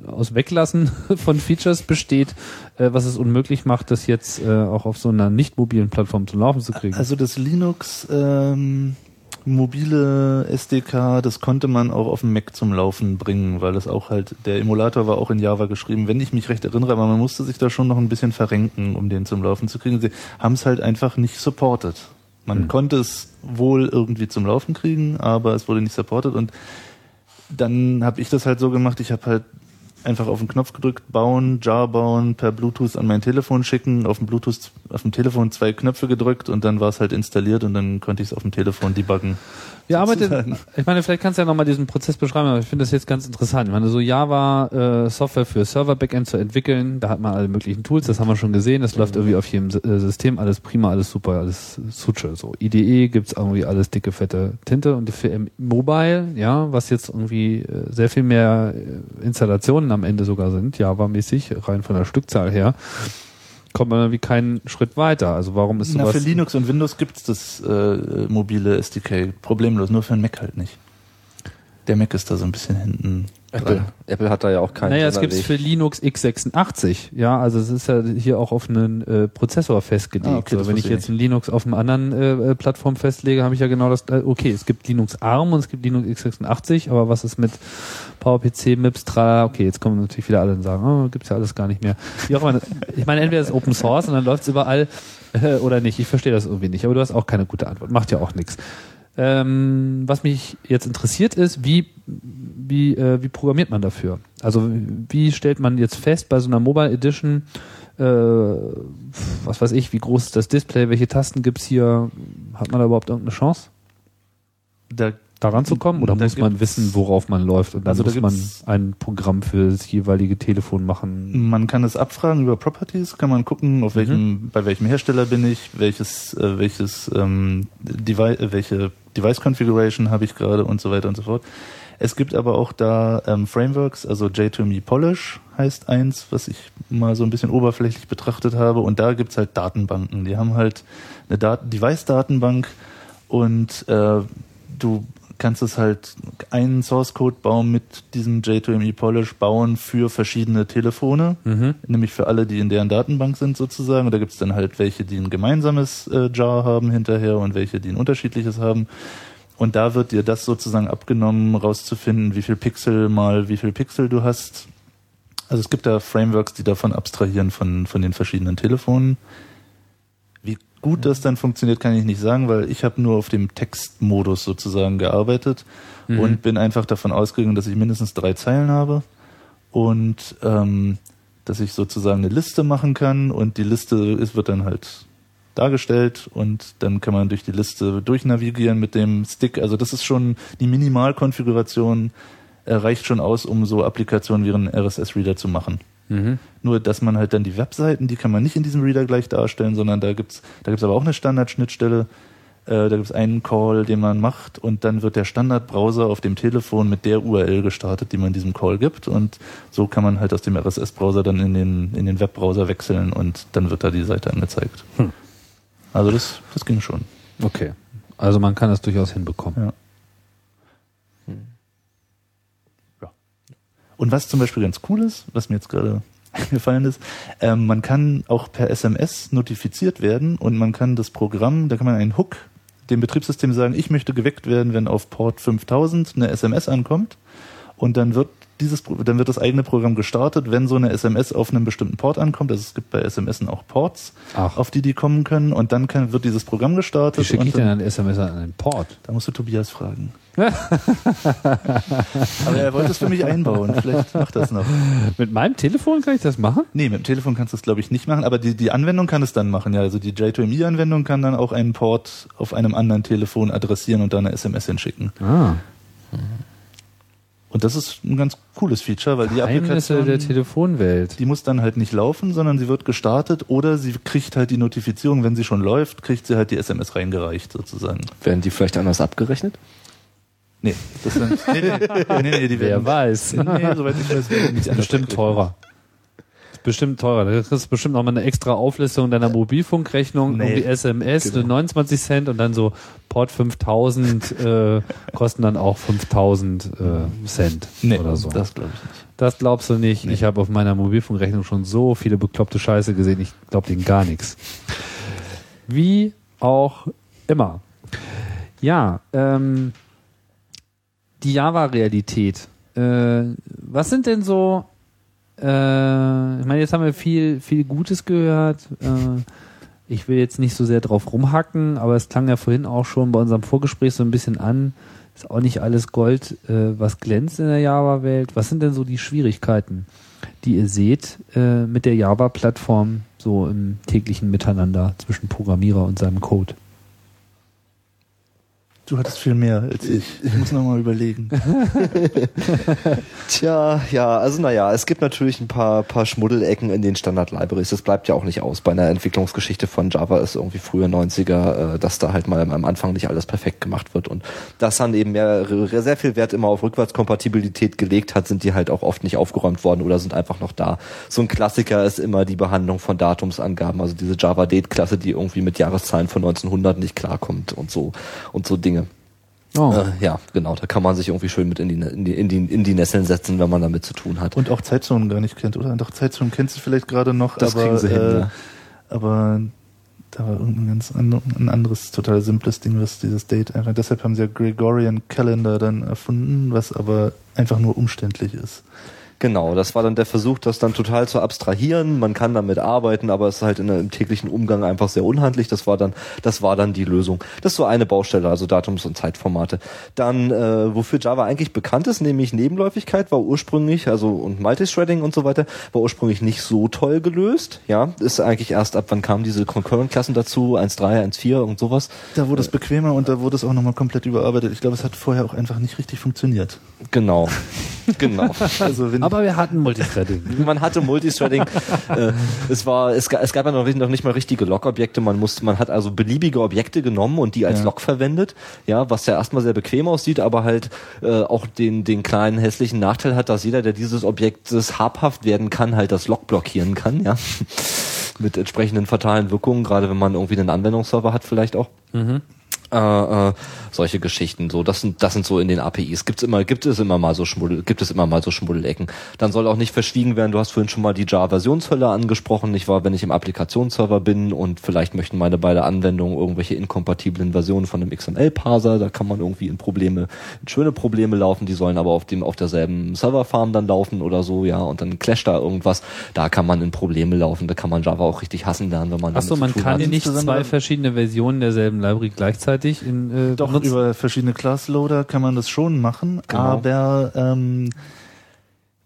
äh, aus Weglassen von Features besteht, äh, was es unmöglich macht, das jetzt äh, auch auf so einer nicht mobilen Plattform zum Laufen zu kriegen. Also das Linux ähm, mobile SDK, das konnte man auch auf dem Mac zum Laufen bringen, weil es auch halt, der Emulator war auch in Java geschrieben, wenn ich mich recht erinnere, aber man musste sich da schon noch ein bisschen verrenken, um den zum Laufen zu kriegen. Sie haben es halt einfach nicht supported. Man Hm. konnte es wohl irgendwie zum Laufen kriegen, aber es wurde nicht supported und dann habe ich das halt so gemacht, ich habe halt einfach auf den Knopf gedrückt, bauen, Jar bauen, per Bluetooth an mein Telefon schicken, auf dem Bluetooth, auf dem Telefon zwei Knöpfe gedrückt und dann war es halt installiert und dann konnte ich es auf dem Telefon debuggen. Wir arbeiten, ich meine, vielleicht kannst du ja nochmal diesen Prozess beschreiben, aber ich finde das jetzt ganz interessant. Ich meine, so Java äh, Software für Server-Backend zu entwickeln, da hat man alle möglichen Tools, das haben wir schon gesehen, das läuft irgendwie auf jedem äh, System, alles prima, alles super, alles Suche. So IDE gibt's irgendwie alles dicke, fette Tinte und für Mobile, ja, was jetzt irgendwie äh, sehr viel mehr äh, Installationen am Ende sogar sind, Java-mäßig, rein von der Stückzahl her, kommt man irgendwie keinen Schritt weiter. Also warum ist Na, sowas... für Linux und Windows gibt's das äh, mobile SDK problemlos, nur für den Mac halt nicht. Der Mac ist da so ein bisschen hinten. Apple. Apple hat da ja auch keinen Naja, es gibt's für Sonderweg. Linux x86. Ja, also es ist ja hier auch auf einen äh, Prozessor festgelegt. Ah, okay, so, wenn ich jetzt ein Linux auf einem anderen äh, äh, Plattform festlege, habe ich ja genau das. Äh, okay, es gibt Linux ARM und es gibt Linux x86, aber was ist mit PowerPC, MIPS, tralala? Okay, jetzt kommen natürlich wieder alle und sagen, oh, gibt's ja alles gar nicht mehr. Wie auch immer. Ich meine, entweder ist Open Source und dann läuft's überall äh, oder nicht. Ich verstehe das irgendwie nicht, aber du hast auch keine gute Antwort. Macht ja auch nichts. Ähm, was mich jetzt interessiert ist, wie, wie, äh, wie programmiert man dafür? Also wie stellt man jetzt fest bei so einer Mobile Edition, äh, was weiß ich, wie groß ist das Display, welche Tasten gibt's hier? Hat man da überhaupt irgendeine Chance, Da da ranzukommen? Oder Da muss man wissen, worauf man läuft und dann Also da muss man ein Programm für das jeweilige Telefon machen? Man kann es abfragen über Properties, kann man gucken, auf welchem, Mhm. bei welchem Hersteller bin ich, welches, äh, welches ähm, Device, welche Device Configuration habe ich gerade und so weiter und so fort. Es gibt aber auch da ähm, Frameworks, also J2Me Polish heißt eins, was ich mal so ein bisschen oberflächlich betrachtet habe. Und da gibt's halt Datenbanken. Die haben halt eine Dat Device-Datenbank und äh, du kannst es halt einen Source Code bauen mit diesem J2ME Polish bauen für verschiedene Telefone, Mhm. nämlich für alle, die in deren Datenbank sind sozusagen. Und da gibt's dann halt welche, die ein gemeinsames äh, Jar haben hinterher und welche, die ein unterschiedliches haben. Und da wird dir das sozusagen abgenommen, rauszufinden, wie viel Pixel mal wie viel Pixel du hast. Also es gibt da Frameworks, die davon abstrahieren von, von den verschiedenen Telefonen. Wie gut das dann funktioniert, kann ich nicht sagen, weil ich habe nur auf dem Textmodus sozusagen gearbeitet Mhm. und bin einfach davon ausgegangen, dass ich mindestens drei Zeilen habe und ähm, dass ich sozusagen eine Liste machen kann und die Liste ist, wird dann halt dargestellt und dann kann man durch die Liste durchnavigieren mit dem Stick. Also das ist schon die Minimalkonfiguration äh, reicht schon aus, um so Applikationen wie einen RSS-Reader zu machen. Mhm. Nur, dass man halt dann die Webseiten, die kann man nicht in diesem Reader gleich darstellen, sondern da gibt's, da gibt's aber auch eine Standardschnittstelle. Äh, da gibt's einen Call, den man macht und dann wird der Standardbrowser auf dem Telefon mit der URL gestartet, die man diesem Call gibt und so kann man halt aus dem RSS-Browser dann in den, in den Webbrowser wechseln und dann wird da die Seite angezeigt. Hm. Also das, das ging schon. Okay. Also man kann das durchaus hinbekommen. Ja. Ja. Und was zum Beispiel ganz cool ist, was mir jetzt gerade eingefallen ist, ähm, man kann auch per SMS notifiziert werden und man kann das Programm, da kann man einen Hook dem Betriebssystem sagen, ich möchte geweckt werden, wenn auf Port 5000 eine SMS ankommt und dann wird dieses, dann wird das eigene Programm gestartet, wenn so eine SMS auf einem bestimmten Port ankommt. Also es gibt bei SMS auch Ports, Ach. auf die die kommen können und dann kann, wird dieses Programm gestartet. Wie schicke ich dann- denn ein SMS an einen Port? da musst du Tobias fragen. Aber er wollte es für mich einbauen. Vielleicht macht das noch. Mit meinem Telefon kann ich das machen? Nee, mit dem Telefon kannst du es, glaube ich, nicht machen. Aber die, die Anwendung kann es dann machen. Ja, also die J2ME-Anwendung kann dann auch einen Port auf einem anderen Telefon adressieren und da eine SMS hinschicken. Ah. Und das ist ein ganz cooles Feature, weil die Geheimnisse Applikation, der Telefonwelt. die muss dann halt nicht laufen, sondern sie wird gestartet oder sie kriegt halt die Notifizierung, wenn sie schon läuft, kriegt sie halt die SMS reingereicht sozusagen. Werden die vielleicht anders abgerechnet? Nee, das sind, nee, nee, nee, nee, die Wer werden, weiß. nee, soweit ich weiß, werden die nicht anders bestimmt teurer. Ist bestimmt teurer. Da kriegst du bestimmt noch mal eine extra Auflistung deiner Mobilfunkrechnung, Nee. irgendwie SMS, Genau. nur 29 Cent und dann so Port 5000 äh, kosten dann auch 5000 äh, Cent Nee, oder so. das glaube ich nicht. Das glaubst du nicht. Nee. Ich habe auf meiner Mobilfunkrechnung schon so viele bekloppte Scheiße gesehen. Ich glaube denen gar nichts. Wie auch immer. Ja, ähm, die Java-Realität. Äh, was sind denn so, äh, ich meine, jetzt haben wir viel, viel Gutes gehört. Äh, ich will jetzt nicht so sehr drauf rumhacken, aber es klang ja vorhin auch schon bei unserem Vorgespräch so ein bisschen an. ist auch nicht alles Gold, äh, was glänzt in der Java-Welt. Was sind denn so die Schwierigkeiten, die ihr seht äh, mit der Java-Plattform so im täglichen Miteinander zwischen Programmierer und seinem Code? Du hattest viel mehr als ich. Ich muss nochmal überlegen. Tja, ja, also naja, es gibt natürlich ein paar, paar Schmuddelecken in den Standard-Libraries. Das bleibt ja auch nicht aus. Bei einer Entwicklungsgeschichte von Java ist irgendwie früher 90er, äh, dass da halt mal am Anfang nicht alles perfekt gemacht wird. Und das dann eben mehr, sehr viel Wert immer auf Rückwärtskompatibilität gelegt hat, sind die halt auch oft nicht aufgeräumt worden oder sind einfach noch da. So ein Klassiker ist immer die Behandlung von Datumsangaben, also diese Java-Date-Klasse, die irgendwie mit Jahreszahlen von 1900 nicht klarkommt und so, und so Dinge. Oh. Äh, ja, genau. Da kann man sich irgendwie schön mit in die, in, die, in, die, in die Nesseln setzen, wenn man damit zu tun hat. Und auch Zeitzonen gar nicht kennt, oder? Doch, Zeitzonen kennst du vielleicht gerade noch, Das aber, kriegen sie hin, äh, ja. aber da war irgendein ganz and, ein anderes, total simples Ding, was dieses Date einfach, deshalb haben sie ja Gregorian Calendar dann erfunden, was aber einfach nur umständlich ist. Genau, das war dann der Versuch, das dann total zu abstrahieren. Man kann damit arbeiten, aber es ist halt in, im täglichen Umgang einfach sehr unhandlich. Das war dann, das war dann die Lösung. Das ist so eine Baustelle, also Datums- und Zeitformate. Dann, äh, wofür Java eigentlich bekannt ist, nämlich Nebenläufigkeit, war ursprünglich, also und Multithreading und so weiter, war ursprünglich nicht so toll gelöst. Ja, ist eigentlich erst ab wann kamen diese Concurrent-Klassen dazu, 1.3, 1.4 und sowas. Da wurde es bequemer und da wurde es auch nochmal komplett überarbeitet. Ich glaube, es hat vorher auch einfach nicht richtig funktioniert. Genau, genau. Also wenn Aber wir hatten Multithreading. man hatte Multithreading. äh, es war, es, es gab ja noch, noch nicht mal richtige Log-Objekte. Man musste, man hat also beliebige Objekte genommen und die als Ja. Log verwendet. Ja, was ja erstmal sehr bequem aussieht, aber halt äh, auch den, den kleinen hässlichen Nachteil hat, dass jeder, der dieses Objektes habhaft werden kann, halt das Log blockieren kann. Ja, mit entsprechenden fatalen Wirkungen, gerade wenn man irgendwie einen Anwendungsserver hat, vielleicht auch. Äh, äh, solche Geschichten. So, das sind, das sind so in den APIs. Gibt's immer, gibt es immer mal so Schmuddel, gibt es immer mal so Schmuddelecken. Dann soll auch nicht verschwiegen werden. Du hast vorhin schon mal die Java-Versionshölle angesprochen. Ich war, wenn ich im Applikationsserver bin und vielleicht möchten meine beiden Anwendungen irgendwelche inkompatiblen Versionen von einem XML-Parser, da kann man irgendwie in Probleme, in schöne Probleme laufen. Die sollen aber auf dem, auf derselben Serverfarm dann laufen oder so, ja, und dann clasht da irgendwas. Da kann man in Probleme laufen. Da kann man Java auch richtig hassen lernen, wenn man Achso, man kann nicht zwei verschiedene Versionen derselben Library gleichzeitig in äh, Doch, benutzen. über verschiedene Class-Loader kann man das schon machen, Genau. aber ähm,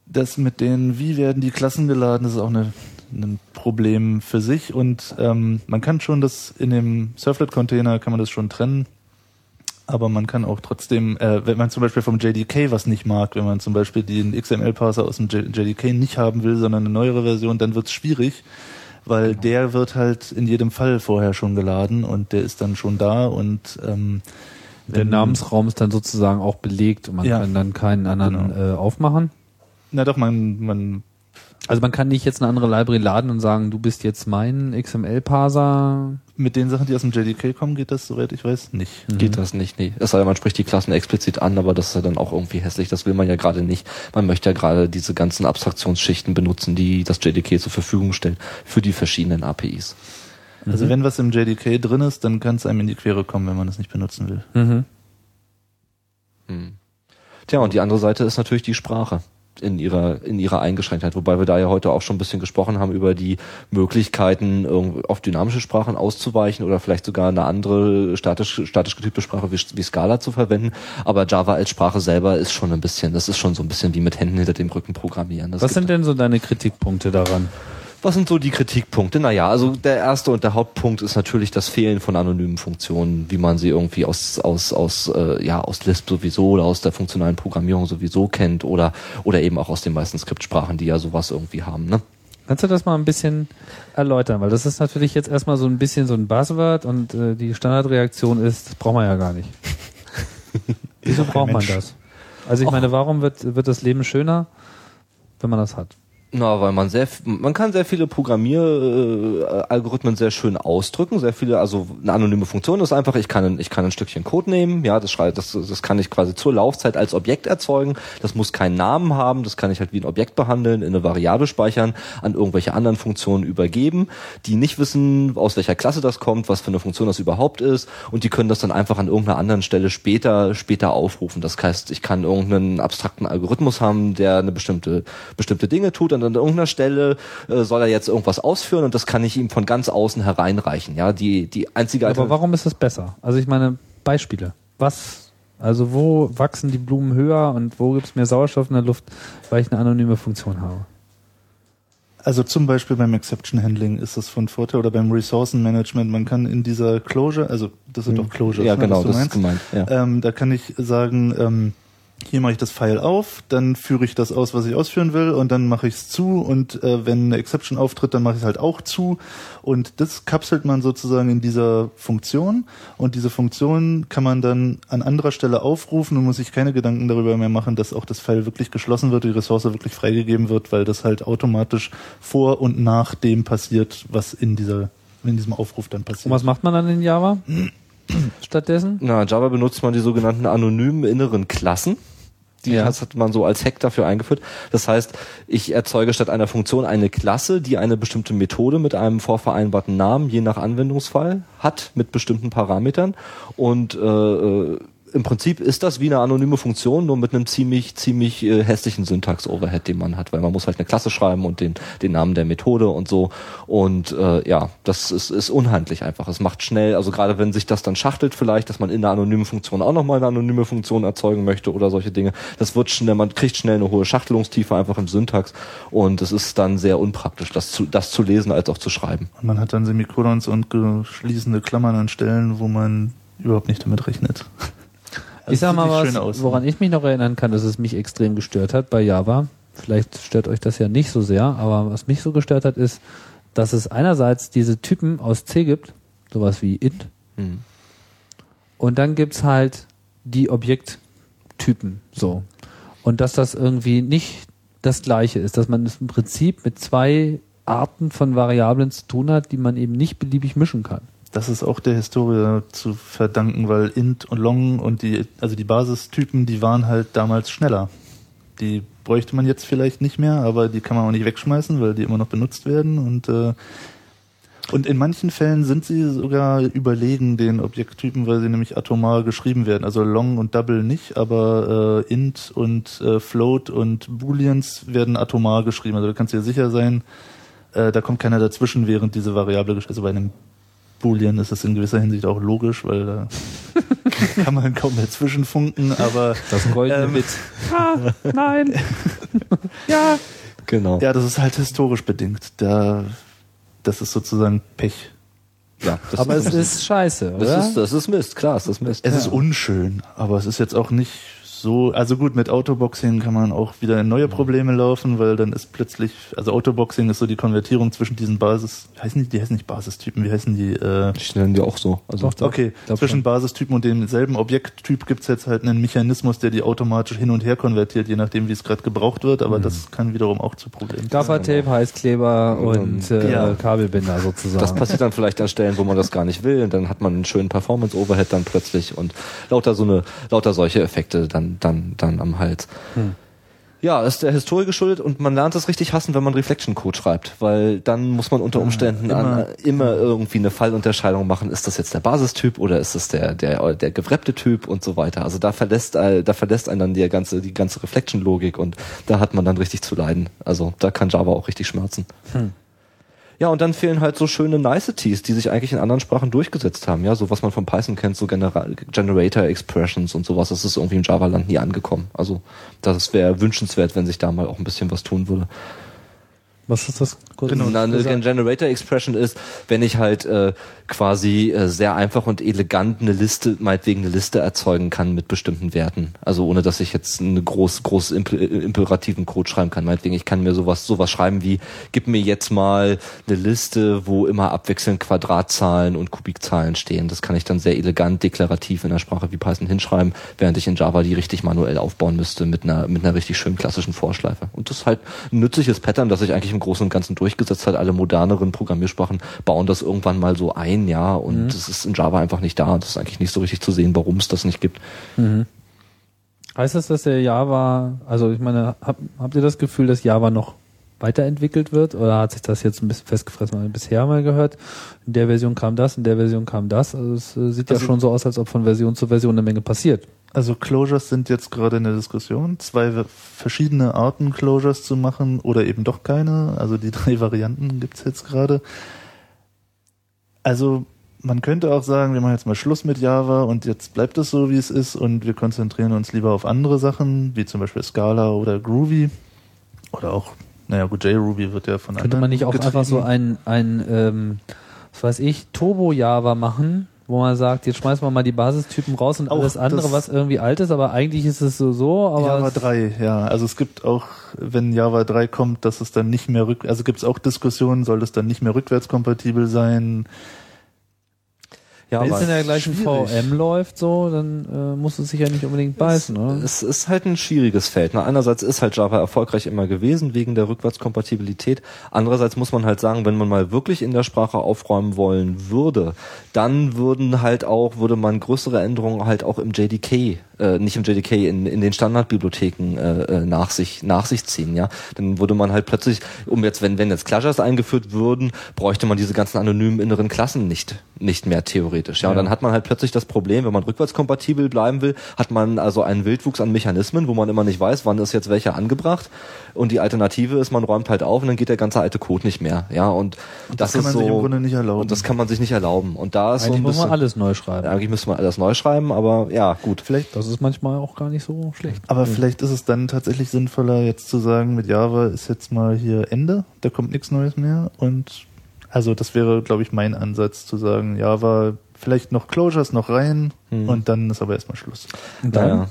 das mit den, wie werden die Klassen geladen, das ist auch eine, ein Problem für sich und ähm, man kann schon das in dem Servlet-Container kann man das schon trennen, aber man kann auch trotzdem, äh, wenn man zum Beispiel vom JDK was nicht mag, wenn man zum Beispiel den XML-Parser aus dem JDK nicht haben will, sondern eine neuere Version, dann wird es schwierig, weil der wird halt in jedem Fall vorher schon geladen und der ist dann schon da und ähm, Der Namensraum ist dann sozusagen auch belegt und man Ja. kann dann keinen anderen Genau. äh, aufmachen. Na doch, man, man, Also man kann nicht jetzt eine andere Library laden und sagen, du bist jetzt mein XML-Parser. Mit den Sachen, die aus dem JDK kommen, geht das, soweit ich weiß, nicht. Geht das nicht, nee. Es sei denn, man spricht die Klassen explizit an, aber das ist ja dann auch irgendwie hässlich. Das will man ja gerade nicht. Man möchte ja gerade diese ganzen Abstraktionsschichten benutzen, die das JDK zur Verfügung stellt für die verschiedenen APIs. Also wenn was im JDK drin ist, dann kann es einem in die Quere kommen, wenn man das nicht benutzen will. Mhm. Hm. Tja, und die andere Seite ist natürlich die Sprache in ihrer, in ihrer Eingeschränktheit, wobei wir da ja heute auch schon ein bisschen gesprochen haben über die Möglichkeiten, auf dynamische Sprachen auszuweichen oder vielleicht sogar eine andere statisch, statisch getypte Sprache wie, wie Scala zu verwenden. Aber Java als Sprache selber ist schon ein bisschen, das ist schon so ein bisschen wie mit Händen hinter dem Rücken programmieren. Das Was sind denn so deine Kritikpunkte daran? Was sind so die Kritikpunkte? Naja, also der erste und der Hauptpunkt ist natürlich das Fehlen von anonymen Funktionen, wie man sie irgendwie aus, aus, aus, äh, ja, aus Lisp sowieso oder aus der funktionalen Programmierung sowieso kennt oder, oder eben auch aus den meisten Skriptsprachen, die ja sowas irgendwie haben. Ne? Kannst du das mal ein bisschen erläutern? Weil das ist natürlich jetzt erstmal so ein bisschen so ein Buzzword und äh, die Standardreaktion ist, das braucht man ja gar nicht. Wieso braucht man das? Also ich meine, warum wird, wird das Leben schöner, wenn man das hat? Na, weil man sehr, man kann sehr viele Programmieralgorithmen sehr schön ausdrücken, sehr viele, also eine anonyme Funktion ist einfach, ich kann, ich kann ein Stückchen Code nehmen, ja, das schreibt, das, das kann ich quasi zur Laufzeit als Objekt erzeugen, das muss keinen Namen haben, das kann ich halt wie ein Objekt behandeln, in eine Variable speichern, an irgendwelche anderen Funktionen übergeben, die nicht wissen, aus welcher Klasse das kommt, was für eine Funktion das überhaupt ist, und die können das dann einfach an irgendeiner anderen Stelle später, später aufrufen. Das heißt, ich kann irgendeinen abstrakten Algorithmus haben, der eine bestimmte, bestimmte Dinge tut, und an irgendeiner Stelle äh, soll er jetzt irgendwas ausführen, und das kann ich ihm von ganz außen hereinreichen. Ja, die, die einzige Aber warum ist das besser? Also ich meine, Beispiele. Was Also wo wachsen die Blumen höher und wo gibt es mehr Sauerstoff in der Luft, weil ich eine anonyme Funktion habe. Also zum Beispiel beim Exception Handling ist das von Vorteil oder beim Ressourcenmanagement. Man kann in dieser Closure, also das sind doch Closures, Ja, ne, genau, was du das ist meinst. gemeint. Ja. Ähm, da kann ich sagen, ähm, hier mache ich das File auf, dann führe ich das aus, was ich ausführen will, und dann mache ich es zu. Und äh, wenn eine Exception auftritt, dann mache ich es halt auch zu. Und das kapselt man sozusagen in dieser Funktion. Und diese Funktion kann man dann an anderer Stelle aufrufen und muss sich keine Gedanken darüber mehr machen, dass auch das File wirklich geschlossen wird, die Ressource wirklich freigegeben wird, weil das halt automatisch vor und nach dem passiert, was in dieser in diesem Aufruf dann passiert. Und was macht man dann in Java stattdessen? Na, in Java benutzt man die sogenannten anonymen inneren Klassen. Die Ja. hat hat man so als Hack dafür eingeführt. Das heißt, ich erzeuge statt einer Funktion eine Klasse, die eine bestimmte Methode mit einem vorvereinbarten Namen je nach Anwendungsfall hat, mit bestimmten Parametern. Und äh, äh, im Prinzip ist das wie eine anonyme Funktion, nur mit einem ziemlich, ziemlich äh, hässlichen Syntax-Overhead, den man hat, weil man muss halt eine Klasse schreiben und den, den Namen der Methode und so. Und äh, ja, das ist, ist unhandlich einfach. Es macht schnell, also gerade wenn sich das dann schachtelt vielleicht, dass man in einer anonymen Funktion auch nochmal eine anonyme Funktion erzeugen möchte oder solche Dinge, das wird schnell, man kriegt schnell eine hohe Schachtelungstiefe einfach im Syntax und es ist dann sehr unpraktisch, das zu, das zu lesen als auch zu schreiben. Und man hat dann Semikolons und geschließende Klammern an Stellen, wo man überhaupt nicht damit rechnet. Also ich sag mal was, aus. ne? woran ich mich noch erinnern kann, dass es mich extrem gestört hat bei Java. Vielleicht stört euch das ja nicht so sehr, aber was mich so gestört hat, ist, dass es einerseits diese Typen aus C gibt, sowas wie int, Hm. und dann gibt's halt die Objekttypen, so. Und dass das irgendwie nicht das gleiche ist, dass man es im Prinzip mit zwei Arten von Variablen zu tun hat, die man eben nicht beliebig mischen kann. Das ist auch der Historie zu verdanken, weil int und long und die, also die Basistypen, die waren halt damals schneller. Die bräuchte man jetzt vielleicht nicht mehr, aber die kann man auch nicht wegschmeißen, weil die immer noch benutzt werden und äh, und in manchen Fällen sind sie sogar überlegen den Objekttypen, weil sie nämlich atomar geschrieben werden. Also long und double nicht, aber äh, int und äh, float und booleans werden atomar geschrieben. Also da kannst du dir sicher sein, äh, da kommt keiner dazwischen, während diese Variable Also bei einem Boolean ist es in gewisser Hinsicht auch logisch, weil da kann man kaum dazwischen funken, aber Das goldene Ähm, Bit. Ah, nein. ja. Genau. ja, das ist halt historisch bedingt. Da, das ist sozusagen Pech. Ja, das Aber es ist, ist scheiße, oder? das ist, das ist Mist, klar, ist das Mist. Es ist unschön, aber es ist jetzt auch nicht so, also gut, mit Autoboxing kann man auch wieder in neue Probleme laufen, weil dann ist plötzlich, also Autoboxing ist so die Konvertierung zwischen diesen Basis, heißen die, die heißen nicht Basistypen, wie heißen die, äh, Ich nenne die auch so. Also. Okay, zwischen. Basistypen und demselben Objekttyp gibt's jetzt halt einen Mechanismus, der die automatisch hin und her konvertiert, je nachdem, wie es gerade gebraucht wird, aber das kann wiederum auch zu Problemen führen. Gaffertape, Heißkleber und äh, Ja. Kabelbinder sozusagen. Das passiert dann vielleicht an Stellen, wo man das gar nicht will, und dann hat man einen schönen Performance-Overhead dann plötzlich und lauter so eine, lauter solche Effekte dann, dann, dann am Hals. Ja, ist der Historie geschuldet und man lernt es richtig hassen, wenn man Reflection-Code schreibt, weil dann muss man unter Umständen immer. immer, an, immer irgendwie eine Fallunterscheidung machen. Ist das jetzt der Basistyp oder ist das der, der, der gewrappte Typ und so weiter. Also da verlässt, äh, da verlässt einen dann die ganze, die ganze Reflection-Logik und da hat man dann richtig zu leiden. Also da kann Java auch richtig schmerzen. Ja, und dann fehlen halt so schöne Niceties, die sich eigentlich in anderen Sprachen durchgesetzt haben. Ja, so was man von Python kennt, so Genera Generator Expressions und sowas, das ist irgendwie im Java-Land nie angekommen. Also das wäre wünschenswert, wenn sich da mal auch ein bisschen was tun würde. Was ist das? Genau. Na, eine. Generator Expression ist, wenn ich halt äh, quasi äh, sehr einfach und elegant eine Liste, meinetwegen eine Liste erzeugen kann mit bestimmten Werten. Also ohne dass ich jetzt einen groß, groß äh, imperativen Code schreiben kann. Meinetwegen, ich kann mir sowas, sowas schreiben wie, gib mir jetzt mal eine Liste, wo immer abwechselnd Quadratzahlen und Kubikzahlen stehen. Das kann ich dann sehr elegant deklarativ in einer Sprache wie Python hinschreiben, während ich in Java die richtig manuell aufbauen müsste mit einer, mit einer richtig schönen klassischen Vorschleife. Und das ist halt ein nützliches Pattern, das sich eigentlich im Großen und Ganzen durchgesetzt hat. Alle moderneren Programmiersprachen bauen das irgendwann mal so ein, ja, und es ist in Java einfach nicht da. Das ist eigentlich nicht so richtig zu sehen, warum es das nicht gibt. Heißt das, dass der Java, also ich meine, hab, habt ihr das Gefühl, dass Java noch weiterentwickelt wird oder hat sich das jetzt ein bisschen festgefressen? Man bisher mal gehört, in der Version kam das, in der Version kam das. Also es äh, sieht ja Also- schon so aus, als ob von Version zu Version eine Menge passiert. Also Closures sind jetzt gerade in der Diskussion, zwei verschiedene Arten Closures zu machen oder eben doch keine. Also die drei Varianten gibt's jetzt gerade. Also man könnte auch sagen, wir machen jetzt mal Schluss mit Java und jetzt bleibt es so, wie es ist und wir konzentrieren uns lieber auf andere Sachen, wie zum Beispiel Scala oder Groovy. Oder auch, naja gut, JRuby wird ja von Könnte man nicht auch getrieben. einfach so ein, ein ähm, was weiß ich, Turbo-Java machen, wo man sagt, jetzt schmeißen wir mal die Basistypen raus und Auch alles andere, was irgendwie alt ist, aber eigentlich ist es so so, aber Java es- 3, ja. Also es gibt auch, wenn Java 3 kommt, dass es dann nicht mehr rück, also gibt es auch Diskussionen, soll das dann nicht mehr rückwärtskompatibel sein? Ja, wenn es in der gleichen schwierig. VM läuft, so, dann äh, muss es sich ja nicht unbedingt beißen, oder? Es ist halt ein schwieriges Feld. Na, einerseits ist halt Java erfolgreich immer gewesen wegen der Rückwärtskompatibilität. Andererseits muss man halt sagen, wenn man mal wirklich in der Sprache aufräumen wollen würde, dann würden halt auch, würde man größere Änderungen halt auch im JDK, äh, nicht im JDK, in, in den Standardbibliotheken äh, äh, nach sich, nach sich ziehen, ja. Dann würde man halt plötzlich, um jetzt, wenn, wenn jetzt Clusters eingeführt würden, bräuchte man diese ganzen anonymen inneren Klassen nicht, nicht mehr theoretisch. Ja, und dann hat man halt plötzlich das Problem, wenn man rückwärtskompatibel bleiben will, hat man also einen Wildwuchs an Mechanismen, wo man immer nicht weiß, wann ist jetzt welcher angebracht. Und die Alternative ist, man räumt halt auf und dann geht der ganze alte Code nicht mehr. Ja, und, das das, kann ist man so. sich im Grunde nicht erlauben. Und das kann man sich nicht erlauben. Und da ist so Eigentlich ein muss man bisschen. alles neu schreiben. Eigentlich müsste man alles neu schreiben, aber ja, gut. Vielleicht Das ist manchmal auch gar nicht so schlecht. Aber vielleicht ist es dann tatsächlich sinnvoller, jetzt zu sagen, mit Java ist jetzt mal hier Ende, da kommt nichts Neues mehr. Und also das wäre, glaube ich, mein Ansatz zu sagen, Java, vielleicht noch Closures noch rein Mhm. und dann ist aber erstmal Schluss. Und dann Naja.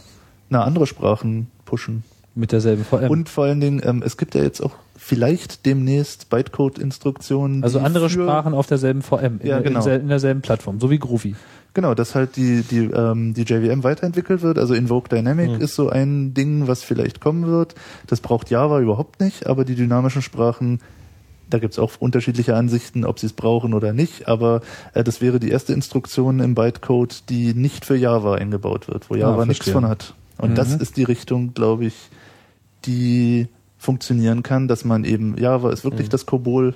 Na, andere Sprachen pushen. mit derselben VM. Und vor allen Dingen, ähm, es gibt ja jetzt auch vielleicht demnächst Bytecode-Instruktionen. also andere für- Sprachen auf derselben VM, in, Ja, genau. in derselben Plattform, so wie Groovy. Genau, dass halt die, die, ähm, die JVM weiterentwickelt wird. Also Invoke Dynamic Mhm. ist so ein Ding, was vielleicht kommen wird. Das braucht Java überhaupt nicht, aber die dynamischen Sprachen, da gibt's auch unterschiedliche Ansichten, ob sie es brauchen oder nicht. Aber äh, das wäre die erste Instruktion im Bytecode, die nicht für Java eingebaut wird, wo Java nichts verstehe. von hat. Und Mhm. das ist die Richtung, glaube ich, die funktionieren kann, dass man eben, Java ist wirklich Mhm. das Kobol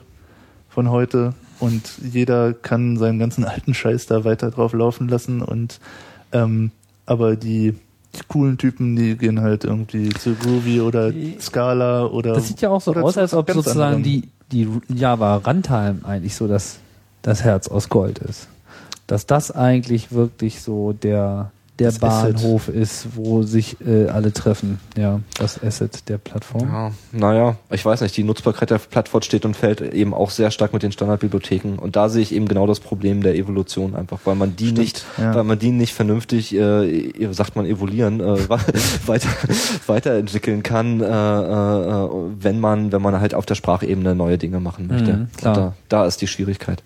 von heute und jeder kann seinen ganzen alten Scheiß da weiter drauf laufen lassen und ähm, aber die, coolen Typen, die gehen halt irgendwie zu Groovy oder Scala oder Das sieht ja auch so aus, als ob sozusagen die, die Java Runtime eigentlich so das, das Herz aus Gold ist. Dass das eigentlich wirklich so der, der Das Asset. Bahnhof ist, wo sich äh, alle treffen. Ja, das Asset der Plattform. Ja, naja, ich weiß nicht, die Nutzbarkeit der Plattform steht und fällt eben auch sehr stark mit den Standardbibliotheken. Und da sehe ich eben genau das Problem der Evolution einfach, weil man die Stimmt, nicht, ja. weil man die nicht vernünftig, äh, sagt man evoluieren, äh, weiter, weiterentwickeln kann, äh, äh, wenn man, wenn man halt auf der Sprachebene neue Dinge machen möchte. Mhm, klar. Da, da ist die Schwierigkeit.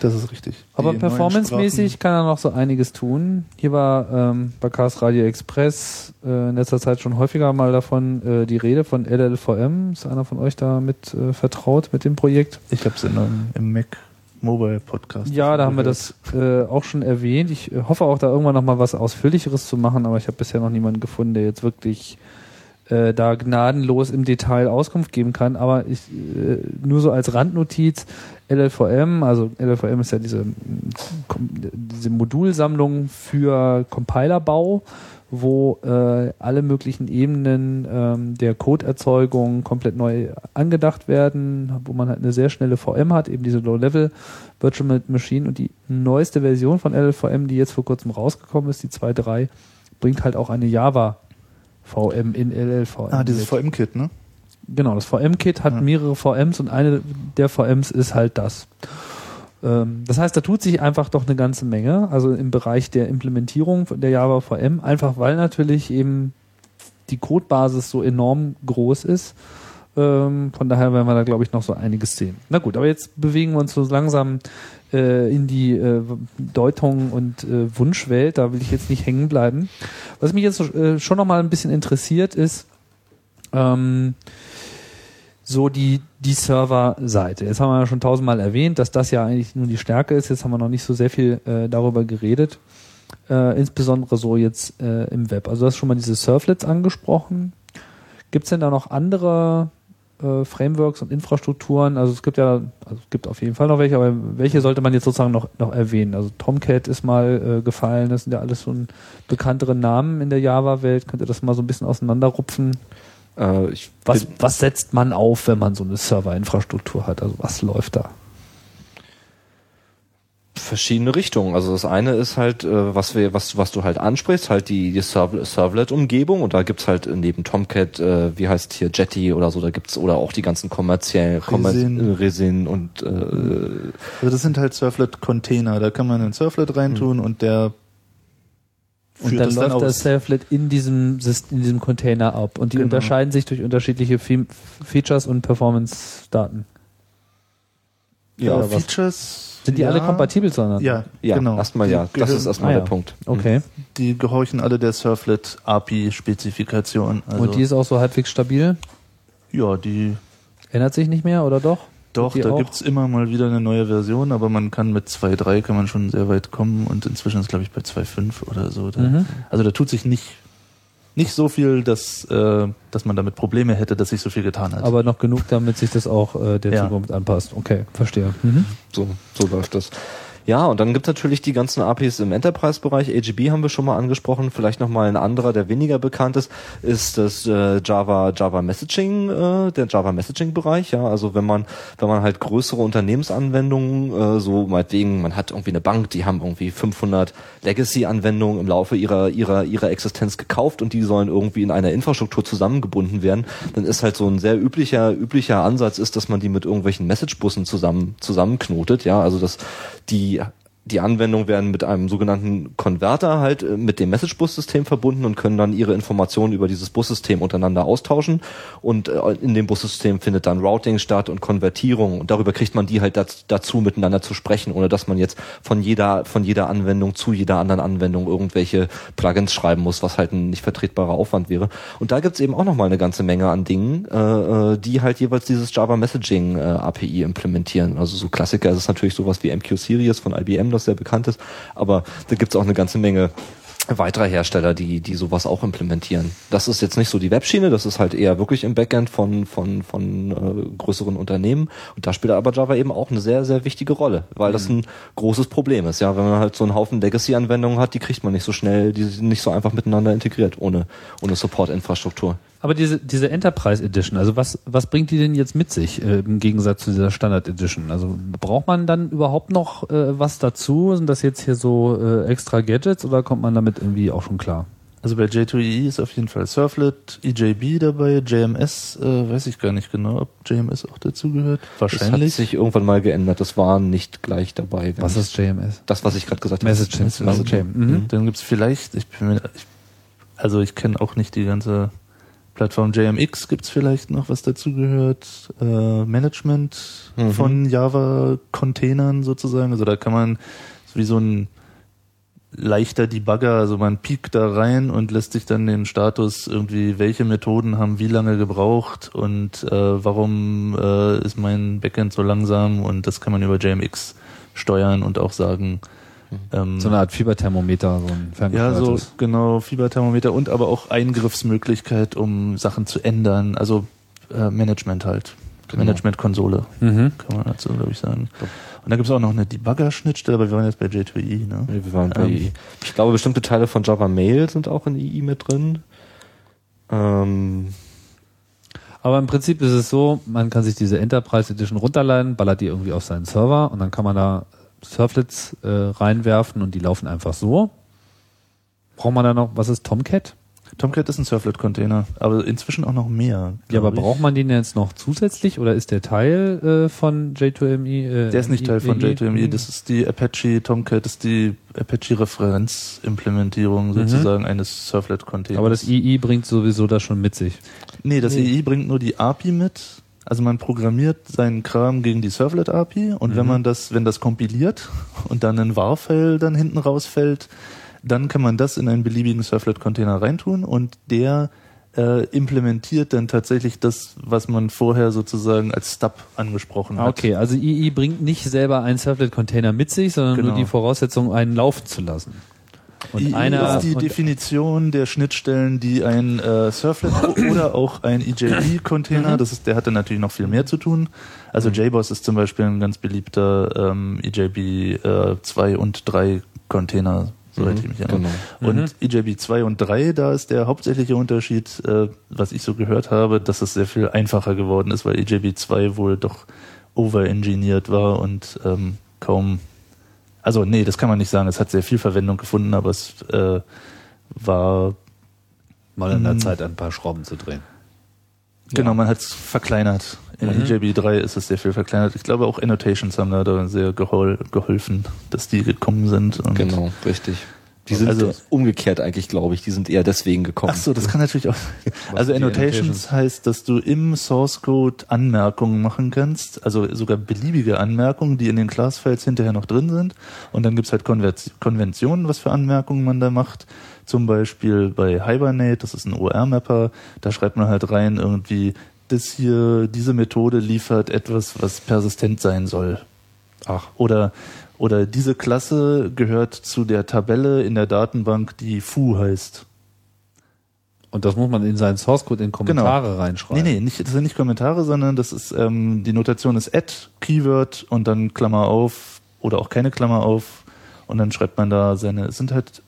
Das ist richtig. Aber performancemäßig kann er noch so einiges tun. Hier war ähm, bei Chaos Radio Express äh, in letzter Zeit schon häufiger mal davon äh, die Rede von LLVM. Ist einer von euch da mit äh, vertraut mit dem Projekt? Ich habe es im Mac Mobile Podcast. Ja, da haben wir das äh, auch schon erwähnt. Ich äh, hoffe auch da irgendwann noch mal was Ausführlicheres zu machen, aber ich habe bisher noch niemanden gefunden, der jetzt wirklich äh, da gnadenlos im Detail Auskunft geben kann. Aber ich äh, nur so als Randnotiz LLVM, also LLVM ist ja diese, kom- diese Modulsammlung für Compilerbau, wo äh, alle möglichen Ebenen ähm, der Codeerzeugung komplett neu angedacht werden, wo man halt eine sehr schnelle VM hat, eben diese Low-Level Virtual Machine und die neueste Version von LLVM, die jetzt vor kurzem rausgekommen ist, die 2.3, bringt halt auch eine Java VM in LLVM. Ah, dieses. VM-Kit, ne? Genau, das VM-Kit hat Ja. mehrere VMs und eine der VMs ist halt das. Ähm, das heißt, da tut sich einfach doch eine ganze Menge, also im Bereich der Implementierung der Java VM, einfach weil natürlich eben die Codebasis so enorm groß ist. Ähm, von daher werden wir da, glaube ich, noch so einiges sehen. Na gut, aber jetzt bewegen wir uns so langsam äh, in die äh, Deutung und äh, Wunschwelt. Da will ich jetzt nicht hängen bleiben. Was mich jetzt äh, schon noch mal ein bisschen interessiert ist, ähm, so die, die Serverseite. Jetzt haben wir ja schon tausendmal erwähnt, dass das ja eigentlich nur die Stärke ist. Jetzt haben wir noch nicht so sehr viel äh, darüber geredet. Äh, insbesondere so jetzt äh, im Web. Also du hast schon mal diese Surflets angesprochen. Gibt es denn da noch andere äh, Frameworks und Infrastrukturen? Also es gibt ja, also es gibt auf jeden Fall noch welche, aber welche sollte man jetzt sozusagen noch, noch erwähnen? Also Tomcat ist mal äh, gefallen, das sind ja alles schon bekanntere Namen in der Java-Welt. Könnt ihr das mal so ein bisschen auseinanderrupfen? Äh, Was, was setzt man auf, wenn man so eine Serverinfrastruktur hat? Also was läuft da? Verschiedene Richtungen. Also das eine ist halt, äh, was wir, was, was du halt ansprichst, halt die, die Servlet-Umgebung und da gibt's halt neben Tomcat, äh, wie heißt hier, Jetty oder so, da gibt's oder auch die ganzen kommerziellen Resin. Resin und äh, Also das sind halt Surflet-Container, da kann man einen Surflet reintun und der Und dann läuft aus. das Servlet in diesem, in diesem Container ab. Und die Genau. unterscheiden sich durch unterschiedliche Fe Features und Performance-Daten. ja? Features. Sind die ja, alle kompatibel zueinander? ja, Ja, genau. erstmal ja. Das gehören- ist erstmal Ah, der ja. Punkt. Okay. Die gehorchen alle der Surflet API-Spezifikation. Also, und die ist auch so halbwegs stabil? ja, die Ändert sich nicht mehr oder doch? Doch, da auch? gibt's immer mal wieder eine neue Version, aber man kann mit 2.3 kann man schon sehr weit kommen und inzwischen ist glaube ich bei 2.5 oder so. Da, Mhm. Also da tut sich nicht, nicht so viel, dass, äh, dass man damit Probleme hätte, dass sich so viel getan hat. Aber noch genug, damit sich das auch äh, der Ja. Zukunft anpasst. Okay, verstehe. Mhm. So, so läuft das. Ja, und dann gibt's natürlich die ganzen APIs im Enterprise-Bereich. AGB haben wir schon mal angesprochen. Vielleicht nochmal ein anderer, der weniger bekannt ist, ist das äh, Java Java Messaging, äh, der Java Messaging-Bereich. Ja, also wenn man wenn man halt größere Unternehmensanwendungen, äh, so meinetwegen, man hat irgendwie eine Bank, die haben irgendwie 500 Legacy-Anwendungen im Laufe ihrer ihrer ihrer Existenz gekauft und die sollen irgendwie in einer Infrastruktur zusammengebunden werden, dann ist halt so ein sehr üblicher üblicher Ansatz ist, dass man die mit irgendwelchen Messagebussen zusammen zusammenknotet. Ja, also dass die die Anwendungen werden mit einem sogenannten Konverter halt äh, mit dem Message-Bus-System verbunden und können dann ihre Informationen über dieses Bussystem untereinander austauschen. Und äh, in dem Bussystem findet dann Routing statt und Konvertierung. Und darüber kriegt man die halt daz- dazu, miteinander zu sprechen, ohne dass man jetzt von jeder, von jeder Anwendung zu jeder anderen Anwendung irgendwelche Plugins schreiben muss, was halt ein nicht vertretbarer Aufwand wäre. Und da gibt's eben auch nochmal eine ganze Menge an Dingen, äh, die halt jeweils dieses Java Messaging API implementieren. Also so Klassiker ist es natürlich sowas wie MQ Series von IBM, das sehr bekannt ist, aber da gibt's auch eine ganze Menge weiterer Hersteller, die, die sowas auch implementieren. Das ist jetzt nicht so die Webschiene, das ist halt eher wirklich im Backend von, von, von äh, größeren Unternehmen. Und da spielt aber Java eben auch eine sehr, sehr wichtige Rolle, weil das ein großes Problem ist. Ja, wenn man halt so einen Haufen Legacy-Anwendungen hat, die kriegt man nicht so schnell, die sind nicht so einfach miteinander integriert, ohne, ohne Support-Infrastruktur. Aber diese, diese Enterprise Edition, also was, was bringt die denn jetzt mit sich äh, im Gegensatz zu dieser Standard Edition? Also braucht man dann überhaupt noch äh, was dazu? Sind das jetzt hier so äh, extra Gadgets oder kommt man damit irgendwie auch schon klar? also bei J2EE ist auf jeden Fall Surflet, EJB dabei, JMS, äh, weiß ich gar nicht genau, ob JMS auch dazugehört. Das hat Wahrscheinlich. sich irgendwann mal geändert, das war nicht gleich dabei. Was ist JMS? das, was ich gerade gesagt habe? Messaging. Messaging. Okay. Mhm. Dann gibt's vielleicht, ich bin mir, ich, also ich kenne auch nicht die ganze Plattform JMX, gibt's vielleicht noch, was dazugehört. Äh, Management Mhm. von Java-Containern sozusagen. Also da kann man so wie so ein leichter Debugger, also man piekt da rein und lässt sich dann den Status irgendwie, welche Methoden haben wie lange gebraucht und äh, warum äh, ist mein Backend so langsam und das kann man über JMX steuern und auch sagen, ähm, So eine Art Fieberthermometer, so ein ja, so ferngesteuertes. genau, Fieberthermometer und aber auch Eingriffsmöglichkeit, um Sachen zu ändern. Also äh, Management halt. Genau. Management-Konsole, Mhm. kann man dazu, glaube ich, sagen. Und da gibt es auch noch eine Debugger-Schnittstelle, aber wir waren jetzt bei J2E, ne? Nee, Wir waren bei Ähm, II. Ich glaube, bestimmte Teile von Java Mail sind auch in II mit drin. Ähm, Aber im Prinzip ist es so, man kann sich diese Enterprise Edition runterladen, ballert die irgendwie auf seinen Server und dann kann man da Surflets äh, reinwerfen und die laufen einfach so. Braucht man da noch, was ist Tomcat? Tomcat ist ein Surflet-Container, aber inzwischen auch noch mehr. Ja, aber ich. braucht man den jetzt noch zusätzlich oder ist der Teil äh, von J2ME? Äh, Der ist nicht Teil von ME? J2ME, das ist die Apache Tomcat, das ist die Apache-Referenzimplementierung sozusagen eines Surflet-Containers. Mhm. Aber das II bringt sowieso das schon mit sich. Nee, das Nee. EI bringt nur die API mit. Also man programmiert seinen Kram gegen die Servlet-API und wenn Mhm. man das, wenn das kompiliert und dann ein WAR-File dann hinten rausfällt, dann kann man das in einen beliebigen Servlet-Container reintun und der äh, implementiert dann tatsächlich das, was man vorher sozusagen als Stub angesprochen hat. Okay, also II bringt nicht selber einen Servlet-Container mit sich, sondern Genau. nur die Voraussetzung, einen laufen zu lassen. Und II einer ist die Definition der Schnittstellen, die ein äh, Surflet oder auch ein EJB-Container, das ist, der hatte natürlich noch viel mehr zu tun. Also JBoss ist zum Beispiel ein ganz beliebter ähm, EJB äh, 2 und 3 Container, soweit ich mich erinnere. genau. Und EJB 2 und 3, da ist der hauptsächliche Unterschied, äh, was ich so gehört habe, dass es sehr viel einfacher geworden ist, weil EJB 2 wohl doch overengineert war und ähm, kaum Also nee, das kann man nicht sagen. Es hat sehr viel Verwendung gefunden, aber es äh, war Mal in der Mhm. Zeit ein paar Schrauben zu drehen. genau, man hat es verkleinert. In Mhm. EJB 3 ist es sehr viel verkleinert. Ich glaube auch Annotations haben da, da sehr gehol geholfen, dass die gekommen sind. Und Genau, richtig. Die sind Also- umgekehrt eigentlich, glaube ich. Die sind eher deswegen gekommen. Ach so, das kann natürlich auch. Also Annotations, Annotations? heißt, dass du im Source Code Anmerkungen machen kannst, also sogar beliebige Anmerkungen, die in den Class-Files hinterher noch drin sind. Und dann gibt's halt Konver- Konventionen, was für Anmerkungen man da macht. Zum Beispiel bei Hibernate, das ist ein OR-Mapper, da schreibt man halt rein irgendwie, das hier, diese Methode liefert etwas, was persistent sein soll. Ach. Oder, oder diese Klasse gehört zu der Tabelle in der Datenbank, die foo heißt. Und das muss man in seinen Source Code in Kommentare Genau. reinschreiben. Nee, nee, nicht, das sind nicht Kommentare, sondern das ist, ähm, die Notation ist add, Keyword und dann Klammer auf oder auch keine Klammer auf und dann schreibt man da seine, es sind halt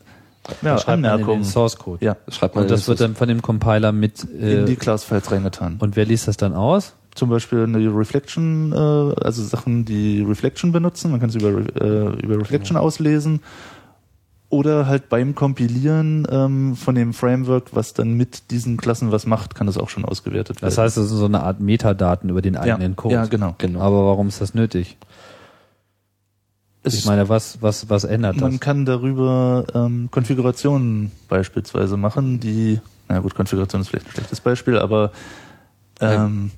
ja, schreibt man den Source Code. Ja, Schreibt man Und das wird dann von dem Compiler mit äh, in die Class-Files reingetan. und wer liest das dann aus? Zum Beispiel eine Reflection, äh, also Sachen, die Reflection benutzen, man kann es über, äh, über Reflection auslesen. Oder halt beim Kompilieren ähm, von dem Framework, was dann mit diesen Klassen was macht, kann das auch schon ausgewertet werden. Das heißt, das sind so eine Art Metadaten über den ja, eigenen Code. ja, genau. Genau. Aber warum ist das nötig? Ich meine, was, was, was ändert das? Man kann darüber ähm, Konfigurationen beispielsweise machen, die, na gut, Konfiguration ist vielleicht ein schlechtes Beispiel, aber ähm,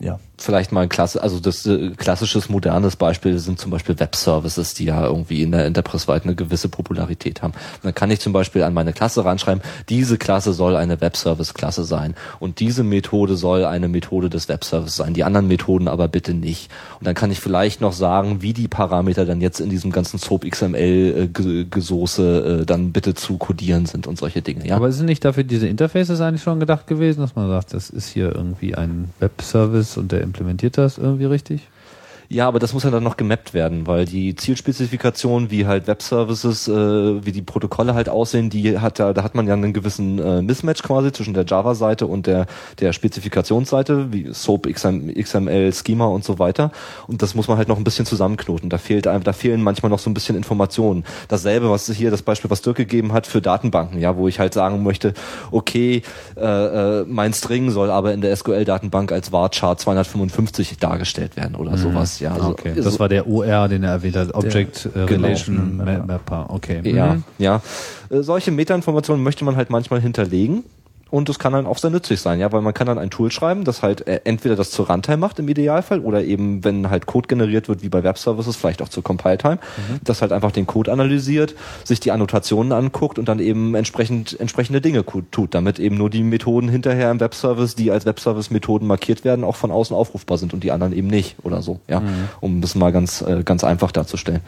ja. vielleicht mal ein klasse, also das äh, klassisches modernes Beispiel sind zum Beispiel Web-Services, die ja irgendwie in der Enterprise weit eine gewisse Popularität haben. Und dann kann ich zum Beispiel an meine Klasse ranschreiben, diese Klasse soll eine Web-Service-Klasse sein und diese Methode soll eine Methode des Web-Services sein, die anderen Methoden aber bitte nicht. Und dann kann ich vielleicht noch sagen, wie die Parameter dann jetzt in diesem ganzen SOAP XML-Gesoße äh, dann bitte zu codieren sind und solche Dinge. Ja, Aber sind nicht dafür diese Interfaces eigentlich schon gedacht gewesen, dass man sagt, das ist hier irgendwie ein Web-Service und der implementiert das irgendwie richtig? Ja, aber das muss ja dann noch gemappt werden, weil die Zielspezifikationen, wie halt Web-Services, äh, wie die Protokolle halt aussehen, die hat da, da hat man ja einen gewissen äh, Mismatch quasi zwischen der Java-Seite und der der Spezifikationsseite, wie SOAP, XM, XML, Schema und so weiter. Und das muss man halt noch ein bisschen zusammenknoten. Da fehlt einem, da fehlen manchmal noch so ein bisschen Informationen. Dasselbe, was hier das Beispiel, was Dirk gegeben hat für Datenbanken, ja, wo ich halt sagen möchte, okay, äh, äh, mein String soll aber in der SQL-Datenbank als Varchar 255 dargestellt werden oder sowas. Ja, also, okay. also, Das war der OR, den er erwähnt hat. Object äh, genau. Relation. Ma- Mapper. Okay. Ja, Mhm. ja. Äh, Solche Metainformationen möchte man halt manchmal hinterlegen. Und das kann dann auch sehr nützlich sein, ja, weil man kann dann ein Tool schreiben, das halt äh, entweder das zur Runtime macht im Idealfall oder eben, wenn halt Code generiert wird, wie bei Web-Services, vielleicht auch zur Compile-Time, das halt einfach den Code analysiert, sich die Annotationen anguckt und dann eben entsprechend entsprechende Dinge tut, damit eben nur die Methoden hinterher im Web-Service, die als Web-Service-Methoden markiert werden, auch von außen aufrufbar sind und die anderen eben nicht oder so, ja, um das mal ganz äh, ganz einfach darzustellen.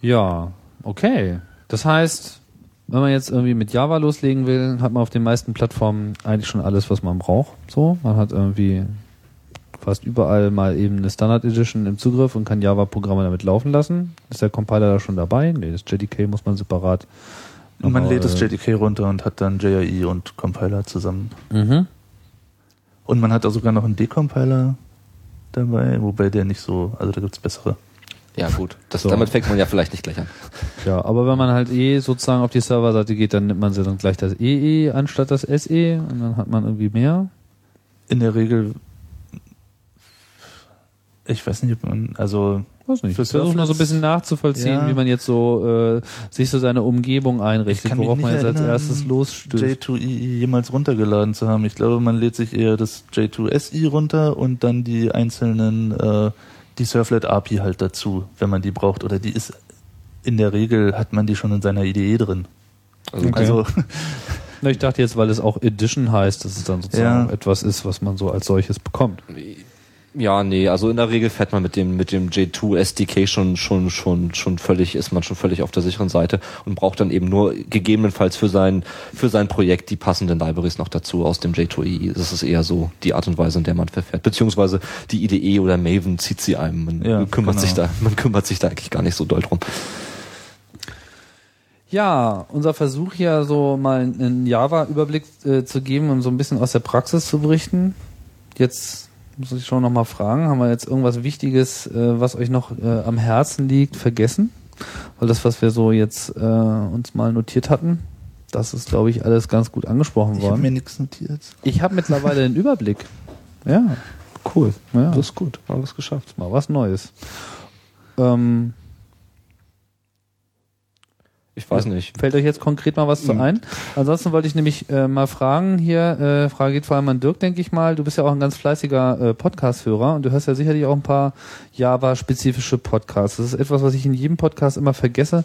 Ja, okay. Das heißt, wenn man jetzt irgendwie mit Java loslegen will, hat man auf den meisten Plattformen eigentlich schon alles, was man braucht. So, man hat irgendwie fast überall mal eben eine Standard Edition im Zugriff und kann Java-Programme damit laufen lassen. Ist der Compiler da schon dabei? Nee, das JDK muss man separat. Und man lädt das äh, JDK runter und hat dann JIE und Compiler zusammen. Mhm. Und man hat auch sogar noch einen Decompiler dabei, wobei der nicht so, also da gibt's bessere. Ja, gut. Das, So. Damit fängt man ja vielleicht nicht gleich an. Ja, aber wenn man halt eh sozusagen auf die Serverseite geht, dann nimmt man sie dann gleich das EE anstatt das SE und dann hat man irgendwie mehr. In der Regel, ich weiß nicht, ob man, also Weiß nicht. Für Ich versuche mal so ein bisschen nachzuvollziehen, Ja. wie man jetzt so äh, sich so seine Umgebung einrichtet, worauf man jetzt als erinnern, erstes losstößt. J2EE jemals runtergeladen zu haben. Ich glaube, man lädt sich eher das J2SI runter und dann die einzelnen, äh, die Surflet API halt dazu, wenn man die braucht. Oder die ist, in der Regel hat man die schon in seiner IDE drin. Also, Okay. Also, Na, ich dachte jetzt, weil es auch Edition heißt, dass es dann sozusagen Ja. etwas ist, was man so als solches bekommt. Ja, nee, also in der Regel fährt man mit dem mit dem J2 SDK schon schon schon schon völlig ist man schon völlig auf der sicheren Seite und braucht dann eben nur gegebenenfalls für sein für sein Projekt die passenden Libraries noch dazu aus dem J2EE. Das ist eher so die Art und Weise, in der man verfährt, beziehungsweise die IDE oder Maven zieht sie einem. Man Ja, kümmert genau. sich da man kümmert sich da eigentlich gar nicht so doll drum. Ja, unser Versuch hier so mal einen Java-Überblick äh, zu geben und so ein bisschen aus der Praxis zu berichten. Jetzt muss ich schon nochmal fragen, haben wir jetzt irgendwas Wichtiges, äh, was euch noch äh, am Herzen liegt, vergessen? Weil das, was wir so jetzt äh, uns mal notiert hatten, das ist, glaube ich, alles ganz gut angesprochen Ich habe worden. mir nichts notiert. Ich habe mittlerweile den Überblick. Ja, Cool. ja. Das ist gut. Haben wir es geschafft. mal was Neues. Ähm, Ich weiß nicht. Fällt euch jetzt konkret mal was zu Mhm. ein? Ansonsten wollte ich nämlich äh, mal fragen hier, äh, Frage geht vor allem an Dirk, denke ich mal. Du bist ja auch ein ganz fleißiger äh, Podcast-Hörer und du hörst ja sicherlich auch ein paar Java-spezifische Podcasts. Das ist etwas, was ich in jedem Podcast immer vergesse,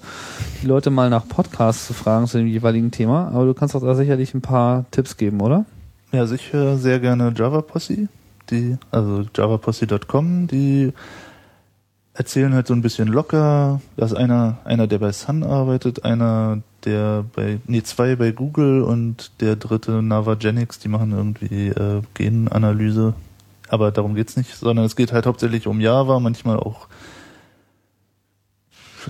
die Leute mal nach Podcasts zu fragen zu dem jeweiligen Thema. Aber du kannst auch da sicherlich ein paar Tipps geben, oder? Ja, also ich höre sehr gerne Java Posse, die, also javaposse.com, die erzählen halt so ein bisschen locker. Da ist einer, einer, der bei Sun arbeitet, einer, der bei, nee, zwei bei Google und der dritte Navagenics, die machen irgendwie äh, Genanalyse. Aber darum geht's nicht, sondern es geht halt hauptsächlich um Java, manchmal auch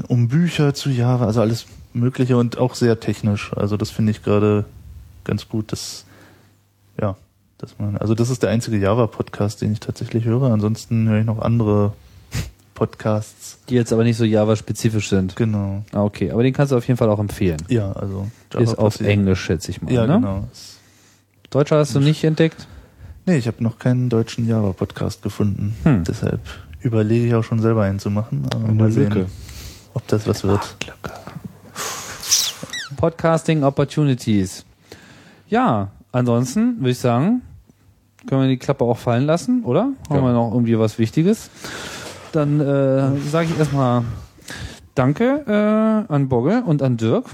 um Bücher zu Java, also alles Mögliche und auch sehr technisch. Also das finde ich gerade ganz gut, dass ja, dass man, also das ist der einzige Java-Podcast, den ich tatsächlich höre. Ansonsten höre ich noch andere Podcasts. Die jetzt aber nicht so Java-spezifisch sind. Genau. Ah, okay. Aber den kannst du auf jeden Fall auch empfehlen. Ja, also Ist auf. Englisch, schätze ich mal. Ja, ne? genau. Deutscher hast du nicht entdeckt? Nee, ich habe noch keinen deutschen Java-Podcast gefunden. Hm. Deshalb überlege ich auch schon selber einen zu machen. Aber Eine mal sehen, Lücke. ob das was wird. Podcasting Opportunities. Ja, ansonsten würde ich sagen, können wir die Klappe auch fallen lassen, oder? Haben Ja. wir noch irgendwie was Wichtiges? Dann äh, sage ich erstmal Danke äh, an Bogge und an Dirk.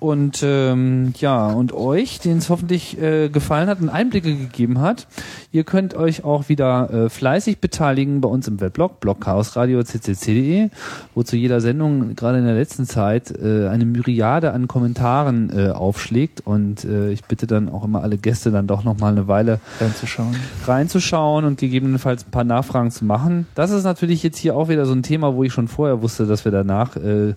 Und ähm, ja, und euch, denen es hoffentlich äh, gefallen hat und Einblicke gegeben hat. Ihr könnt euch auch wieder äh, fleißig beteiligen bei uns im Weblog, blogchaosradio.ccc.de, wo zu jeder Sendung gerade in der letzten Zeit äh, eine Myriade an Kommentaren äh, aufschlägt. Und äh, ich bitte dann auch immer alle Gäste dann doch nochmal eine Weile Reinzuschauen. reinzuschauen und gegebenenfalls ein paar Nachfragen zu machen. Das ist natürlich jetzt hier auch wieder so ein Thema, wo ich schon vorher wusste, dass wir danach äh,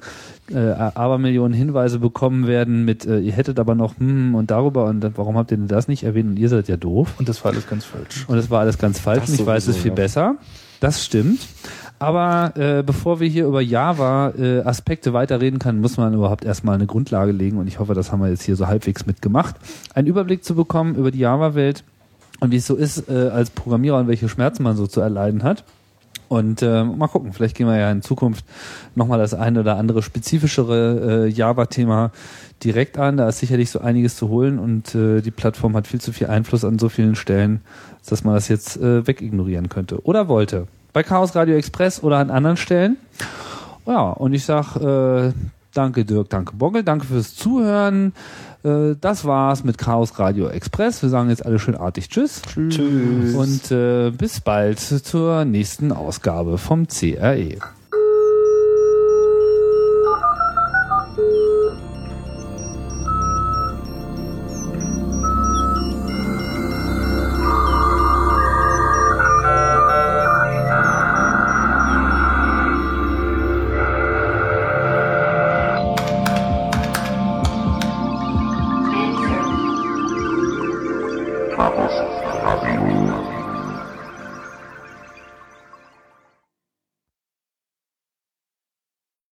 äh, Abermillionen Hinweise bekommen werden mit, äh, ihr hättet aber noch hm und darüber und dann, warum habt ihr denn das nicht erwähnt und ihr seid ja doof. Und das war alles ganz falsch. Und es war alles ganz falsch Das und ich weiß es viel ja. besser. Das stimmt. Aber äh, bevor wir hier über Java äh, Aspekte weiterreden können, muss man überhaupt erstmal eine Grundlage legen und ich hoffe, das haben wir jetzt hier so halbwegs mitgemacht. Einen Überblick zu bekommen über die Java-Welt und wie es so ist äh, als Programmierer und welche Schmerzen man so zu erleiden hat. Und äh, mal gucken, vielleicht gehen wir ja in Zukunft nochmal das eine oder andere spezifischere äh, Java-Thema direkt an. Da ist sicherlich so einiges zu holen und äh, die Plattform hat viel zu viel Einfluss an so vielen Stellen, dass man das jetzt äh, wegignorieren könnte. Oder wollte. Bei Chaos Radio Express oder an anderen Stellen. Ja, und ich sag äh, danke Dirk, danke Boggle, danke fürs Zuhören. Äh, das war's mit Chaos Radio Express. Wir sagen jetzt alle schön artig Tschüss. Tschüss. Und äh, bis bald zur nächsten Ausgabe vom CRE.